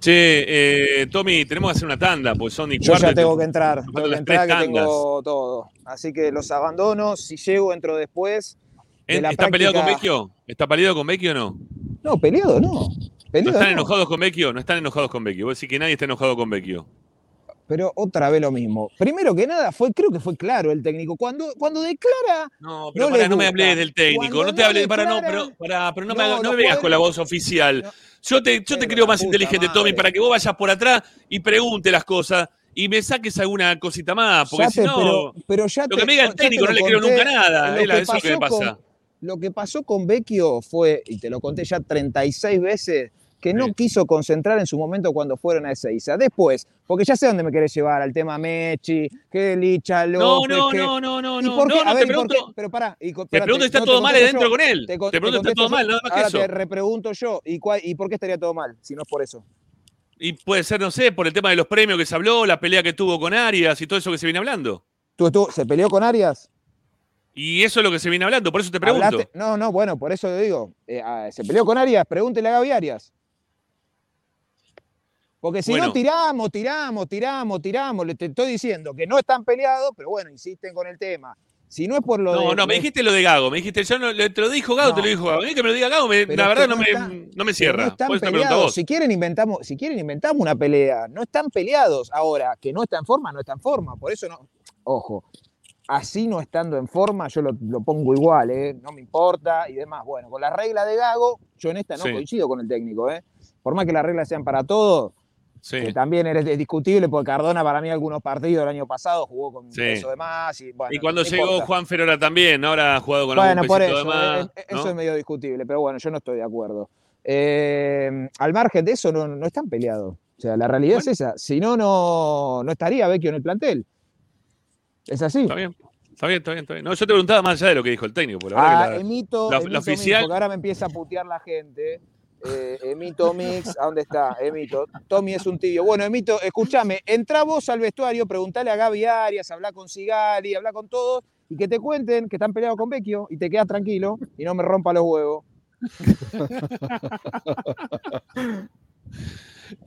Che, eh, Tommy, tenemos que hacer una tanda, pues son y Yo cuarto. ya tengo te- que entrar, tengo que entrar que tengo todo. Así que los abandono, si llego entro después. de ¿En- la ¿Está peleado con Vecchio? ¿Está peleado con Vecchio o no? No, peleado no. ¿No están no. enojados con Vecchio? No están enojados con Vecchio. Vos decís que nadie está enojado con Vecchio. Pero otra vez lo mismo. Primero que nada, fue, creo que fue claro el técnico. Cuando, cuando declara. No, pero no me hables del técnico. Cuando No te no hables, para, no, pero, no, me, No, me con la voz oficial. Yo te, yo te creo más inteligente, Tommy, para que vos vayas por atrás y pregunte las cosas y me saques alguna cosita más. Porque si no, pero, pero ya lo te- que me diga el técnico no le creo nunca nada. Lo que eso es lo que me pasó pasa. con- Lo que pasó con Vecchio fue, y te lo conté ya 36 veces, que no quiso concentrar en su momento cuando fueron a Ezeiza. Después, porque ya sé dónde me querés llevar, al tema Mechi, que Licha No, López, no, que- no, no, no, ¿Y no, por qué? no, A no, ver, te ¿y por qué? pregunto. Pero pará, y, Te pregunto si está no, todo mal yo. con él. Te, Te pregunto si está todo yo. mal, nada más que Ahora eso. te repregunto yo, ¿y, cuál- ¿y por qué estaría todo mal si no es por eso? Y puede ser, no sé, por el tema de los premios que se habló, la pelea que tuvo con Arias y todo eso que se viene hablando. ¿Tú, estuvo- ¿Se peleó con Arias? Y eso es lo que se viene hablando, por eso te pregunto. Hablaste- No, no, bueno, por eso te digo. eh, ah, ¿Se peleó con Arias? Pregúntele a Gaby Arias. Porque si Bueno. no, tiramos, tiramos, tiramos, tiramos. Le te estoy diciendo que no están peleados, pero bueno, insisten con el tema. Si no es por lo de. No, no, me dijiste lo de Gago, me dijiste, yo no, te lo dijo Gago, No. te lo dijo Gago. A mí que me lo diga Gago, me- la verdad no, no me, no me cierra. No están peleados. vos. Si quieren, inventamos, si quieren, inventamos una pelea. No están peleados. Ahora, que no está en forma, no está en forma. Por eso no. Ojo, así no estando en forma, yo lo, lo pongo igual, ¿eh? no me importa y demás. Bueno, con la regla de Gago, yo en esta no Sí. coincido con el técnico. ¿eh? Por más que las reglas sean para todos, Sí. que también eres es discutible, porque Cardona para mí algunos partidos el año pasado jugó con Sí. peso de más. Y, bueno, Y cuando no llegó importa. Juan Ferora también, ahora ha jugado con Bueno, algún por eso, de más. eh, eh, eso es medio discutible, pero bueno, yo no estoy de acuerdo. Eh, al margen de eso, no, no están peleados. O sea, la realidad es esa. Si no, no, no estaría Vecchio en el plantel. Es así. Está bien, está bien, está bien, está bien. No, yo te preguntaba más allá de lo que dijo el técnico, por la Ah, verdad que la- emito, la- la oficial- porque ahora me empieza a putear la gente. Eh, emito Mix, ¿a dónde está? Emito. Tommy es un tibio. Bueno, Emito, escúchame, entra vos al vestuario, preguntale a Gaby Arias, habla con Sigali, habla con todos, y que te cuenten que están peleados con Vecchio, y te quedas tranquilo, y no me rompa los huevos.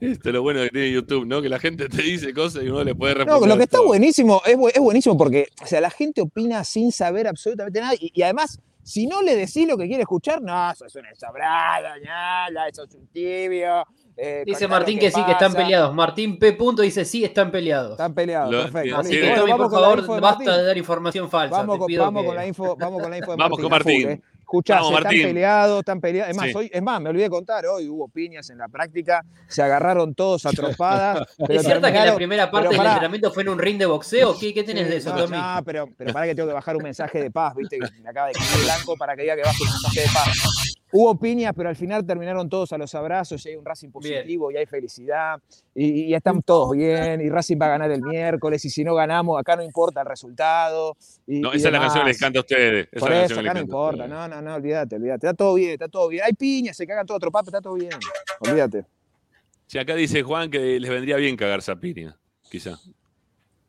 Esto es lo bueno que tiene YouTube, ¿no? Que la gente te dice cosas y uno le puede No, responder. lo que está buenísimo, es, bu- es buenísimo porque, o sea, la gente opina sin saber absolutamente nada, y, y además, si no le decís lo que quiere escuchar, no, sos una sobrada, ñala, sos un tibio. Eh, Dice Martín que, sí, que están peleados. Martín P. Punto dice sí, están peleados. Están peleados, Lo- perfecto. Así que, Tommy, vamos por con favor, de basta de dar información falsa. Vamos, te con, pido vamos que- con la info, vamos con la info de Vamos Martín. con a full, Martín. eh. Escuchá, Vamos, están peleados, están peleados. Es más, Sí. hoy, es más, me olvidé de contar, hoy hubo piñas en la práctica, se agarraron todos a trompadas. pero ¿Es cierta que la primera parte del entrenamiento fue en un ring de boxeo? ¿Qué, qué tenés Sí, de eso, no, Tommy? No, pero, pero para que tengo que bajar un mensaje de paz, viste, que me acaba de escribir blanco para que diga que baje un mensaje de paz. Hubo piñas, pero al final terminaron todos a los abrazos y hay un Racing positivo y hay felicidad y, y están todos bien y Racing va a ganar el miércoles y si no ganamos acá no importa el resultado. Y, No, y esa es la canción que les canta a ustedes. Esa Por eso, acá no importa, no, no, no, olvídate, olvídate, está todo bien, está todo bien. Hay piñas, se cagan todo tropa, pero está todo bien, olvídate. Si acá dice Juan que les vendría bien cagarse a piña, quizá.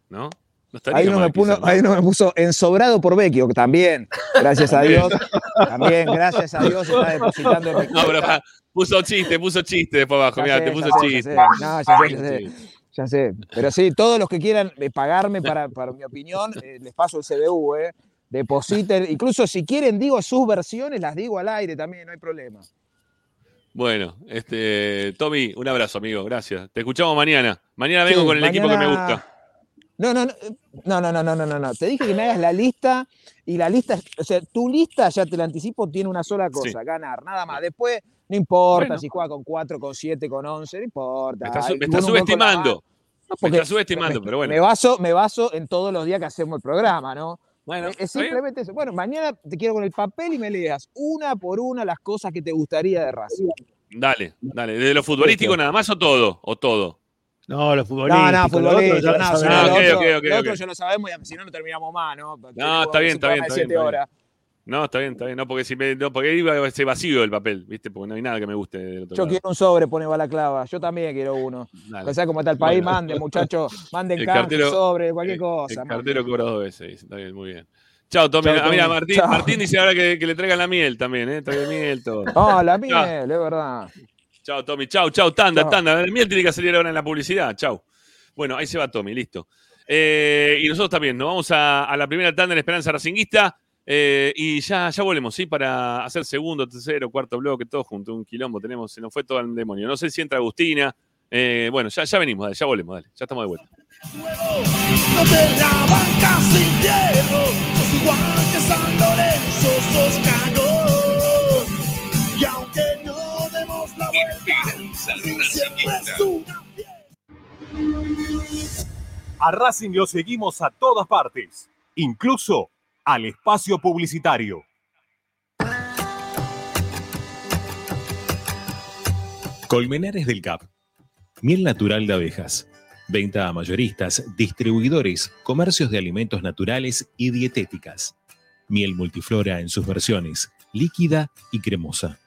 ¿No? No Ahí uno, mal, me puso, ¿no? ahí uno me puso ensobrado por Vecchio, que también, gracias a. Dios, también, gracias a Dios, está depositando No, pero pa, puso chiste, puso chiste después abajo. Ya Mira, sé, te ya puso ya chiste. sé. No, ya sé, ya sé. Ya sé. Pero sí, todos los que quieran eh, pagarme para, para mi opinión, eh, les paso el CBU, ¿eh? Depositen. Incluso si quieren, digo sus versiones, las digo al aire también, no hay problema. Bueno, este, Tommy, un abrazo, amigo. Gracias. Te escuchamos mañana. Mañana vengo Sí, con el equipo que me gusta. No, no, no, no, no, no, no, no. Te dije que me hagas la lista y la lista, o sea, tu lista, ya te la anticipo, tiene una sola cosa, ganar, nada más. Después, no importa Bueno. si juega con 4, con 7, con 11, no importa. Me estás, me subestimando. No, me estás subestimando, me- pero bueno. Me baso, me baso en todos los días que hacemos el programa, ¿no? Bueno, Es- simplemente eso. Bueno, mañana te quiero con el papel y me leas una por una las cosas que te gustaría de Racing. Dale, dale. ¿De lo futbolístico nada más o todo? ¿O todo? No, los No, futbolistas. no, no, ok, no, lo ok, otro, ok, lo ok. otro ya lo sabemos y si no, no terminamos más, ¿no? No, está bien, está bien, está bien. Horas. No, está bien, está bien. No, porque si me, no, porque iba a ser vacío el papel, ¿viste? Porque no hay nada que me guste del otro Yo lado. quiero un sobre, pone Balaclava. Yo también quiero uno. Dale. O sea, como está el país, Bueno. manden, muchachos. Manden El canje, cartero- sobre, cualquier El cosa. manden. cartero cobra dos veces. dice. Está bien, muy bien. Chao, Tommy. Chao, Ah, mira. Martín. Martín dice ahora que, que le traigan la miel también, ¿eh? Traigan miel, todo. No, la miel, es verdad. Chao, Tommy. Chao, chao, tanda, tanda. El miel tiene que salir ahora en la publicidad. Chao. Bueno, ahí se va Tommy, listo. Eh, y nosotros también, nos vamos a, a la primera tanda en Esperanza Racinguista. eh, y ya, ya volvemos, ¿sí? Para hacer segundo, tercero, cuarto bloque, todo junto, un quilombo tenemos, se nos fue todo el demonio. No sé si entra Agustina. eh, bueno, ya, ya venimos, dale, ya volvemos, dale, ya estamos de vuelta. No te la bancas sin hierro, sos igual que San Lorenzo, sos cagón. A Racing lo seguimos a todas partes, incluso al espacio publicitario. Colmenares del Cap. Miel natural de abejas. Venta a mayoristas, distribuidores, comercios de alimentos naturales y dietéticas. Miel multiflora en sus versiones, líquida y cremosa.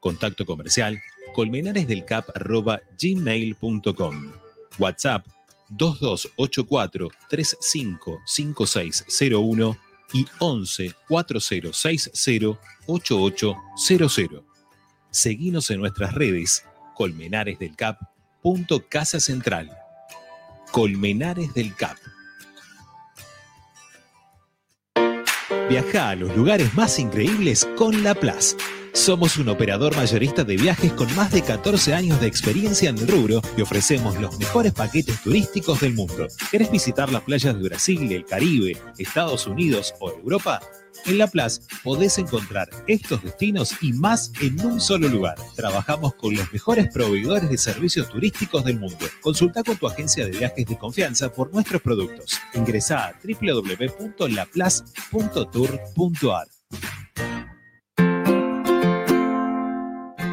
Contacto comercial colmenaresdelcap.gmail.com WhatsApp 2284 355601 y 11 4060 8800. Seguinos en nuestras redes Colmenares del Cap. punto Casa Central. Colmenares del Cap. Viaja a los lugares más increíbles con La Plaza. Somos un operador mayorista de viajes con más de 14 años de experiencia en el rubro y ofrecemos los mejores paquetes turísticos del mundo. ¿Querés visitar las playas de Brasil, el Caribe, Estados Unidos o Europa? En La podés encontrar estos destinos y más en un solo lugar. Trabajamos con los mejores proveedores de servicios turísticos del mundo. Consulta con tu agencia de viajes de confianza por nuestros productos. Ingresa a www.laplace.tour.ar.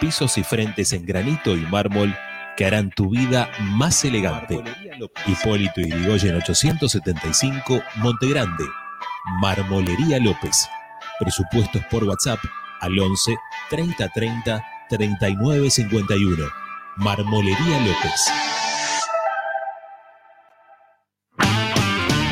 pisos y frentes en granito y mármol que harán tu vida más elegante. Hipólito Yrigoyen 875, Montegrande. Marmolería López. Presupuestos por WhatsApp al 11 30 30 39 51. Marmolería López.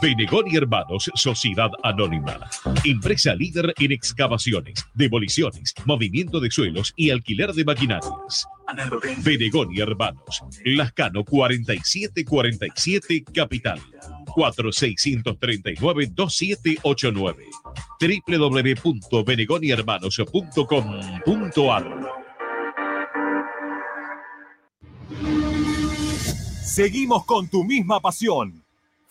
Benegón y Hermanos, Sociedad Anónima. Empresa líder en excavaciones, demoliciones, movimiento de suelos y alquiler de maquinarias. Benegón y Hermanos, Lascano 4747 Capital. 4639-2789 www.benegonihermanos.com.ar Seguimos con tu misma pasión.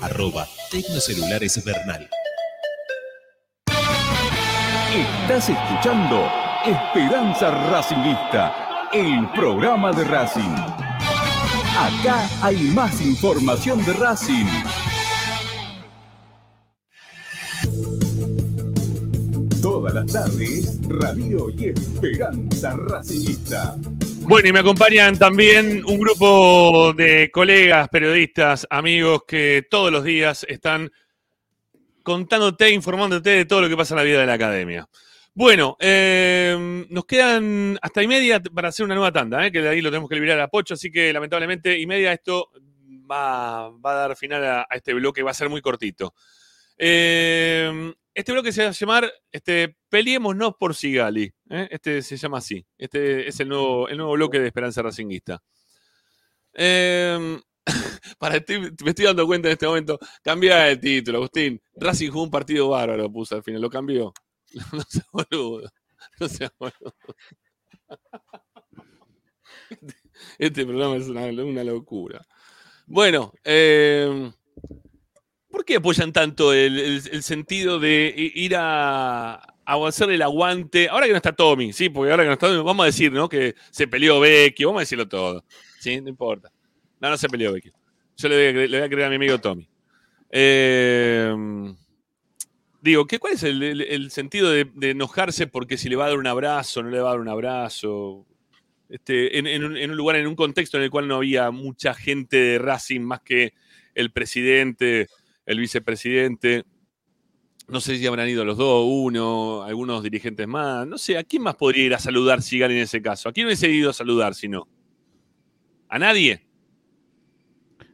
Arroba Tecnocelulares Bernal. Estás escuchando Esperanza Racingista, el programa de Racing. Acá hay más información de Racing. Todas las tardes, Radio y Esperanza Racingista. Bueno, y me acompañan también un grupo de colegas, periodistas, amigos que todos los días están contándote, informándote de todo lo que pasa en la vida de la academia. Bueno, eh, nos quedan hasta y media para hacer una nueva tanda, eh, que de ahí lo tenemos que liberar a Pocho, así que lamentablemente y media esto va, va a dar final a, a este bloque, va a ser muy cortito. Eh, este bloque se va a llamar este, Peleémonos por Sigali. ¿eh? Este se llama así. Este es el nuevo, el nuevo bloque de Esperanza Racinguista. Eh, para, me estoy dando cuenta en este momento. Cambia el título, Agustín. Racing jugó un partido bárbaro, puso al final. Lo cambió. No sea boludo. No sea boludo. Este programa es una, locura. Bueno, eh, ¿por qué apoyan tanto el, el- sentido de ir a, a el aguante? Ahora que no está Tommy, sí, porque ahora que no está Tommy, vamos a decir, ¿no? Que se peleó Vecchio, vamos a decirlo todo. Sí, no importa. No, no se peleó Vecchio. Yo le voy a, a creer a mi amigo Tommy. Eh, digo, ¿qué, ¿cuál es el, el- sentido de, enojarse porque si le va a dar un abrazo, no le va a dar un abrazo? Este, en un, en un lugar, en un contexto en el cual no había mucha gente de Racing más que el presidente, el vicepresidente. No sé si habrán ido los dos, uno, algunos dirigentes más. No sé, ¿a quién más podría ir a saludar Sigal en ese caso? ¿A quién hubiese ido a saludar si no? ¿A nadie?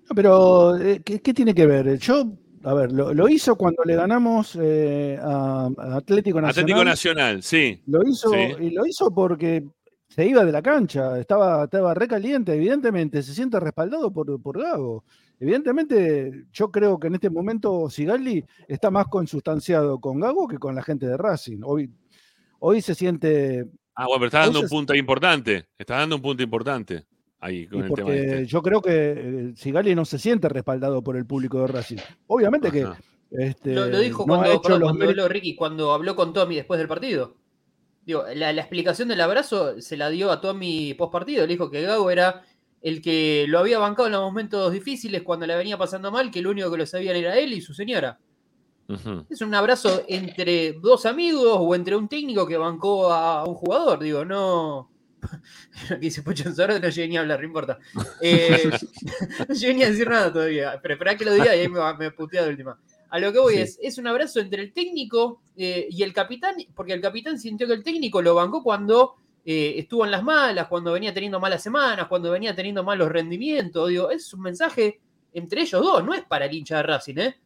No, pero, eh, ¿qué, qué tiene que ver? Yo, a ver, lo, lo hizo cuando le ganamos eh, a, a Atlético Nacional. Atlético Nacional, sí. Lo hizo, Sí. y lo hizo porque se iba de la cancha, estaba, estaba recaliente, evidentemente, se siente respaldado por, por Gago. Evidentemente, yo creo que en este momento Sigali está más consustanciado con Gago que con la gente de Racing. Hoy, hoy se siente. Ah, bueno, pero estás dando un se- punto importante. Estás dando un punto importante ahí con y el tema porque este. yo creo que eh, Sigali no se siente respaldado por el público de Racing. Obviamente que este, Lo, lo dijo no cuando, hecho perdón, los cuando méritos- habló Ricky, cuando habló con Tommy después del partido. Digo, la, la explicación del abrazo se la dio a Tommy post partido. Le dijo que Gago era el que lo había bancado en los momentos difíciles cuando le venía pasando mal, que lo único que lo sabían era él y su señora. Es un abrazo entre dos amigos o entre un técnico que bancó a un jugador. Digo, no. Aquí dice Pocho Soro, no llegué ni a hablar, no importa. Eh, no llegué ni a decir nada todavía. Pero esperá que lo diga y ahí me, me putea de última. A lo que voy Sí. es, es un abrazo entre el técnico eh, y el capitán, porque el capitán sintió que el técnico lo bancó cuando eh, estuvo en las malas, cuando venía teniendo malas semanas, cuando venía teniendo malos rendimientos. Digo, es un mensaje entre ellos dos, no es para el hincha de Racing, ¿eh?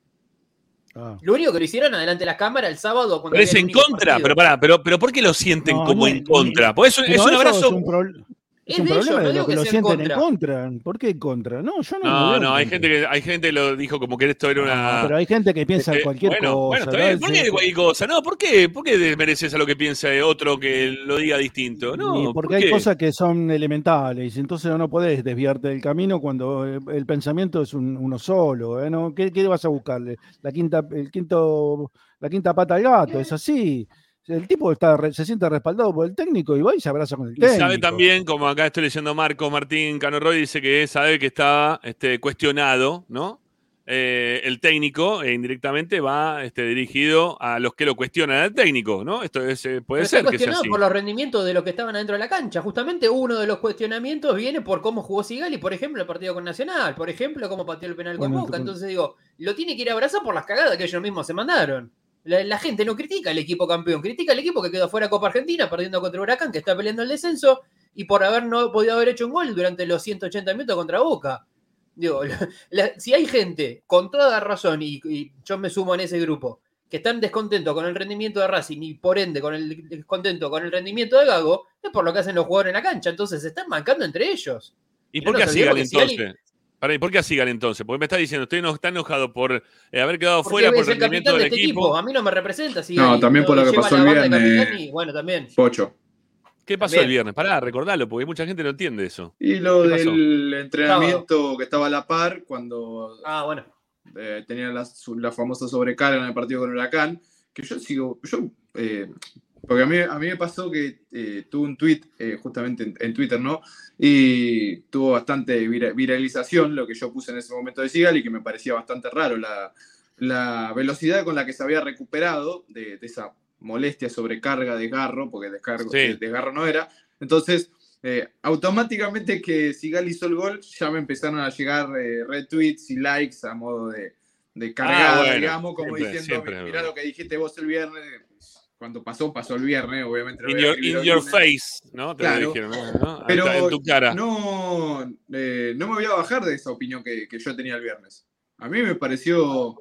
Ah. Lo único que lo hicieron adelante de la cámara el sábado cuando Pero es en contra, partido. pero pará, pero, pero ¿por qué lo sienten No, como no, en contra? Porque es, un- es abrazo. Es un, pro- es Es un de problema de lo que, que lo en sienten en contra. ¿Por qué en contra? No, yo no No, no, hay contra. gente que hay gente que lo dijo como que esto era una. Pero hay gente que piensa Este, cualquier bueno, cosa. Bueno, bien. ¿Por qué cualquier cosa? No, ¿por qué? ¿Por qué desmereces a lo que piensa otro que lo diga distinto? No, Y ¿por porque hay cosas que son elementales, y entonces no podés desviarte del camino cuando eh, el pensamiento es un- uno solo. ¿eh? ¿No? ¿Qué, qué vas a buscarle? La quinta, el quinto, la quinta pata al gato, es así. El tipo está, se siente respaldado por el técnico y va y se abraza con el Y técnico. sabe también, como acá estoy leyendo Marco Martín Cano Roy, dice que sabe que está este, cuestionado, ¿no? Eh, el técnico e indirectamente va este, dirigido a los que lo cuestionan al técnico, ¿no? Esto es, eh, puede Pero está ser que sea cuestionado así. por los rendimientos de los que estaban adentro de la cancha. Justamente uno de los cuestionamientos viene por cómo jugó Sigali, por ejemplo, el partido con Nacional, por ejemplo, cómo pateó el penal con Bueno, Boca. Entonces digo, lo tiene que ir a abrazar por las cagadas que ellos mismos se mandaron. La, la gente no critica al equipo campeón, critica al equipo que quedó fuera de Copa Argentina, perdiendo contra Huracán, que está peleando el descenso, y por haber no podido haber hecho un gol durante los 180 minutos contra Boca. Digo, la- la- si hay gente con toda razón, y, y yo me sumo en ese grupo, que están descontentos con el rendimiento de Racing y por ende con el descontento con el rendimiento de Gago, es por lo que hacen los jugadores en la cancha. Entonces se están marcando entre ellos. ¿Y por qué nos a Sigal olvidemos que Sigali- entonces? Pará, ¿y por qué a Sigal entonces? Porque me está diciendo, usted no está enojado por eh, haber quedado Porque fuera por el rendimiento capitán de del este equipo. equipo. A mí no me representa. Si No, también por lo que pasó el viernes. Y, bueno, también. Pocho. ¿Qué pasó Bien. el viernes? Pará, recordalo, porque mucha gente no entiende eso. Y lo del entrenamiento que estaba a la par cuando Ah, bueno. eh, tenía la, la famosa sobrecarga en el partido con Huracán, que yo sigo, yo, eh, porque a mí, a mí me pasó que eh, tuve un tweet justamente en, en Twitter, ¿no? Y tuvo bastante vira- viralización lo que yo puse en ese momento de Sigal y que me parecía bastante raro la, la velocidad con la que se había recuperado de, de esa molestia, sobrecarga, desgarro, porque descargo, Sí. eh, desgarro no era. Entonces, eh, automáticamente que Sigal hizo el gol, ya me empezaron a llegar eh, retweets y likes a modo de, de cargada, Ah, bueno, digamos, como siempre, diciendo, siempre. mirá lo que dijiste vos el viernes. Cuando pasó, pasó el viernes, obviamente. In a your, in face, ¿no? Te Claro. lo dijeron, ¿no? ¿no? Ahí Pero está, en tu cara. no, eh, no me voy a bajar de esa opinión que, que yo tenía el viernes. A mí me pareció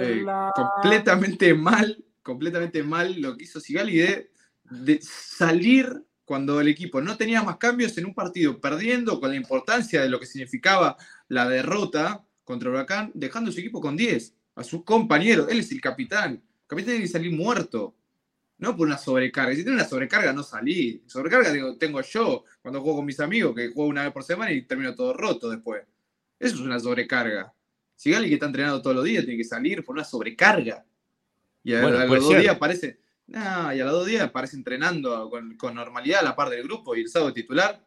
eh, completamente mal, completamente mal lo que hizo Sigali de, de salir cuando el equipo no tenía más cambios en un partido, perdiendo con la importancia de lo que significaba la derrota contra Huracán, dejando su equipo con 10, a sus compañeros. Él es el capitán. El capitán tiene que salir muerto. No por una sobrecarga. Si tiene una sobrecarga, no salí. Sobrecarga digo, tengo yo cuando juego con mis amigos, que juego una vez por semana y termino todo roto después. Eso es una sobrecarga. Si alguien que está entrenando todos los días tiene que salir por una sobrecarga. Y a, Bueno, a los dos ser. días aparece. nah, y a los dos días aparece entrenando con, con normalidad a la par del grupo y el sábado titular.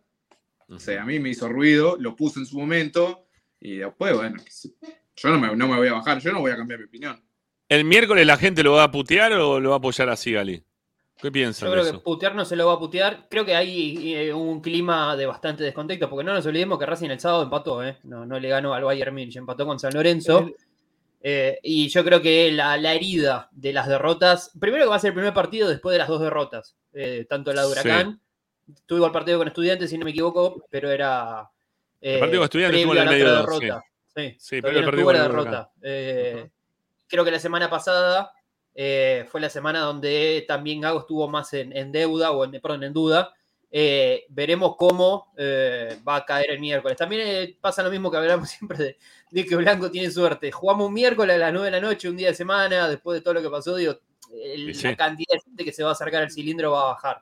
O sea, a mí me hizo ruido, lo puse en su momento y después, bueno, yo no me, no me voy a bajar, yo no voy a cambiar mi opinión. ¿El miércoles la gente lo va a putear o lo va a apoyar a Sigali? ¿Qué piensan Yo de creo que putear no se lo va a putear. Creo que hay eh, un clima de bastante descontexto, porque no nos olvidemos que Racing el sábado empató, ¿eh? no, no le ganó al Bayern Múnich, empató con San Lorenzo. Eh, y yo creo que la, la herida de las derrotas, primero que va a ser el primer partido después de las dos derrotas, eh, tanto la de Huracán, tuvo el partido con Estudiantes, si no me equivoco, pero era eh, El partido con Estudiantes el la medio derrota. sí. Sí, Sí, al no partido tuvo la derrota. Creo que la semana pasada eh, fue la semana donde también Gago estuvo más en, en deuda, o en, perdón, en duda. Eh, veremos cómo eh, va a caer el miércoles. También eh, pasa lo mismo que hablamos siempre de, de que Blanco tiene suerte. Jugamos un miércoles a las 9 de la noche, un día de semana, después de todo lo que pasó, digo, el- Sí. la cantidad de gente que se va a acercar al cilindro va a bajar.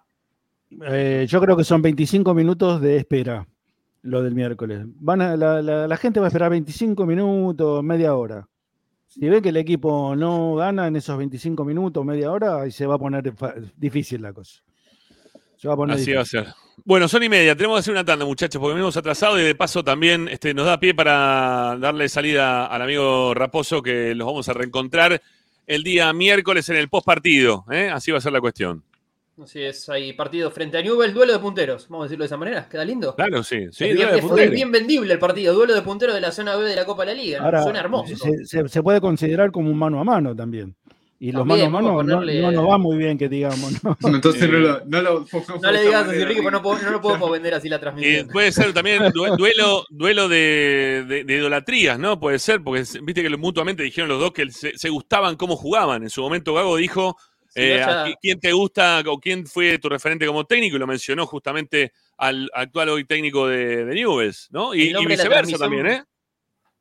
Eh, yo creo que son 25 minutos de espera, lo del miércoles. Van a- la, la- la gente va a esperar 25 minutos, media hora. Si ve que el equipo no gana en esos 25 minutos, media hora, ahí se va a poner difícil la cosa. Se va a poner Así va a ser. Bueno, son y media. Tenemos que hacer una tanda, muchachos, porque venimos atrasados y de paso también este, nos da pie para darle salida al amigo Raposo, que los vamos a reencontrar el día miércoles en el post partido. ¿eh? Así va a ser la cuestión. Así es, hay partido frente a Newell, duelo de punteros, vamos a decirlo de esa manera, queda lindo. Claro, sí. sí es, bien, duelo de es- punteros. es bien vendible el partido, duelo de punteros de la zona B de la Copa de la Liga, Ahora, suena hermoso. Se, se- se puede considerar como un mano a mano también. Y los mano a mano a no, no nos va muy bien que digamos. ¿no? Entonces no lo, no lo No le digas así, Enrique, no, puedo- no lo podemos vender así la Eh, transmisión. puede ser también due- duelo, duelo de, de- de idolatrías, ¿no? Puede ser, porque viste que mutuamente dijeron los dos que se, se gustaban cómo jugaban. En su momento Gago dijo, eh, a ¿quién te gusta o quién fue tu referente como técnico? Y lo mencionó justamente al actual hoy técnico de, de Newell's, ¿no? Y, y viceversa también, ¿eh?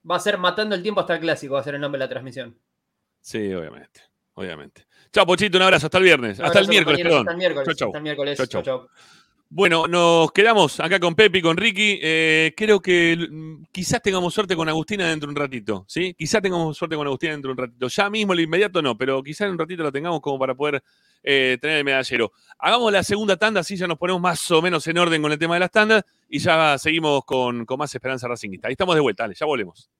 Va a ser Matando el Tiempo hasta el Clásico, va a ser el nombre de la transmisión. Sí, obviamente, obviamente. Chao, Pochito, un abrazo, hasta el viernes, hasta el miércoles, perdón. Hasta el miércoles. Chau, chau. Hasta el miércoles. Chau, chau. Bueno, nos quedamos acá con Pepe y con Ricky. Eh, creo que mm, quizás tengamos suerte con Agustina dentro de un ratito, ¿sí? Quizás tengamos suerte con Agustina dentro de un ratito. Ya mismo, el inmediato no, pero quizás en un ratito lo tengamos como para poder eh, tener el medallero. Hagamos la segunda tanda, así ya nos ponemos más o menos en orden con el tema de las tandas y ya seguimos con, con más esperanza racinguista. Ahí estamos de vuelta, dale, ya volvemos.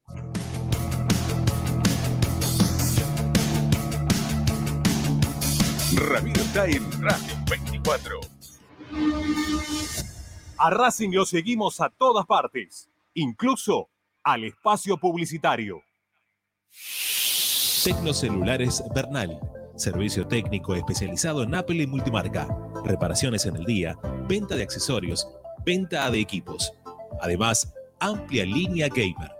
Ramiro está Radio 24. A Racing lo seguimos a todas partes, incluso al espacio publicitario. Tecnocelulares Bernal. Servicio técnico especializado en Apple y multimarca. Reparaciones en el día, venta de accesorios, venta de equipos. Además, amplia línea gamer.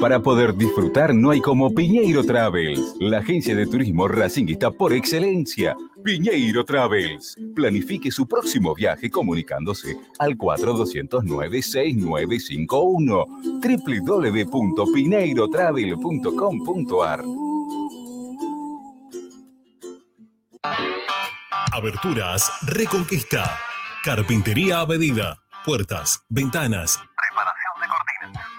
Para poder disfrutar no hay como Piñeiro Travels, la agencia de turismo racinguista por excelencia. Piñeiro Travels. Planifique su próximo viaje comunicándose al 4209-6951 www.pineirotravel.com.ar Aberturas Reconquista. Carpintería a medida. Puertas, ventanas.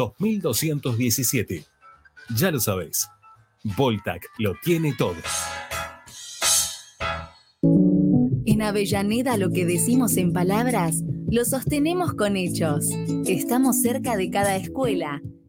2217. Ya lo sabéis, Voltac lo tiene todo. En Avellaneda lo que decimos en palabras, lo sostenemos con hechos. Estamos cerca de cada escuela,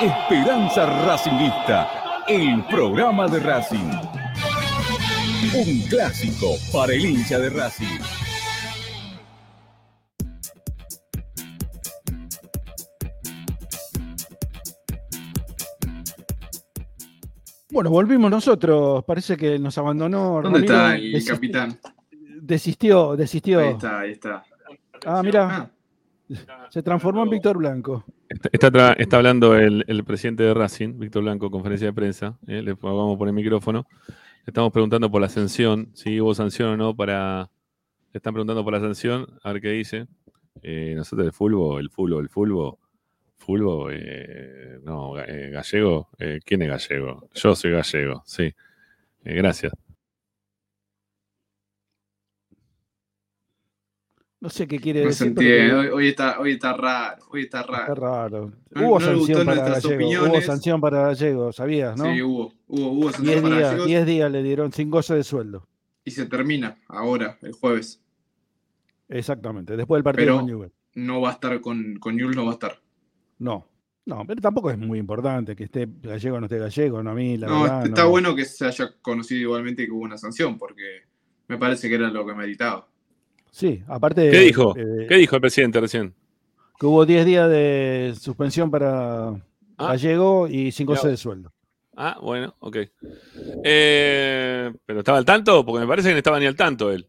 Esperanza Racingista, el programa de Racing. Un clásico para el hincha de Racing. Bueno, volvimos nosotros. Parece que nos abandonó. ¿Dónde Ramiro. está el capitán? Desistió, desistió. Ahí está, ahí está. Ah, mira. Se transformó en Víctor Blanco. Está, está hablando el, el presidente de Racing, Víctor Blanco, conferencia de prensa. eh, le vamos a poner micrófono. Estamos preguntando por la sanción, si hubo sanción o no para. Están preguntando por la sanción, a ver qué dice. Eh, nosotros el fulbo, el fulbo, el fulbo. Fulbo, eh, no, eh, gallego. ¿Quién es gallego? Yo soy gallego, sí. Gracias. No sé qué quiere No decir. que- Hoy, hoy está, hoy está raro. Hoy está Está raro. raro. No- Hubo no sanción para Gallego. Hubo sanción para Gallego, sabías, ¿no? Sí, hubo. Hubo, hubo sanción Diez para días, gallegos 10 días le dieron sin goce de sueldo. y se termina ahora, el jueves. Exactamente, después del partido Pero con Newell. no va a estar con, con Newell's, no va a estar. No, no, pero tampoco es muy importante que esté Gallego o no esté Gallego, no a mí, la no, verdad. está no. bueno que se haya conocido igualmente que hubo una sanción, porque me parece que era lo que meritaba. Sí, aparte. ¿Qué dijo? eh, ¿Qué dijo el presidente recién? Que hubo 10 días de suspensión para Ah. Gallego y sin goce Mirá. de sueldo. Ah, bueno, ok. Eh, ¿Pero estaba al tanto? Porque me parece que no estaba ni al tanto él.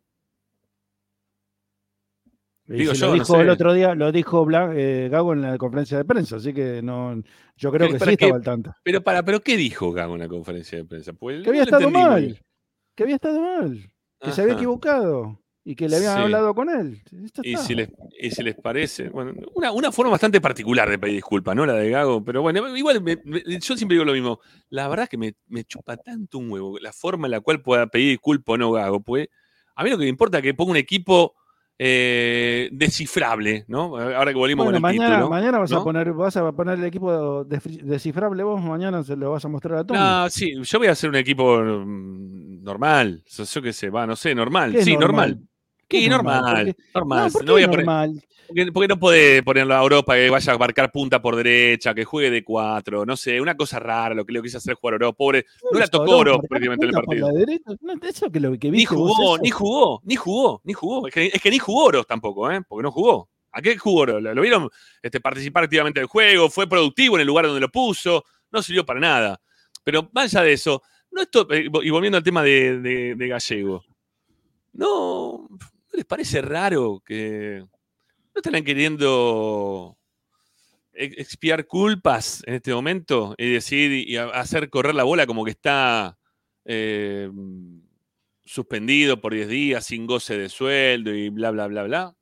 Digo yo, lo no dijo sé. el otro día, lo dijo Bla- eh, Gago en la conferencia de prensa, así que no, yo creo que sí qué- estaba al tanto. Pero para, pero ¿qué dijo Gago en la conferencia de prensa? Pues, Que había no estado mal, que había estado mal, que se había equivocado y que le habían Sí. hablado con él. Y si, les, y si les parece, bueno, una, una forma bastante particular de pedir disculpas, ¿no? La de Gago, pero bueno, igual me- me- yo siempre digo lo mismo. La verdad es que me, me chupa tanto un huevo la forma en la cual pueda pedir disculpas o no Gago, pues a mí lo que me importa es que ponga un equipo eh, descifrable, ¿no? Ahora que volvimos Bueno, con el mañana, título. mañana vas, ¿no? a poner, vas a poner el equipo descifrable vos, mañana se lo vas a mostrar a Tommy. No, sí, yo voy a hacer un equipo mm, normal. Yo, qué sé, va, no sé, normal. ¿Qué es Sí, normal? normal. ¿Qué es normal? normal. ¿Por qué? Normal. No, ¿por No voy a poner- normal? Porque, porque no puede ponerlo a Europa que vaya a marcar punta por derecha, que juegue de cuatro, no sé, una cosa rara lo que le quiso hacer jugar Oro. Pobre, no la Eso, tocó no, Oro prácticamente en el partido. la no, eso que lo que Ni jugó, ni jugó, ni jugó, ni jugó. Es que, es que ni jugó Oro tampoco, ¿eh? Porque no jugó. ¿A qué jugó Oro? ¿Lo, lo vieron este, participar activamente del juego? ¿Fue productivo en el lugar donde lo puso? No sirvió para nada. Pero más allá de eso, no esto, eh, y volviendo al tema de, de- de Gallego, ¿no, ¿no les parece raro que no estarán queriendo ex- expiar culpas en este momento y decir y hacer correr la bola como que está eh, suspendido por 10 días sin goce de sueldo y bla, bla, bla, bla?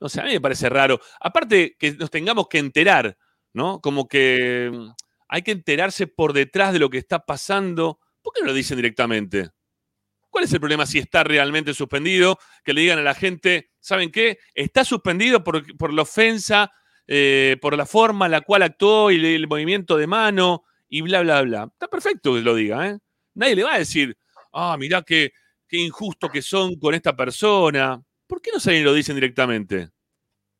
No sé, a mí me parece raro. Aparte que nos tengamos que enterar, ¿no? Como que hay que enterarse por detrás de lo que está pasando. ¿Por qué no lo dicen directamente? ¿Cuál es el problema si está realmente suspendido? Que le digan a la gente, ¿saben qué? Está suspendido por, por la ofensa, eh, por la forma en la cual actuó y el movimiento de mano y bla, bla, bla. Está perfecto que lo diga, ¿eh? Nadie le va a decir, ah, mirá que qué injusto que son con esta persona. ¿Por qué no salen y lo dicen directamente?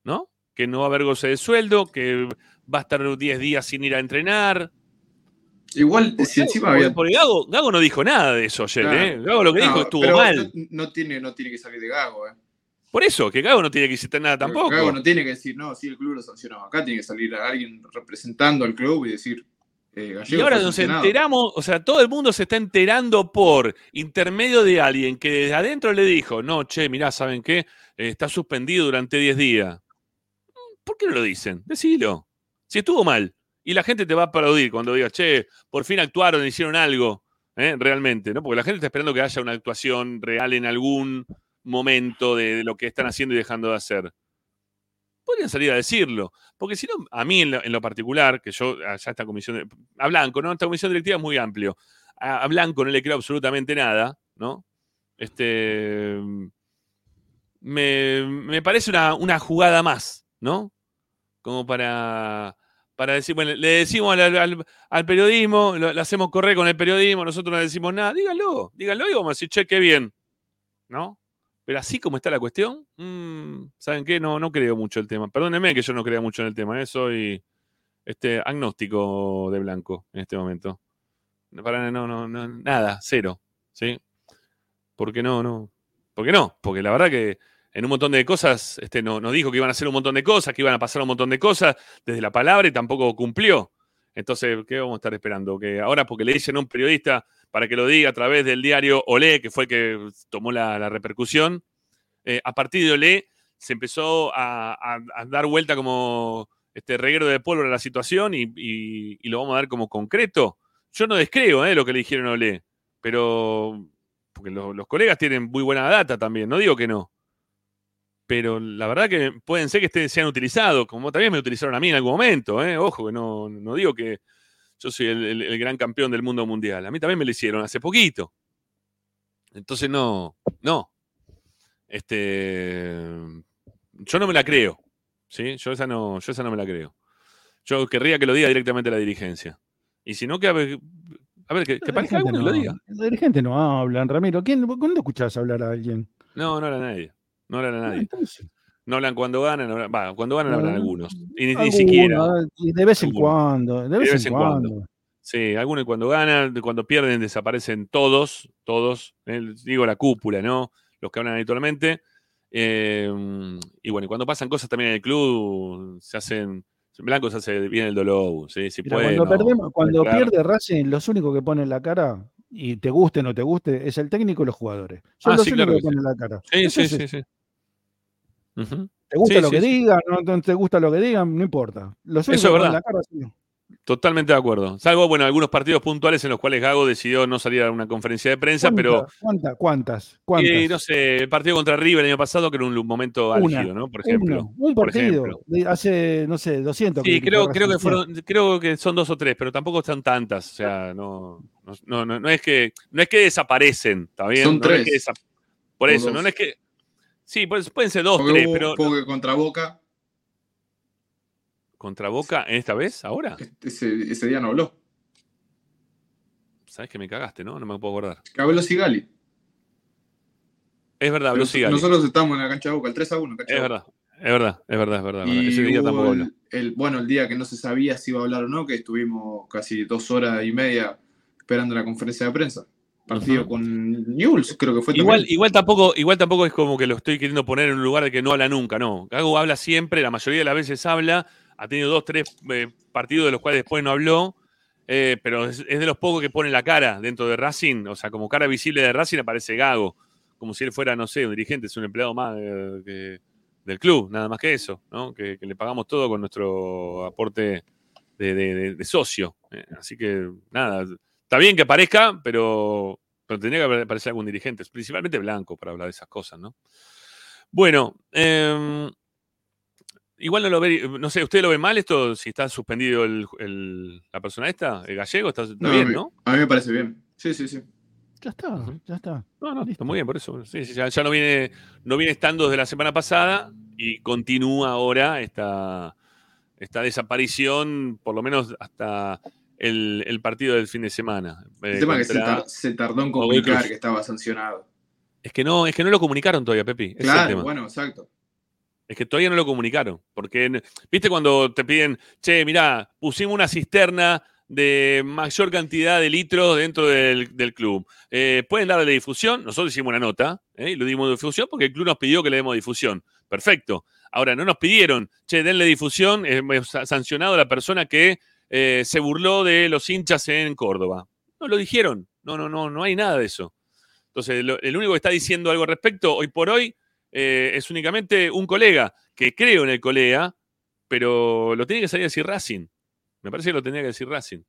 ¿No? Que no va a haber goce de sueldo, que va a estar 10 días sin ir a entrenar. Igual, si encima había. Porque Gago, Gago no dijo nada de eso ayer, Claro. ¿eh? Gago lo que No, dijo estuvo mal. No, no tiene, no tiene que salir de Gago, ¿eh? Por eso, que Gago no tiene que decir nada tampoco. Gago no tiene que decir, no, sí, el club lo sancionó. Acá tiene que salir alguien representando al club y decir, eh, Gallego Y ahora nos enteramos, o sea, todo el mundo se está enterando por intermedio de alguien que desde adentro le dijo, no, che, mirá, ¿saben qué? Eh, está suspendido durante 10 días. ¿Por qué no lo dicen? Decilo. Si estuvo mal. Y la gente te va a aplaudir cuando digas, che, por fin actuaron, hicieron algo, ¿eh? realmente, ¿no? Porque la gente está esperando que haya una actuación real en algún momento de, lo que están haciendo y dejando de hacer. Podrían salir a decirlo. Porque si no, a mí en lo, particular, que yo, allá esta comisión, de- a Blanco, ¿no? Esta comisión directiva es muy amplio. A, a Blanco no le creo absolutamente nada, ¿no? Este. Me, me parece una, una jugada más, ¿no? Como para, para decir, bueno, le decimos al, periodismo, lo, hacemos correr con el periodismo, nosotros no decimos nada, díganlo, díganlo y vamos a decir, che, qué bien, ¿no? Pero así como está la cuestión, mm, ¿saben qué? No, no creo mucho el tema. Perdónenme que yo no crea mucho en el tema, ¿eh? soy este, agnóstico de blanco en este momento. Para, no, no, nada, cero, ¿sí? Porque no, no. ¿Por qué no? Porque la verdad que en un montón de cosas, este, no, nos dijo que iban a hacer un montón de cosas, que iban a pasar un montón de cosas desde la palabra y tampoco cumplió. Entonces, ¿qué vamos a estar esperando? Que ahora, porque le dicen a un periodista para que lo diga a través del diario Olé, que fue el que tomó la, repercusión, eh, a partir de Olé se empezó a, dar vuelta como este reguero de pólvora a la situación y, lo vamos a dar como concreto. Yo no descreo eh, lo que le dijeron a Olé, pero porque lo- los colegas tienen muy buena data también, no digo que no. Pero la verdad que pueden ser que estén, sean utilizados, como también me utilizaron a mí en algún momento, ¿eh? Ojo, que no, no digo que yo soy el, el- el gran campeón del mundo mundial. A mí también me lo hicieron hace poquito. Entonces no, no. Este, yo no me la creo. ¿sí? Yo esa no, yo esa no me la creo. Yo querría que lo diga directamente la dirigencia. Y si no, que a ver, a ver, que, que parezca y lo diga. Los dirigentes no hablan, Ramiro. ¿Quién, ¿Cuándo escuchás hablar a alguien? No, no habla nadie. No habla Ah, nadie. No hablan cuando ganan, hablan- va, cuando ganan hablan algunos. Y ni, ni siquiera. de vez en cuando. De vez, en, cuando. Sí, algunos cuando ganan, cuando pierden desaparecen todos, todos, eh, digo la cúpula, ¿no? Los que hablan habitualmente. Eh, y bueno, y cuando pasan cosas también en el club, se hacen, Blanco se hace bien el dolor, ¿sí? Si Mira, puede, cuando no, perdemos, cuando claro. pierde Racing, los únicos que ponen la cara, y te guste o no te guste, es el técnico y los jugadores. Son Ah, los sí, únicos claro que que sí. ponen la cara. Sí, sí, es- sí, Te gusta Sí, lo sí, que sí. digan, no, no te gusta lo que digan, no importa. Los Eso es verdad. la cara son- Totalmente de acuerdo. Salvo, bueno, algunos partidos puntuales en los cuales Gago decidió no salir a una conferencia de prensa, pero ¿Cuántas? ¿Cuántas? ¿Cuántas? eh, no sé, el partido contra River el año pasado, que era un momento Una, álgido, ¿no? Por ejemplo. Uno, un partido. ejemplo. de hace, no sé, 200. Sí, creo, que creo que fueron, creo que son dos o tres, pero tampoco están tantas. O sea, no, no, no, no- no es que no es que desaparecen, ¿está bien? Son No es tres. que Por eso, no es que. Sí, pues, pueden ser dos, Porque tres, hubo- pero. porque contra Boca, ¿Contra Boca en esta vez? ¿Ahora? ese, ese día no habló. Sabes que me cagaste, ¿no? No me puedo acordar. Que habló Sigali. Es verdad, habló Sigali. Nosotros estamos en la cancha de Boca, el 3 a 1. Cancha Es verdad, Boca. es verdad, es verdad, es verdad. es verdad. Y Ese día tampoco habló. el, el- bueno, el día que no se sabía si iba a hablar o no, que estuvimos casi dos horas y media esperando la conferencia de prensa. Partido con Newell's, creo que fue Igual, también. igual, tampoco, igual tampoco es como que lo estoy queriendo poner en un lugar de que no habla nunca, no. Gago habla siempre, la mayoría de las veces habla, ha tenido dos, tres eh, partidos de los cuales después no habló, eh, pero es, es de los pocos que pone la cara dentro de Racing, o sea, como cara visible de Racing aparece Gago, como si él fuera, no sé, un dirigente, es un empleado más eh, que- del club, nada más que eso, ¿no? Que, que le pagamos todo con nuestro aporte de, de- de- de socio. así que, nada, está bien que aparezca, pero, pero tendría que aparecer algún dirigente, principalmente blanco, para hablar de esas cosas, ¿no? Bueno, em, igual no lo ve, no sé, ¿usted lo ve mal esto? Si está suspendido el- el- la persona esta, el gallego, está, está No, bien, a mí- ¿no? A mí me parece bien. Sí, sí, sí. Ya está, ya está. No, no, está muy bien, por eso. Sí, sí, ya, ya no viene, no viene estando desde la semana pasada y continúa ahora esta, esta desaparición, por lo menos hasta el, el partido del fin de semana. El eh, tema que se, contra tar- se tardó en comunicar que estaba sancionado. Es que no, es que no lo comunicaron todavía, Pepi. Ese es el Claro, tema. bueno, exacto. Es que todavía no lo comunicaron. Porque, viste, cuando te piden, che, mirá, pusimos una cisterna de mayor cantidad de litros dentro del, del club. Eh, ¿Pueden darle difusión? Nosotros hicimos una nota ¿eh? y lo dimos difusión porque el club nos pidió que le demos difusión. Perfecto. Ahora, no nos pidieron, che, denle difusión, eh, sa- sancionado a la persona que eh, se burló de los hinchas en Córdoba. No lo dijeron. No, no, no, no hay nada de eso. Entonces, el único que está diciendo algo al respecto hoy por hoy eh, es únicamente un colega, que creo en el colega, pero lo tiene que salir a decir Racing. Me parece que lo tenía que decir Racing.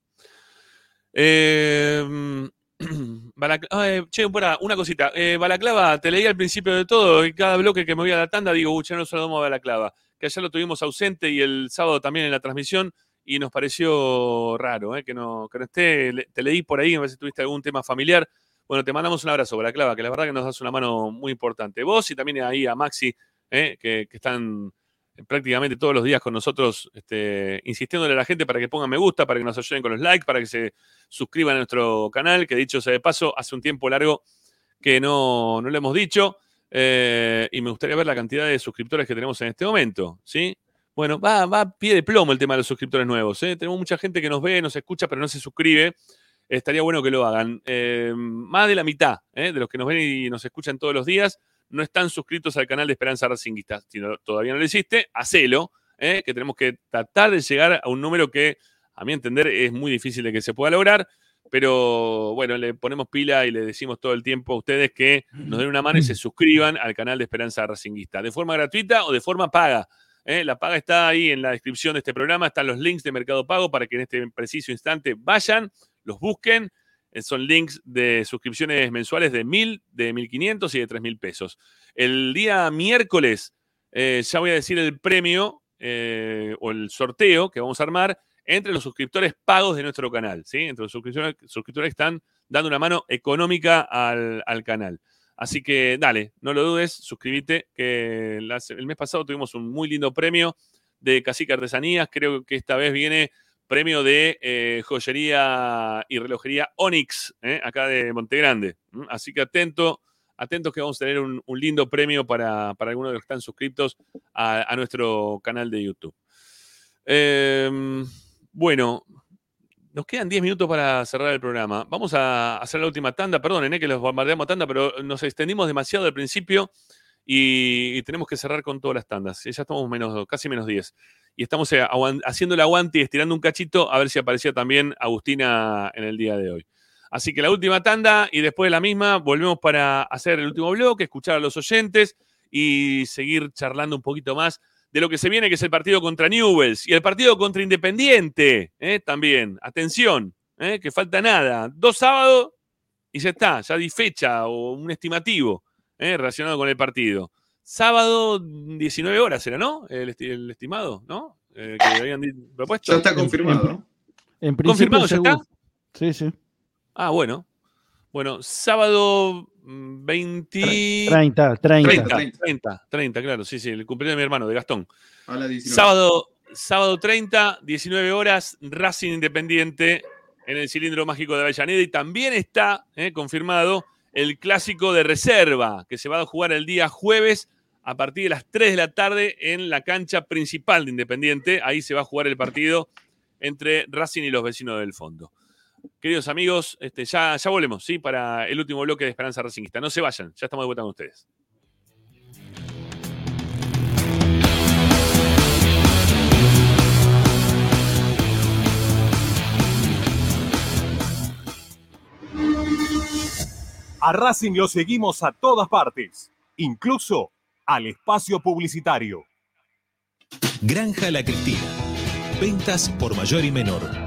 Eh, che, pará, una cosita. Eh, Balaclava, te leí al principio de todo, y cada bloque que me voy a la tanda digo, uy, ya no saludamos a Balaclava. Que ayer lo tuvimos ausente y el sábado también en la transmisión, y nos pareció raro eh, que, no, que no esté. Te leí por ahí, a ver si tuviste algún tema familiar. Bueno, te mandamos un abrazo, Balaclava, que la verdad que nos das una mano muy importante. Vos y también ahí a Maxi, eh, que, que están prácticamente todos los días con nosotros, este, insistiéndole a la gente para que pongan me gusta, para que nos ayuden con los likes, para que se suscriban a nuestro canal, que dicho sea de paso, hace un tiempo largo que no, no lo hemos dicho, eh, y me gustaría ver la cantidad de suscriptores que tenemos en este momento, ¿sí? Bueno, va, va a pie de plomo el tema de los suscriptores nuevos, ¿eh? Tenemos mucha gente que nos ve, nos escucha, pero no se suscribe. Estaría bueno que lo hagan. Eh, más de la mitad ¿eh? de los que nos ven y nos escuchan todos los días no están suscritos al canal de Esperanza Racinguista. Si no- todavía no lo hiciste, hacelo, ¿eh? que tenemos que tratar de llegar a un número que, a mi entender, es muy difícil de que se pueda lograr. Pero bueno, le ponemos pila y le decimos todo el tiempo a ustedes que nos den una mano y se suscriban al canal de Esperanza Racinguista, de forma gratuita o de forma paga. ¿Eh? La paga está ahí en la descripción de este programa, están los links de Mercado Pago para que en este preciso instante vayan, los busquen. Eh, Son links de suscripciones mensuales de 1000, de 1500 y de 3000 pesos. El día miércoles eh, ya voy a decir el premio o el sorteo que vamos a armar entre los suscriptores pagos de nuestro canal. Entre los suscriptores, suscriptores que están dando una mano económica al, al canal. Así que dale, no lo dudes, suscríbete, que el mes pasado tuvimos un muy lindo premio de Cacique Artesanías. Creo que esta vez viene premio de eh, joyería y relojería Onyx, ¿eh? acá de Montegrande. Así que atento, atentos que vamos a tener un, lindo premio para, para algunos de los que están suscriptos a, a nuestro canal de YouTube. Em, bueno, nos quedan 10 minutos para cerrar el programa. Vamos a hacer la última tanda. Perdonen eh, que los bombardeamos tanda, pero nos extendimos demasiado al principio y, tenemos que cerrar con todas las tandas. Ya estamos menos, casi menos 10. Y estamos eh, haciendo el aguante y estirando un cachito a ver si aparecía también Agustina en el día de hoy. Así que la última tanda y después de la misma volvemos para hacer el último bloque, escuchar a los oyentes y seguir charlando un poquito más de lo que se viene, que es el partido contra Newells y el partido contra Independiente ¿eh? también. Atención, ¿eh? que falta nada. Dos sábados y ya está, ya di fecha o un estimativo ¿eh? relacionado con el partido. Sábado, 19 horas era, ¿no? El, esti- el estimado, ¿no? Eh, que habían propuesto. Ya está confirmado, ¿no? En principio, ¿Confirmado ya está? Sí, sí. Ah, bueno. Bueno, sábado mm, 20... 30, 30. 30, 30, 30, claro, sí, sí, el cumpleaños de mi hermano, de Gastón. A la 19. Sábado, sábado 30, 19 horas, Racing Independiente en el cilindro mágico de Avellaneda y también está eh, confirmado el clásico de reserva que se va a jugar el día jueves a partir de las 3 de la tarde en la cancha principal de Independiente. Ahí se va a jugar el partido entre Racing y los vecinos del fondo. Queridos amigos, este, ya, ya volvemos, ¿sí? Para el último bloque de Esperanza Racingista. No se vayan, ya estamos de vuelta con ustedes. A Racing lo seguimos a todas partes, incluso al espacio publicitario. Granja La Cristina. Ventas por mayor y menor.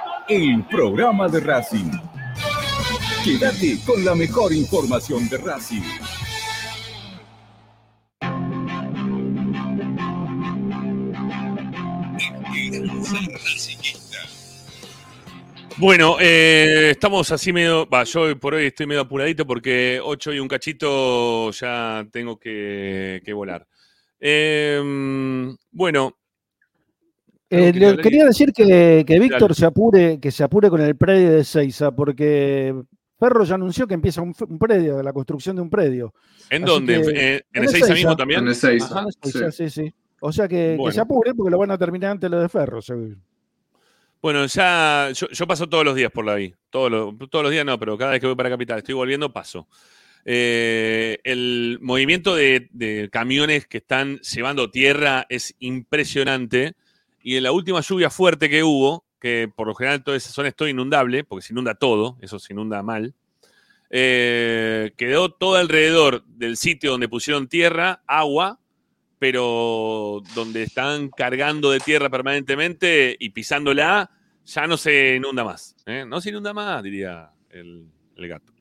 el programa de Racing. Quédate con la mejor información de Racing. Bueno, eh, estamos así medio. Va, yo por hoy estoy medio apuradito porque 8 y un cachito ya tengo que, que volar. Eh, bueno. Eh, le quería decir que, que Víctor se apure, que se apure con el predio de Seiza, porque Perro ya anunció que empieza un, un predio, la construcción de un predio. ¿En Así dónde? que- ¿En- en Ezeiza mismo también? En Ezeiza, sí. Sí, sí. O sea que, se apure porque lo van a terminar antes lo de Ferro, seguro. Bueno, ya yo, yo paso todos los días por la vi. Todos los, todos los días no, pero cada vez que voy para Capital, estoy volviendo, paso. Eh, el movimiento de, de camiones que están llevando tierra es impresionante. Y en la última lluvia fuerte que hubo, que por lo general toda esa zona es todo inundable, porque se inunda todo, eso se inunda mal, eh, quedó todo alrededor del sitio donde pusieron tierra, agua, pero donde están cargando de tierra permanentemente y pisándola, ya no se inunda más. ¿eh? No se inunda más, diría el, gato.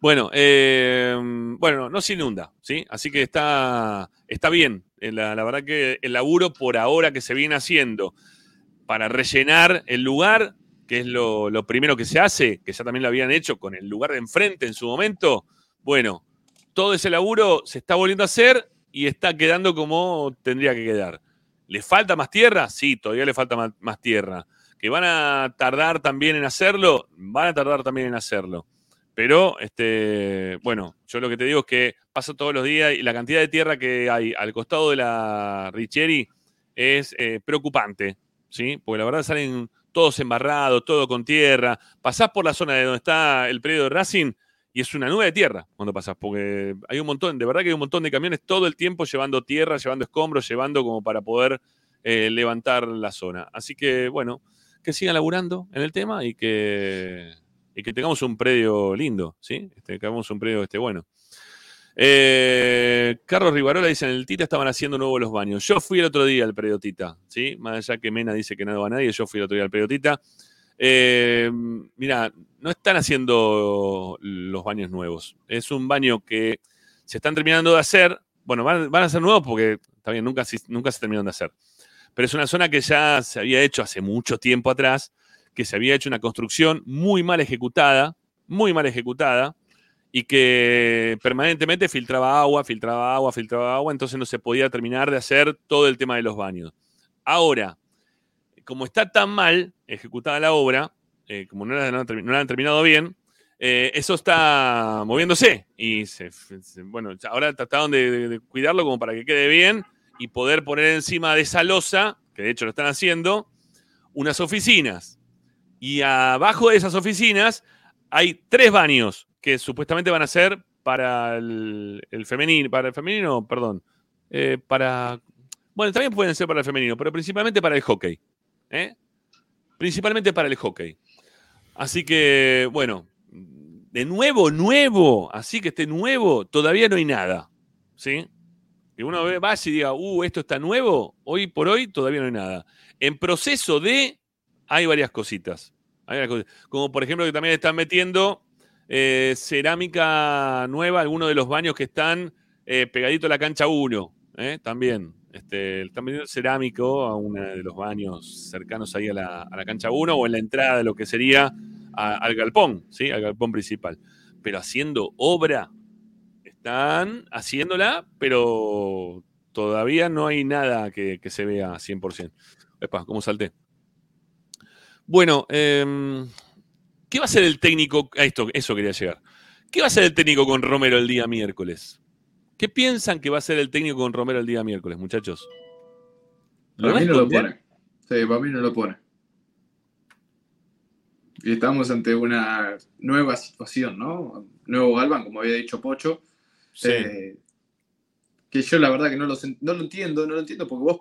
Bueno, eh, bueno, no se inunda, ¿sí? Así que está, está bien. La, verdad que el laburo por ahora que se viene haciendo para rellenar el lugar, que es lo, primero que se hace, que ya también lo habían hecho con el lugar de enfrente en su momento, bueno, todo ese laburo se está volviendo a hacer y está quedando como tendría que quedar. ¿Le falta más tierra? Sí, todavía le falta más tierra. ¿Que van a tardar también en hacerlo? Van a tardar también en hacerlo. Pero, este, bueno, yo lo que te digo es que pasa todos los días y la cantidad de tierra que hay al costado de la Richeri es eh, preocupante, ¿sí? Porque la verdad salen todos embarrados, todo con tierra. Pasás por la zona de donde está el predio de Racing y es una nube de tierra cuando pasás, porque hay un montón, de verdad que hay un montón de camiones todo el tiempo llevando tierra, llevando escombros, llevando como para poder eh, levantar la zona. Así que, bueno, que sigan laburando en el tema y que, y que tengamos un predio lindo, ¿sí? Este, que tengamos un predio esté bueno. Eh, Carlos Rivarola dice, en el Tita estaban haciendo nuevos los baños. Yo fui el otro día al predio Tita, ¿sí? Más allá que Mena dice que no va a nadie, yo fui el otro día al predio Tita. Eh, mira, no están haciendo los baños nuevos. Es un baño que se están terminando de hacer. Bueno, van, a ser nuevos porque también nunca, se- nunca se terminaron de hacer. Pero es una zona que ya se había hecho hace mucho tiempo atrás, que se había hecho una construcción muy mal ejecutada, muy mal ejecutada, y que permanentemente filtraba agua, filtraba agua, filtraba agua, entonces no se podía terminar de hacer todo el tema de los baños. Ahora, como está tan mal ejecutada la obra, eh, como no la, han terminado bien, eh, eso está moviéndose. Y se- bueno, ahora trataron de- de cuidarlo como para que quede bien y poder poner encima de esa losa, que de hecho lo están haciendo, unas oficinas. Y abajo de esas oficinas hay tres baños que supuestamente van a ser para el, femenino, para el femenino, perdón, eh, para, bueno, también pueden ser para el femenino, pero principalmente para el hockey, ¿eh? Principalmente para el hockey. Así que, bueno, de nuevo, nuevo, así que esté nuevo, todavía no hay nada, ¿sí? Que uno ve, vaya y diga, uh, esto está nuevo, hoy por hoy todavía no hay nada. En proceso de, hay varias cositas. Hay varias cositas. Como por ejemplo que también están metiendo eh, cerámica nueva, algunos de los baños que están eh, pegadito a la cancha 1, ¿eh? también. Este, están metiendo cerámico a uno de los baños cercanos ahí a la, a la cancha 1 o en la entrada de lo que sería al galpón, ¿sí? Al galpón principal. Pero haciendo obra, están haciéndola, pero todavía no hay nada que, que se vea 100%. Epa, ¿cómo salté? Bueno, em, ¿qué va a hacer el técnico? A esto, eso quería llegar. ¿Qué va a hacer el técnico con Romero el día miércoles? ¿Qué piensan que va a hacer el técnico con Romero el día miércoles, muchachos? ¿Lo Para mí no lo pone. Sí, para mí no lo pone. Y estamos ante una nueva situación, ¿no? Nuevo Galván, como había dicho Pocho. Sí. Eh, que yo la verdad que no lo, no lo entiendo, no lo entiendo porque vos,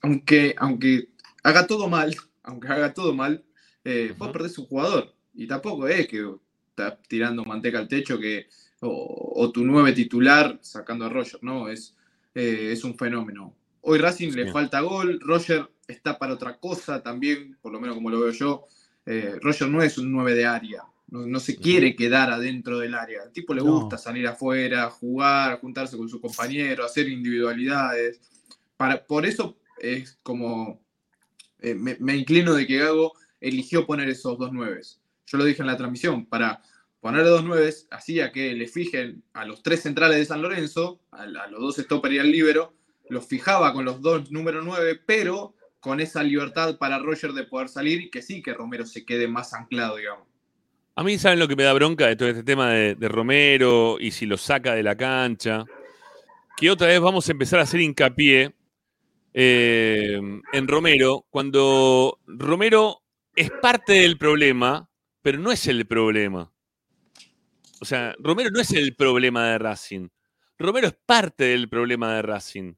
aunque, aunque haga todo mal, aunque haga todo mal, eh, vos perdés un jugador. Y tampoco es que estás tirando manteca al techo que, o, o tu nueve titular sacando a Roger, ¿no? Es, eh, es un fenómeno. Hoy Racing le falta gol, Roger está para otra cosa también, por lo menos como lo veo yo. Eh, Roger no es un 9 de área, no, no se quiere quedar adentro del área. Al tipo le No. gusta salir afuera, jugar, juntarse con sus compañeros, hacer individualidades. Para, por eso es como eh, me, inclino de que Gago eligió poner esos dos nueves. Yo lo dije en la transmisión, para poner dos nueves hacía que le fijen a los tres centrales de San Lorenzo, a, a los dos stopper y al libero, los fijaba con los dos número nueve, pero con esa libertad para Roger de poder salir y que sí, que Romero se quede más anclado, digamos. A mí, ¿saben lo que me da bronca de todo este tema de, de Romero y si lo saca de la cancha? Que otra vez vamos a empezar a hacer hincapié eh, en Romero, cuando Romero es parte del problema, pero no es el problema. O sea, Romero no es el problema de Racing. Romero es parte del problema de Racing.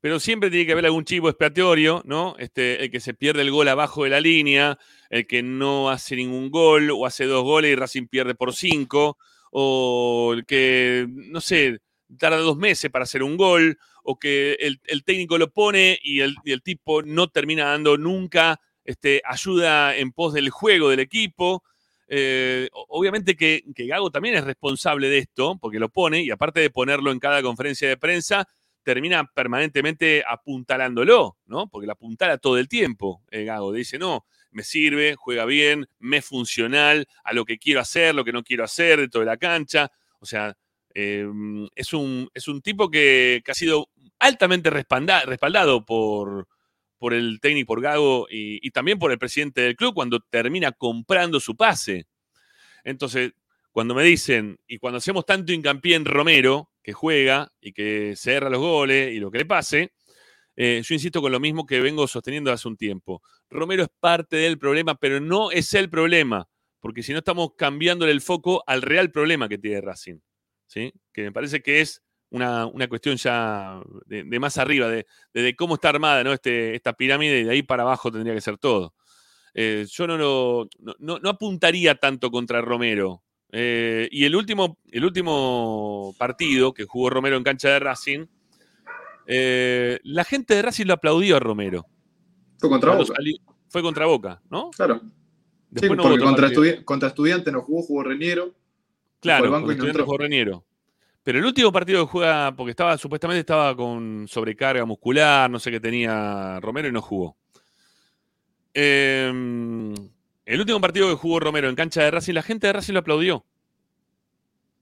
Pero siempre tiene que haber algún chivo expiatorio, ¿no? Este, el que se pierde el gol abajo de la línea, el que no hace ningún gol o hace dos goles y Racing pierde por cinco, o el que, no sé, tarda dos meses para hacer un gol, o que el, el técnico lo pone y el, el tipo no termina dando nunca este, ayuda en pos del juego del equipo. Eh, obviamente que, que Gago también es responsable de esto, porque lo pone, y aparte de ponerlo en cada conferencia de prensa, termina permanentemente apuntalándolo, ¿no? Porque lo apuntala todo el tiempo, eh, Gago. Dice, no, me sirve, juega bien, me es funcional a lo que quiero hacer, lo que no quiero hacer dentro de la cancha. O sea, eh, es, un, es un tipo que, que ha sido altamente respalda- respaldado por, por el técnico, por Gago y, y también por el presidente del club cuando termina comprando su pase. Entonces, cuando me dicen, y cuando hacemos tanto hincapié en Romero, que juega y que cerra los goles y lo que le pase, eh, yo insisto con lo mismo que vengo sosteniendo hace un tiempo. Romero es parte del problema, pero no es el problema, porque si no estamos cambiándole el foco al real problema que tiene Racing. ¿Sí? Que me parece que es una, una cuestión ya de, de más arriba, de, de- cómo está armada ¿no? este, esta pirámide y de ahí para abajo tendría que ser todo. Eh, yo no, lo, no, no- apuntaría tanto contra Romero. Eh, y el último, el último partido que jugó Romero en cancha de Racing, eh, la gente de Racing lo aplaudió a Romero. Fue contra Boca. salió- fue contra Boca, ¿no? Claro. Sí, no porque contra, partido. estudi- contra estudiante no jugó, jugó Reniero. Claro, fue banco y Reniero. Pero el último partido que juega, porque estaba, supuestamente estaba con sobrecarga muscular, no sé qué tenía Romero y no jugó. Eh, el último partido que jugó Romero en cancha de Racing, la gente de Racing lo aplaudió.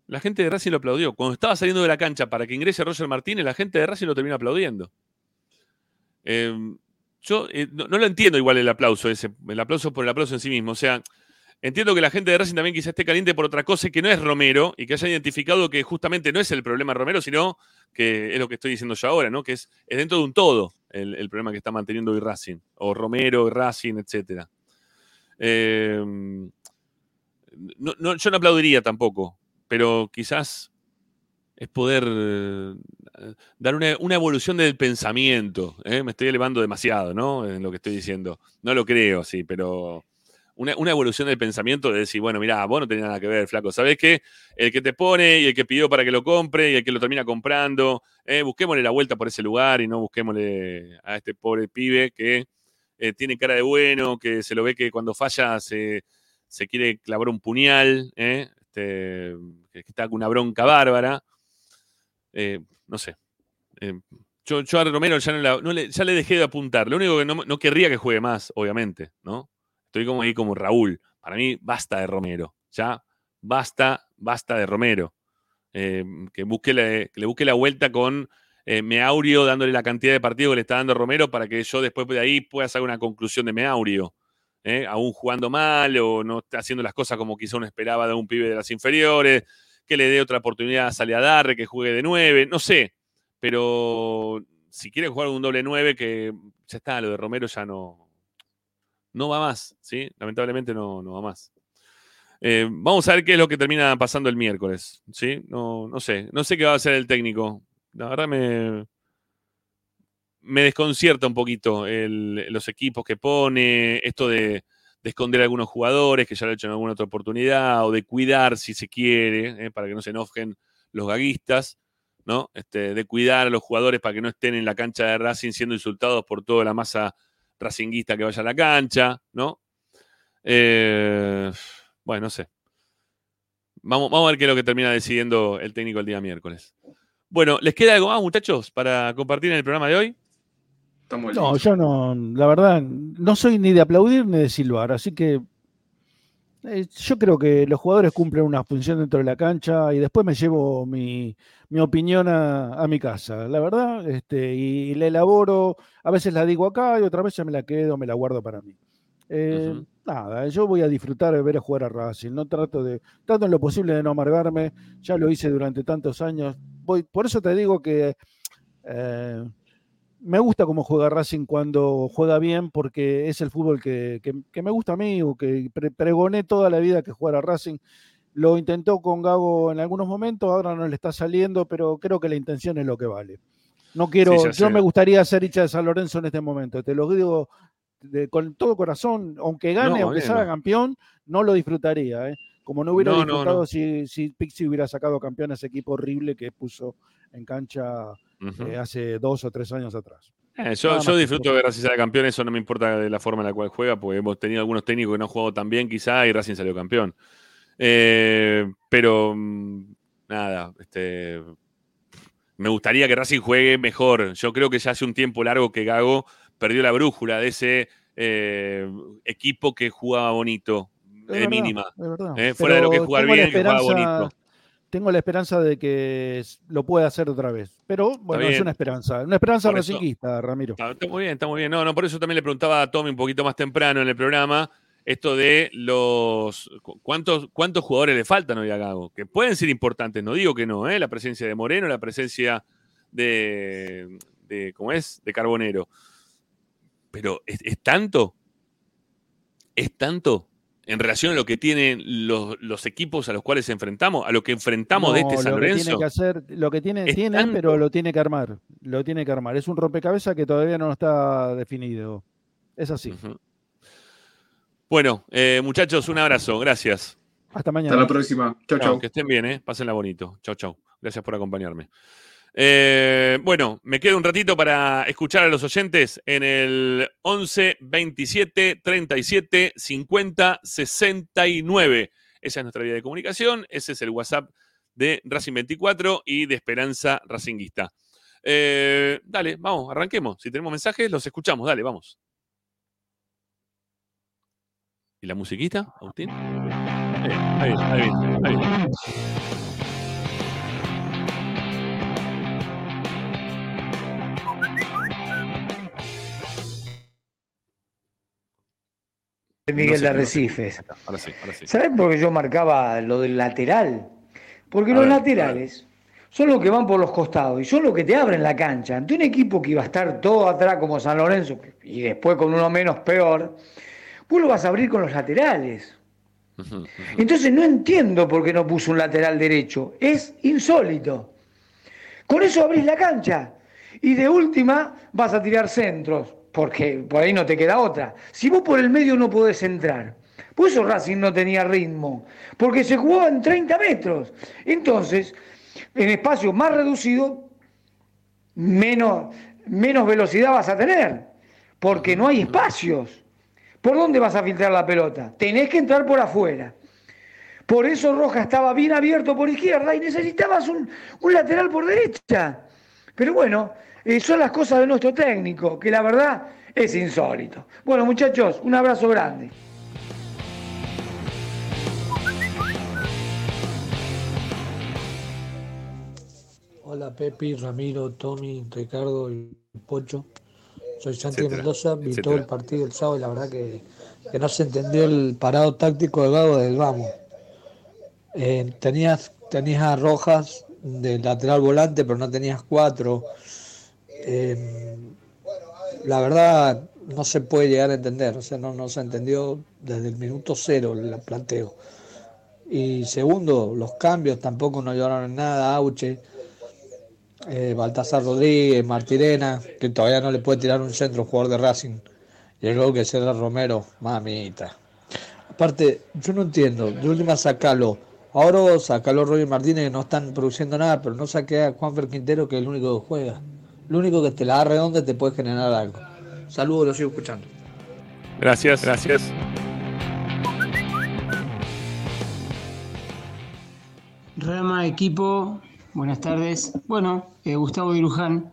La gente de Racing lo aplaudió. Cuando estaba saliendo de la cancha para que ingrese Roger Martínez, la gente de Racing lo termina aplaudiendo. Eh, yo eh, no, no lo entiendo igual el aplauso ese, el aplauso por el aplauso en sí mismo. O sea, entiendo que la gente de Racing también quizá esté caliente por otra cosa que no es Romero y que haya identificado que justamente no es el problema Romero, sino que es lo que estoy diciendo yo ahora, ¿no? Que es, es dentro de un todo el, el problema que está manteniendo hoy Racing, o Romero, Racing, etcétera. Eh, no- no, yo no aplaudiría tampoco, pero quizás es poder eh, dar una, una evolución del pensamiento. ¿eh? Me estoy elevando demasiado, ¿no? En lo que estoy diciendo. No lo creo, sí, pero una, evolución del pensamiento de decir, bueno, mira, vos no tenés nada que ver, flaco. ¿Sabés qué? El que te pone y el que pidió para que lo compre y el que lo termina comprando, eh, busquémosle la vuelta por ese lugar y no busquémosle a este pobre pibe que eh, tiene cara de bueno, que se lo ve que cuando falla se, se quiere clavar un puñal, ¿eh? Este, que está con una bronca bárbara. Eh, no sé. Yo, yo a Romero ya, no no le, ya le dejé de apuntar. Lo único que no, no querría que juegue más, obviamente, ¿no? Estoy como ahí como Raúl. Para mí, basta de Romero. Ya, basta, basta de Romero. Eh, que, busque la- le busque la vuelta con eh, Meaurio dándole la cantidad de partidos que le está dando Romero para que yo después de ahí pueda sacar una conclusión de Meaurio. ¿eh? Aún jugando mal o no haciendo las cosas como quizá uno esperaba de un pibe de las inferiores, que le dé otra oportunidad a Saliadarre, que juegue de nueve, no sé. Pero si quiere jugar un doble nueve, que ya está, lo de Romero ya no, no va más, ¿sí? Lamentablemente no, no va más. Eh, vamos a ver qué es lo que termina pasando el miércoles, ¿sí? No, no sé, no sé qué va a hacer el técnico. La verdad me, me desconcierta un poquito los equipos que pone, esto de, de esconder a algunos jugadores que ya lo he hecho en alguna otra oportunidad, o de cuidar si se quiere, ¿eh? para que no se enojen los gaguistas, ¿no? Este, de cuidar a los jugadores para que no estén en la cancha de Racing siendo insultados por toda la masa racinguista que vaya a la cancha, ¿no? Eh, bueno, no sé. Vamos, vamos a ver qué es lo que termina decidiendo el técnico el día miércoles. Bueno, ¿les queda algo más, muchachos, para compartir en el programa de hoy? No, yo no, la verdad, no soy ni de aplaudir ni de silbar, así que eh, yo creo que los jugadores cumplen una función dentro de la cancha y después me llevo mi, mi opinión a, a mi casa, la verdad, este, y, la elaboro, a veces la digo acá y otras veces me la quedo, me la guardo para mí. Eh, Nada, yo voy a disfrutar de ver a jugar a Racing, no trato de, trato en lo posible de no amargarme, ya lo hice durante tantos años, voy, por eso te digo que eh, me gusta cómo juega Racing cuando juega bien, porque es el fútbol que, que- que me gusta a mí, o que pre- pregoné toda la vida que jugara Racing. Lo intentó con Gago en algunos momentos, ahora no le está saliendo, pero creo que la intención es lo que vale. No quiero, Sí, yo me gustaría ser hincha de San Lorenzo en este momento, te lo digo de- con todo corazón, aunque gane, No, aunque bien, salga no. campeón, no lo disfrutaría, ¿eh? Como no hubiera No, disfrutado no. si, si Pixi hubiera sacado campeón a ese equipo horrible que puso en cancha eh, hace dos o tres años atrás. Eh, yo, disfruto de Racing sea campeón, eso no me importa de la forma en la cual juega, porque hemos tenido algunos técnicos que no han jugado tan bien quizá y Racing salió campeón. Eh, pero mm, nada, este, me gustaría que Racing juegue mejor. Yo creo que ya hace un tiempo largo que Gago perdió la brújula de ese equipo que jugaba bonito, Es verdad, mínima. es verdad. Eh, fuera de lo que es jugar bien, que esperanza- bonito. tengo la esperanza de que lo pueda hacer otra vez. Pero bueno, es una esperanza. Una esperanza racinguista, Ramiro. Está, está muy bien, está muy bien. No, no, por eso también le preguntaba a Tommy un poquito más temprano en el programa esto de los cu- cuántos cuántos jugadores le faltan hoy a Gago, que pueden ser importantes, no digo que no, ¿eh? la presencia de Moreno, la presencia de, de ¿cómo es? de Carbonero. Pero ¿es, es tanto? ¿Es tanto? En relación a lo que tienen los, los equipos a los cuales enfrentamos, a lo que enfrentamos de este San lo que Lorenzo. tiene que hacer, lo que tiene, tiene, tanto. pero lo tiene que armar. Lo tiene que armar. Es un rompecabezas que todavía no está definido. Es así. Bueno, eh, muchachos, un abrazo, gracias. Hasta mañana. Hasta la próxima. Chau, Chau, chau. Que estén bien, ¿eh? Pásenla bonito. Chau, chau. Gracias por acompañarme. Eh, bueno, me queda un ratito para escuchar a los oyentes en el 11 27 37 50 69. Esa es nuestra vía de comunicación. Ese es el WhatsApp de Racing 24 y de Esperanza Racinguista. Eh, dale, vamos, arranquemos. Si tenemos mensajes, los escuchamos. Dale, vamos. ¿Y la musiquita, Agustín? Ahí, ahí, ahí, ahí, Miguel No sé, de no sé. Arrecifes. Ahora sí, ahora sí. ¿Sabes por qué yo marcaba lo del lateral? Porque A los ver, laterales son los que van por los costados y son los que te abren la cancha. Ante un equipo que iba a estar todo atrás como San Lorenzo y después con uno menos peor, vos lo vas a abrir con los laterales. Entonces no entiendo por qué no puso un lateral derecho. Es insólito. Con eso abrís la cancha. Y de última vas a tirar centros, porque por ahí no te queda otra. Si vos por el medio no podés entrar. Por eso Racing no tenía ritmo, porque se jugaba en 30 metros. Entonces, en espacio más reducido, menos, menos velocidad vas a tener, porque no hay espacios. ¿Por dónde vas a filtrar la pelota? Tenés que entrar por afuera. Por eso Roja estaba bien abierto por izquierda y necesitabas un, un lateral por derecha. Pero bueno, eh, son las cosas de nuestro técnico, que la verdad es insólito. Bueno, muchachos, un abrazo grande. Hola Pepi, Ramiro, Tommy, Ricardo y Pocho. Soy Santi Etcétera, Mendoza, vi etcétera. todo el partido el sábado y la verdad que, que no se entendió el parado táctico de Gago del Vamos. Eh, tenías, tenías a Rojas de lateral volante, pero no tenías cuatro. Eh, la verdad no se puede llegar a entender, o sea, no, se entendió desde el minuto cero el planteo. Y segundo, los cambios tampoco no ayudaron en nada, Auche eh, Baltasar Rodríguez, Martirena, que todavía no le puede tirar un centro jugador de Racing. Y luego que César Romero, mamita. Aparte, yo no entiendo, de última sacalo. Ahora sacalo Roger Martínez que no están produciendo nada, pero no saqué a Juanfer Quintero que es el único que juega. El único que te la da redonda te puede generar algo. Saludos, lo sigo escuchando. Gracias, gracias. Rama, equipo, buenas tardes. Bueno, eh, Gustavo de Luján.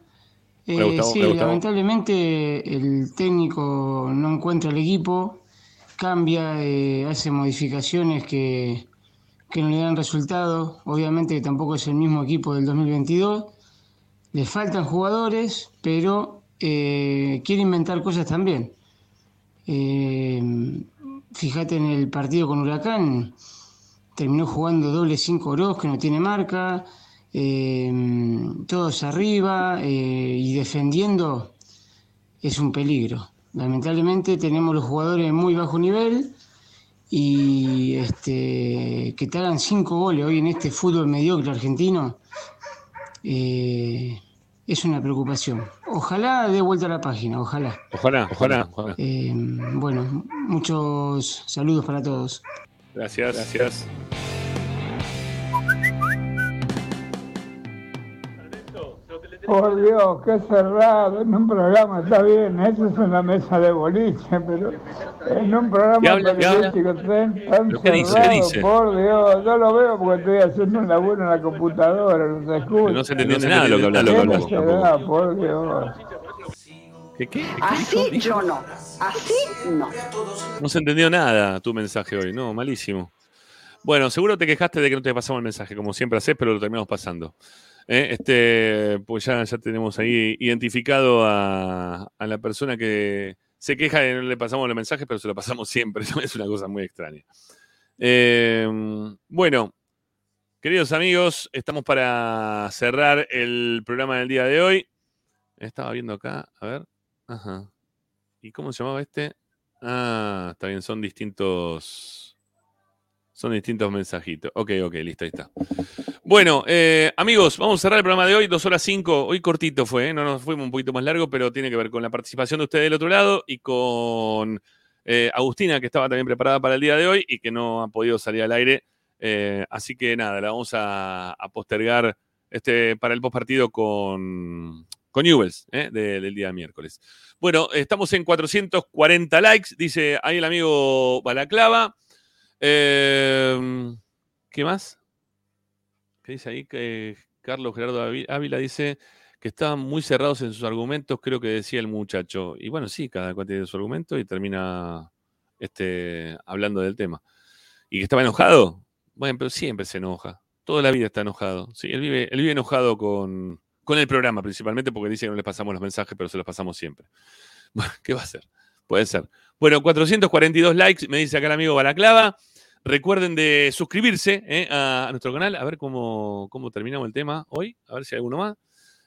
Eh, Hola, Gustavo, sí, Gustavo. lamentablemente el técnico no encuentra el equipo, cambia, eh, hace modificaciones que, que no le dan resultado. Obviamente que tampoco es el mismo equipo del 2022. Le faltan jugadores, pero eh, quiere inventar cosas también. Eh, fíjate en el partido con Huracán, terminó jugando doble 5 Oroz que no tiene marca, eh, todos arriba y defendiendo es un peligro. Lamentablemente tenemos los jugadores de muy bajo nivel y este, que te hagan 5 goles hoy en este fútbol mediocre argentino eh, es una preocupación. Ojalá dé vuelta a la página, ojalá. Ojalá, ojalá, ojalá. Eh, bueno, muchos saludos para todos. Gracias, gracias. Por Dios, qué cerrado. En un programa está bien, eso es una mesa de boliche, pero en un programa ¿Qué habla? Periodístico tan, tan ¿Pero qué dice? cerrado, ¿Qué dice? por Dios. Yo lo veo porque estoy haciendo un laburo en la computadora, no se escucha. Pero no se entendió nada lo que hablaba. Qué lo que hablaba. necedad, por Dios. ¿Qué, qué? Así yo no. Así no. No se entendió nada tu mensaje hoy, no, malísimo. Bueno, seguro te quejaste de que no te pasamos el mensaje, como siempre haces, pero lo terminamos pasando. ¿Eh? Este, pues ya, ya tenemos ahí identificado a, a la persona que se queja de no le pasamos los mensajes, pero se lo pasamos siempre. Es una cosa muy extraña. Eh, bueno, queridos amigos, estamos para cerrar el programa del día de hoy. Estaba viendo acá, a ver. Ajá. ¿Y cómo se llamaba este? Ah, está bien, son distintos. Son distintos mensajitos. Ok, ok, listo, ahí está. Bueno, eh, amigos, vamos a cerrar el programa de hoy, dos horas cinco. Hoy cortito fue, ¿eh? no nos fuimos un poquito más largo, pero tiene que ver con la participación de ustedes del otro lado y con eh, Agustina, que estaba también preparada para el día de hoy y que no ha podido salir al aire. Eh, así que nada, la vamos a, postergar este, para el postpartido con, con ¿eh? de- del día miércoles. Bueno, estamos en 440 likes, dice ahí el amigo Balaclava. Eh, ¿Qué más? ¿Qué dice ahí? Que Carlos Gerardo Ávila dice que estaban muy cerrados en sus argumentos, creo que decía el muchacho. Y bueno, sí, cada cual tiene su argumento y termina este, hablando del tema. ¿Y que estaba enojado? Bueno, pero siempre se enoja. Toda la vida está enojado. Sí, él vive, él vive enojado con, con el programa, principalmente porque dice que no les pasamos los mensajes, pero se los pasamos siempre. ¿qué va a hacer? Puede ser. Bueno, 442 likes, me dice acá el amigo Balaclava. Recuerden de suscribirse eh, a, nuestro canal, a ver cómo, cómo terminamos el tema hoy, a ver si hay alguno más.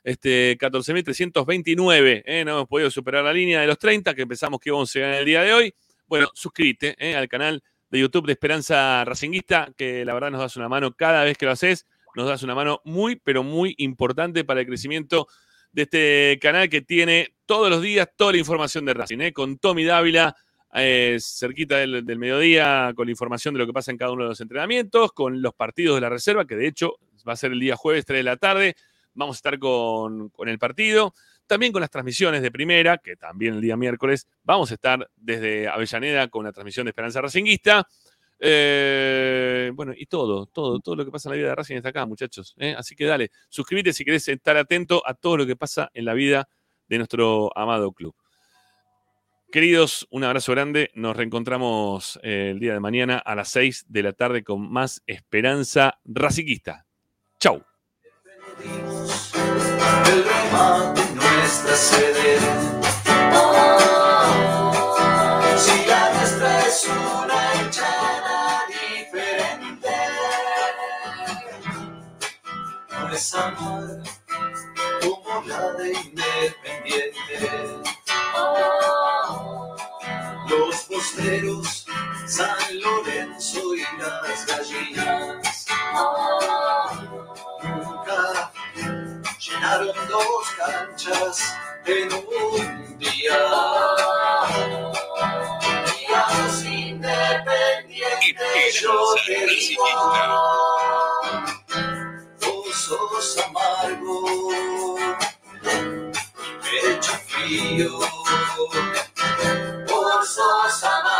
Este, 14.329, eh, no hemos podido superar la línea de los 30 que empezamos que íbamos a llegar el día de hoy. Bueno, suscríbete eh, al canal de YouTube de Esperanza Racinguista, que la verdad nos das una mano cada vez que lo haces, nos das una mano muy, pero muy importante para el crecimiento de este canal que tiene todos los días toda la información de Racing, eh, con Tommy Dávila, eh, cerquita del, mediodía, con la información de lo que pasa en cada uno de los entrenamientos, con los partidos de la reserva, que de hecho va a ser el día jueves, 3 de la tarde. Vamos a estar con, con el partido. También con las transmisiones de primera, que también el día miércoles vamos a estar desde Avellaneda con la transmisión de Esperanza Racinguista. Eh, bueno, y todo, todo, todo lo que pasa en la vida de Racing está acá, muchachos. ¿eh? Así que dale, suscríbete si querés estar atento a todo lo que pasa en la vida de nuestro amado club. Queridos, un abrazo grande. Nos reencontramos eh, el día de mañana a las 6 de la tarde con más Esperanza Raciquista. Chau. es amor como la de Independiente. Los posteros, San Lorenzo y las gallinas. Nunca llenaron dos canchas en un día. Los independientes yo te digo, vos sos amargo, pecho frío. the source of